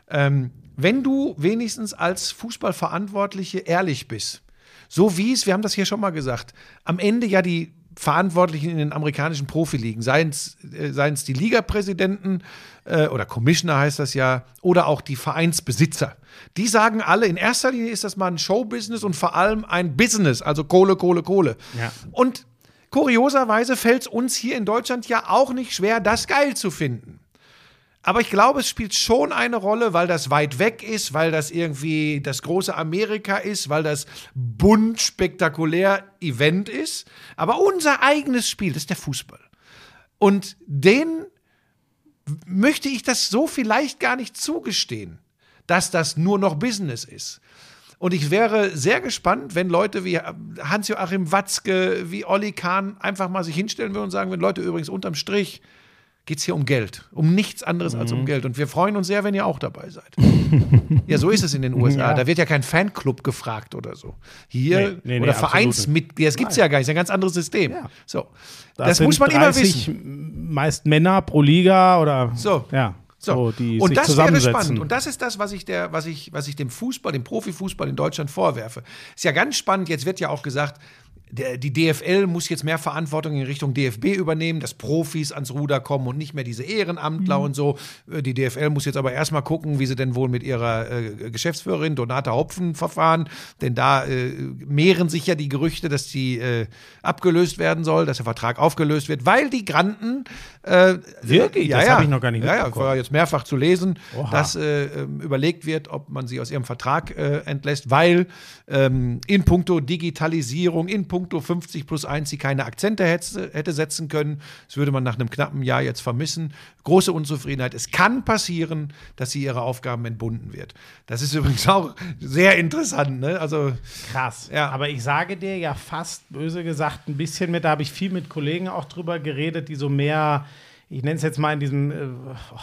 Ähm, wenn du wenigstens als Fußballverantwortliche ehrlich bist, so wie es, wir haben das hier schon mal gesagt, am Ende ja die Verantwortlichen in den amerikanischen Profiligen, seien es äh, seien es die Ligapräsidenten äh, oder Commissioner heißt das ja, oder auch die Vereinsbesitzer. Die sagen alle, in erster Linie ist das mal ein Showbusiness und vor allem ein Business, also Kohle, Kohle, Kohle. Ja. Und kurioserweise fällt es uns hier in Deutschland ja auch nicht schwer, das geil zu finden. Aber ich glaube, es spielt schon eine Rolle, weil das weit weg ist, weil das irgendwie das große Amerika ist, weil das bunt, spektakulär Event ist. Aber unser eigenes Spiel, das ist der Fußball. Und den möchte ich das so vielleicht gar nicht zugestehen, dass das nur noch Business ist. Und ich wäre sehr gespannt, wenn Leute wie Hans-Joachim Watzke, wie Olli Kahn einfach mal sich hinstellen würden und sagen, wenn Leute übrigens unterm Strich geht es hier um Geld, um nichts anderes als Mhm. um Geld. Und wir freuen uns sehr, wenn ihr auch dabei seid. [laughs] ja, so ist es in den USA. Ja. Da wird ja kein Fanclub gefragt oder so. Hier Nee, nee, nee, oder absolut Vereinsmitglieder, das gibt es ja gar nicht, das ist ein ganz anderes System. Ja. So. Das, Das, muss man immer 30 wissen. meist Männer pro Liga oder So. ja, so, die und das wäre spannend. Und das ist das, was ich, der, was, ich, was ich dem Fußball, dem Profifußball in Deutschland vorwerfe. Ist ja ganz spannend, jetzt wird ja auch gesagt, der, die DFL muss jetzt mehr Verantwortung in Richtung DFB übernehmen, dass Profis ans Ruder kommen und nicht mehr diese Ehrenamtler und so. Äh, Die DFL muss jetzt aber erstmal gucken, wie sie denn wohl mit ihrer äh, Geschäftsführerin Donata Hopfen verfahren. Denn da äh, mehren sich ja die Gerüchte, dass die äh, abgelöst werden soll, dass der Vertrag aufgelöst wird, weil die Granten äh, Wirklich? Ja, Das ja. hab ich noch gar nicht Ja, ja, mitbekommen. war jetzt mehrfach zu lesen, Oha. dass äh, ähm, überlegt wird, ob man sie aus ihrem Vertrag entlässt, weil ähm, in puncto Digitalisierung, in puncto puncto 50 plus 1 sie keine Akzente hätte, hätte setzen können. Das würde man nach einem knappen Jahr jetzt vermissen. Große Unzufriedenheit. Es kann passieren, dass sie ihre Aufgaben entbunden wird. Das ist übrigens auch sehr interessant. Ne? Also Krass. Ja. Aber ich sage dir ja fast böse gesagt ein bisschen mit, da habe ich viel mit Kollegen auch drüber geredet, die so mehr, ich nenne es jetzt mal in diesem äh,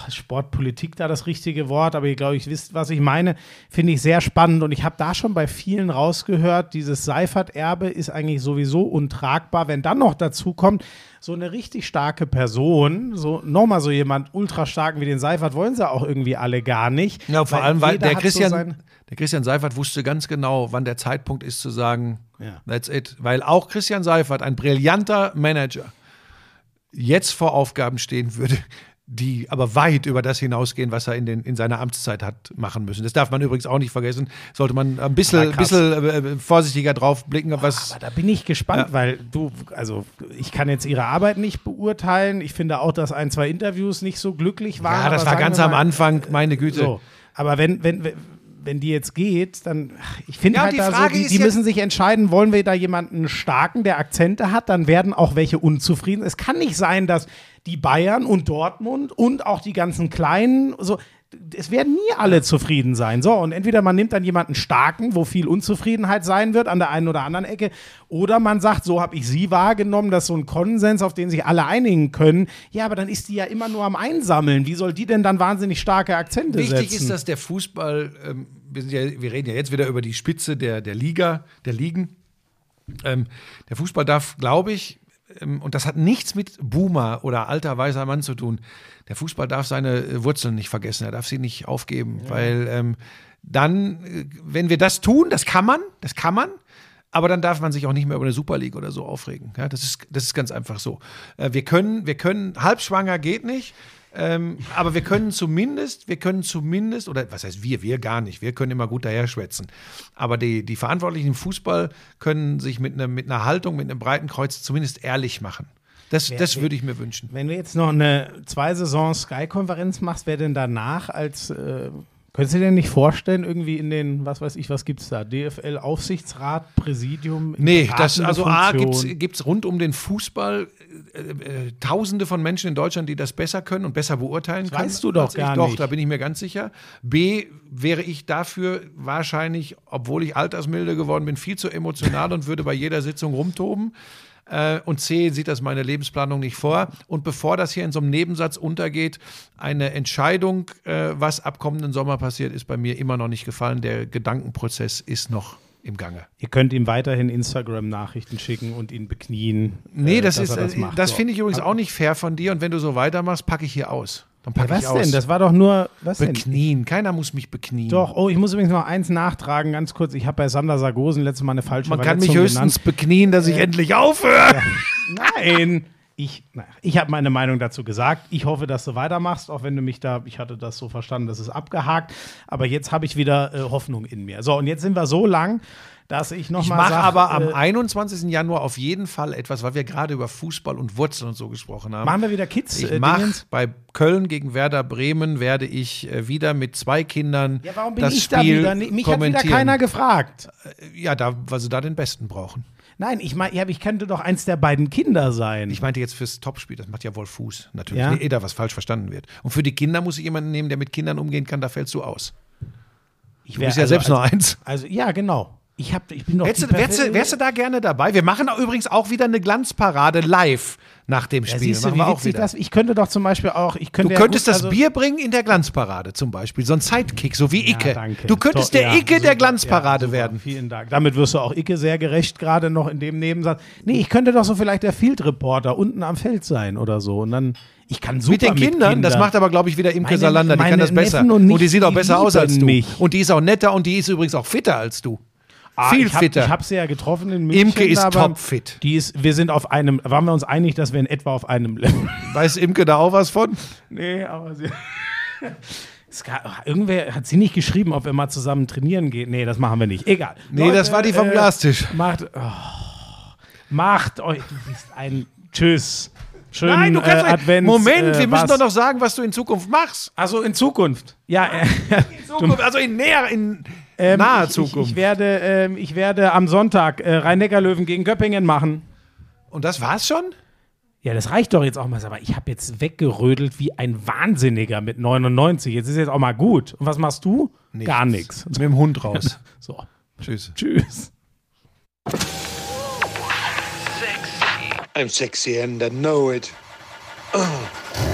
Sportpolitik da das richtige Wort, aber ihr glaube ich wisst, was ich meine, finde ich sehr spannend und ich habe da schon bei vielen rausgehört, dieses Seifert-Erbe ist eigentlich sowieso untragbar, wenn dann noch dazu kommt, so eine richtig starke Person, so nochmal so jemand ultra starken wie den Seifert wollen sie auch irgendwie alle gar nicht. Ja, vor allem, weil der Christian, So der Christian Seifert wusste ganz genau, wann der Zeitpunkt ist zu sagen, Ja. that's it. Weil auch Christian Seifert, ein brillanter Manager, jetzt vor Aufgaben stehen würde, die aber weit über das hinausgehen, was er in, den, in seiner Amtszeit hat machen müssen. Das darf man übrigens auch nicht vergessen. Sollte man ein bisschen, bisschen äh, vorsichtiger drauf blicken, was. Aber da bin ich gespannt, weil du, also ich kann jetzt ihre Arbeit nicht beurteilen. Ich finde auch, dass ein, zwei Interviews nicht so glücklich waren. ja, das war ganz wir am mal, Anfang, meine Güte. So. Aber wenn, wenn, wenn- die jetzt geht, dann, ich finde Ja, halt die da so, Frage die, ist die jetzt- müssen sich entscheiden, wollen wir da jemanden starken, der Akzente hat, dann werden auch welche unzufrieden. Es kann nicht sein, dass die Bayern und Dortmund und auch die ganzen Kleinen, so, es werden nie alle zufrieden sein. So, und entweder man nimmt dann jemanden starken, wo viel Unzufriedenheit sein wird an der einen oder anderen Ecke, oder man sagt, so habe ich sie wahrgenommen, dass so ein Konsens, auf den sich alle einigen können, ja, aber dann ist die ja immer nur am Einsammeln. Wie soll die denn dann wahnsinnig starke Akzente Wichtig setzen? ist, dass der Fußball, ähm, wir, ja, wir reden ja jetzt wieder über die Spitze der, der Liga, der Ligen. Ähm, der Fußball darf, glaube ich, ähm, und das hat nichts mit Boomer oder alter weißer Mann zu tun. Der Fußball darf seine äh, Wurzeln nicht vergessen, er darf sie nicht aufgeben, weil ähm, dann, äh, wenn wir das tun, das kann man, das kann man, aber dann darf man sich auch nicht mehr über eine Super League oder so aufregen. Ja, das, ist, das ist ganz einfach so. Äh, wir, können, wir können, halbschwanger geht nicht, ähm, aber wir können zumindest, wir können zumindest, oder was heißt wir, wir gar nicht, wir können immer gut daher schwätzen. Aber die, die Verantwortlichen im Fußball können sich mit, einer mit einer Haltung, mit einem breiten Kreuz zumindest ehrlich machen. Das, das würde ich mir wünschen. Wenn du jetzt noch eine zwei Saison Sky-Konferenz machst, wer denn danach als äh, Könntest du dir denn nicht vorstellen, irgendwie in den, was weiß ich, was gibt's da? DFL Aufsichtsrat, Präsidium? Nee, das, also A, gibt es rund um den Fußball äh, äh, Tausende von Menschen in Deutschland, die das besser können und besser beurteilen können. weißt du doch als ich. gar Doch, nicht. da bin ich mir ganz sicher. B, wäre ich dafür wahrscheinlich, obwohl ich altersmilde geworden bin, viel zu emotional und würde bei jeder Sitzung rumtoben. Äh, Und C, sieht das meine Lebensplanung nicht vor. Und bevor das hier in so einem Nebensatz untergeht, eine Entscheidung, äh, was ab kommenden Sommer passiert, ist bei mir immer noch nicht gefallen. Der Gedankenprozess ist noch im Gange. Ihr könnt ihm weiterhin Instagram-Nachrichten schicken und ihn beknien. Nee, äh, das dass ist, er das, das finde ich übrigens auch nicht fair von dir. Und wenn du so weitermachst, packe ich hier aus. Dann Ja, packe ich was aus. denn? Das war doch nur. Was denn? beknien. Keiner muss mich beknien. Doch, oh, ich muss übrigens noch eins nachtragen, ganz kurz. Ich habe bei Sander Sargosen letztes Mal eine falsche Man kann mich Verletzung höchstens genannt. beknien, dass ich endlich aufhöre. Nein! Ich, na, ich habe meine Meinung dazu gesagt. Ich hoffe, dass du weitermachst, auch wenn du mich da, ich hatte das so verstanden, das ist abgehakt. Aber jetzt habe ich wieder äh, Hoffnung in mir. So, und jetzt sind wir so lang, dass ich Ich nochmal mache sag, aber am äh, 21. Januar auf jeden Fall etwas, weil wir gerade über Fußball und Wurzeln und so gesprochen haben. machen wir wieder Kids. ich äh, mache bei Köln gegen Werder Bremen werde ich äh, wieder mit zwei Kindern Ja, warum bin das ich Spiel da wieder? Mich hat wieder keiner gefragt. Ja, da, weil sie da den Besten brauchen. Nein, ich meine, ich könnte doch eins der beiden Kinder sein. Ich meinte jetzt fürs Topspiel, das macht ja Wolf Fuß natürlich. Ja? Nee, eh da was falsch verstanden wird. Und für die Kinder muss ich jemanden nehmen, der mit Kindern umgehen kann, da fällst du aus. ich Du bist ja also selbst als, nur eins. Also, ja, genau. Ich, hab, ich bin doch Wärst du, wärst, du, wärst du da gerne dabei? Wir machen übrigens auch wieder eine Glanzparade live nach dem ja, Spiel. siehst du, auch wieder. das Ich könnte doch zum Beispiel auch. Ich Du könnte ja könntest gut, das also- Bier bringen in der Glanzparade zum Beispiel. So ein Sidekick, so wie Icke. danke. Du könntest To- der ja, Icke der super, Glanzparade ja, super, werden. Vielen Dank. Damit wirst du auch Icke sehr gerecht, gerade noch in dem Nebensatz. Nee, ich könnte doch so vielleicht der Field Reporter unten am Feld sein oder so. Und dann, ich kann super Mit den Kindern, das macht aber, glaube ich, wieder Imke Meine- Salander. Die kann das besser. Neffen und Und, die sieht auch besser aus als du. mich. Und die ist auch netter und die ist übrigens auch fitter als du. Ah, Viel ich hab, fitter. Ich habe sie ja getroffen in München. Imke ist topfit. Die ist, wir sind auf einem, waren wir uns einig, dass wir in etwa auf einem Level. Weiß Imke da auch was von? nee, aber sie. Gab, irgendwer hat sie nicht geschrieben, ob wir mal zusammen trainieren gehen. Nee, das machen wir nicht. Egal. Nee, das war die vom Glastisch. Macht, oh, macht euch, du bist ein Tschüss. Schönen Nein, du kannst äh, Advents, Moment, äh, wir müssen was? doch noch sagen, was du in Zukunft machst. Also in Zukunft. Ja, äh, In Zukunft, also in näher, in Ähm, Nahe ich, Zukunft. Ich, ich, werde, ähm, ich werde am Sonntag äh, Rhein-Neckar-Löwen gegen Göppingen machen. Und das war's schon? Ja, das reicht doch jetzt auch mal. Aber ich habe jetzt weggerödelt wie ein Wahnsinniger mit 99. Jetzt ist jetzt auch mal gut. Und was machst du? Gar nichts. Mit dem Hund raus. [laughs] So, Tschüss. tschüss. I'm sexy and I know it. [clears throat]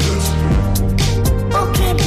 okay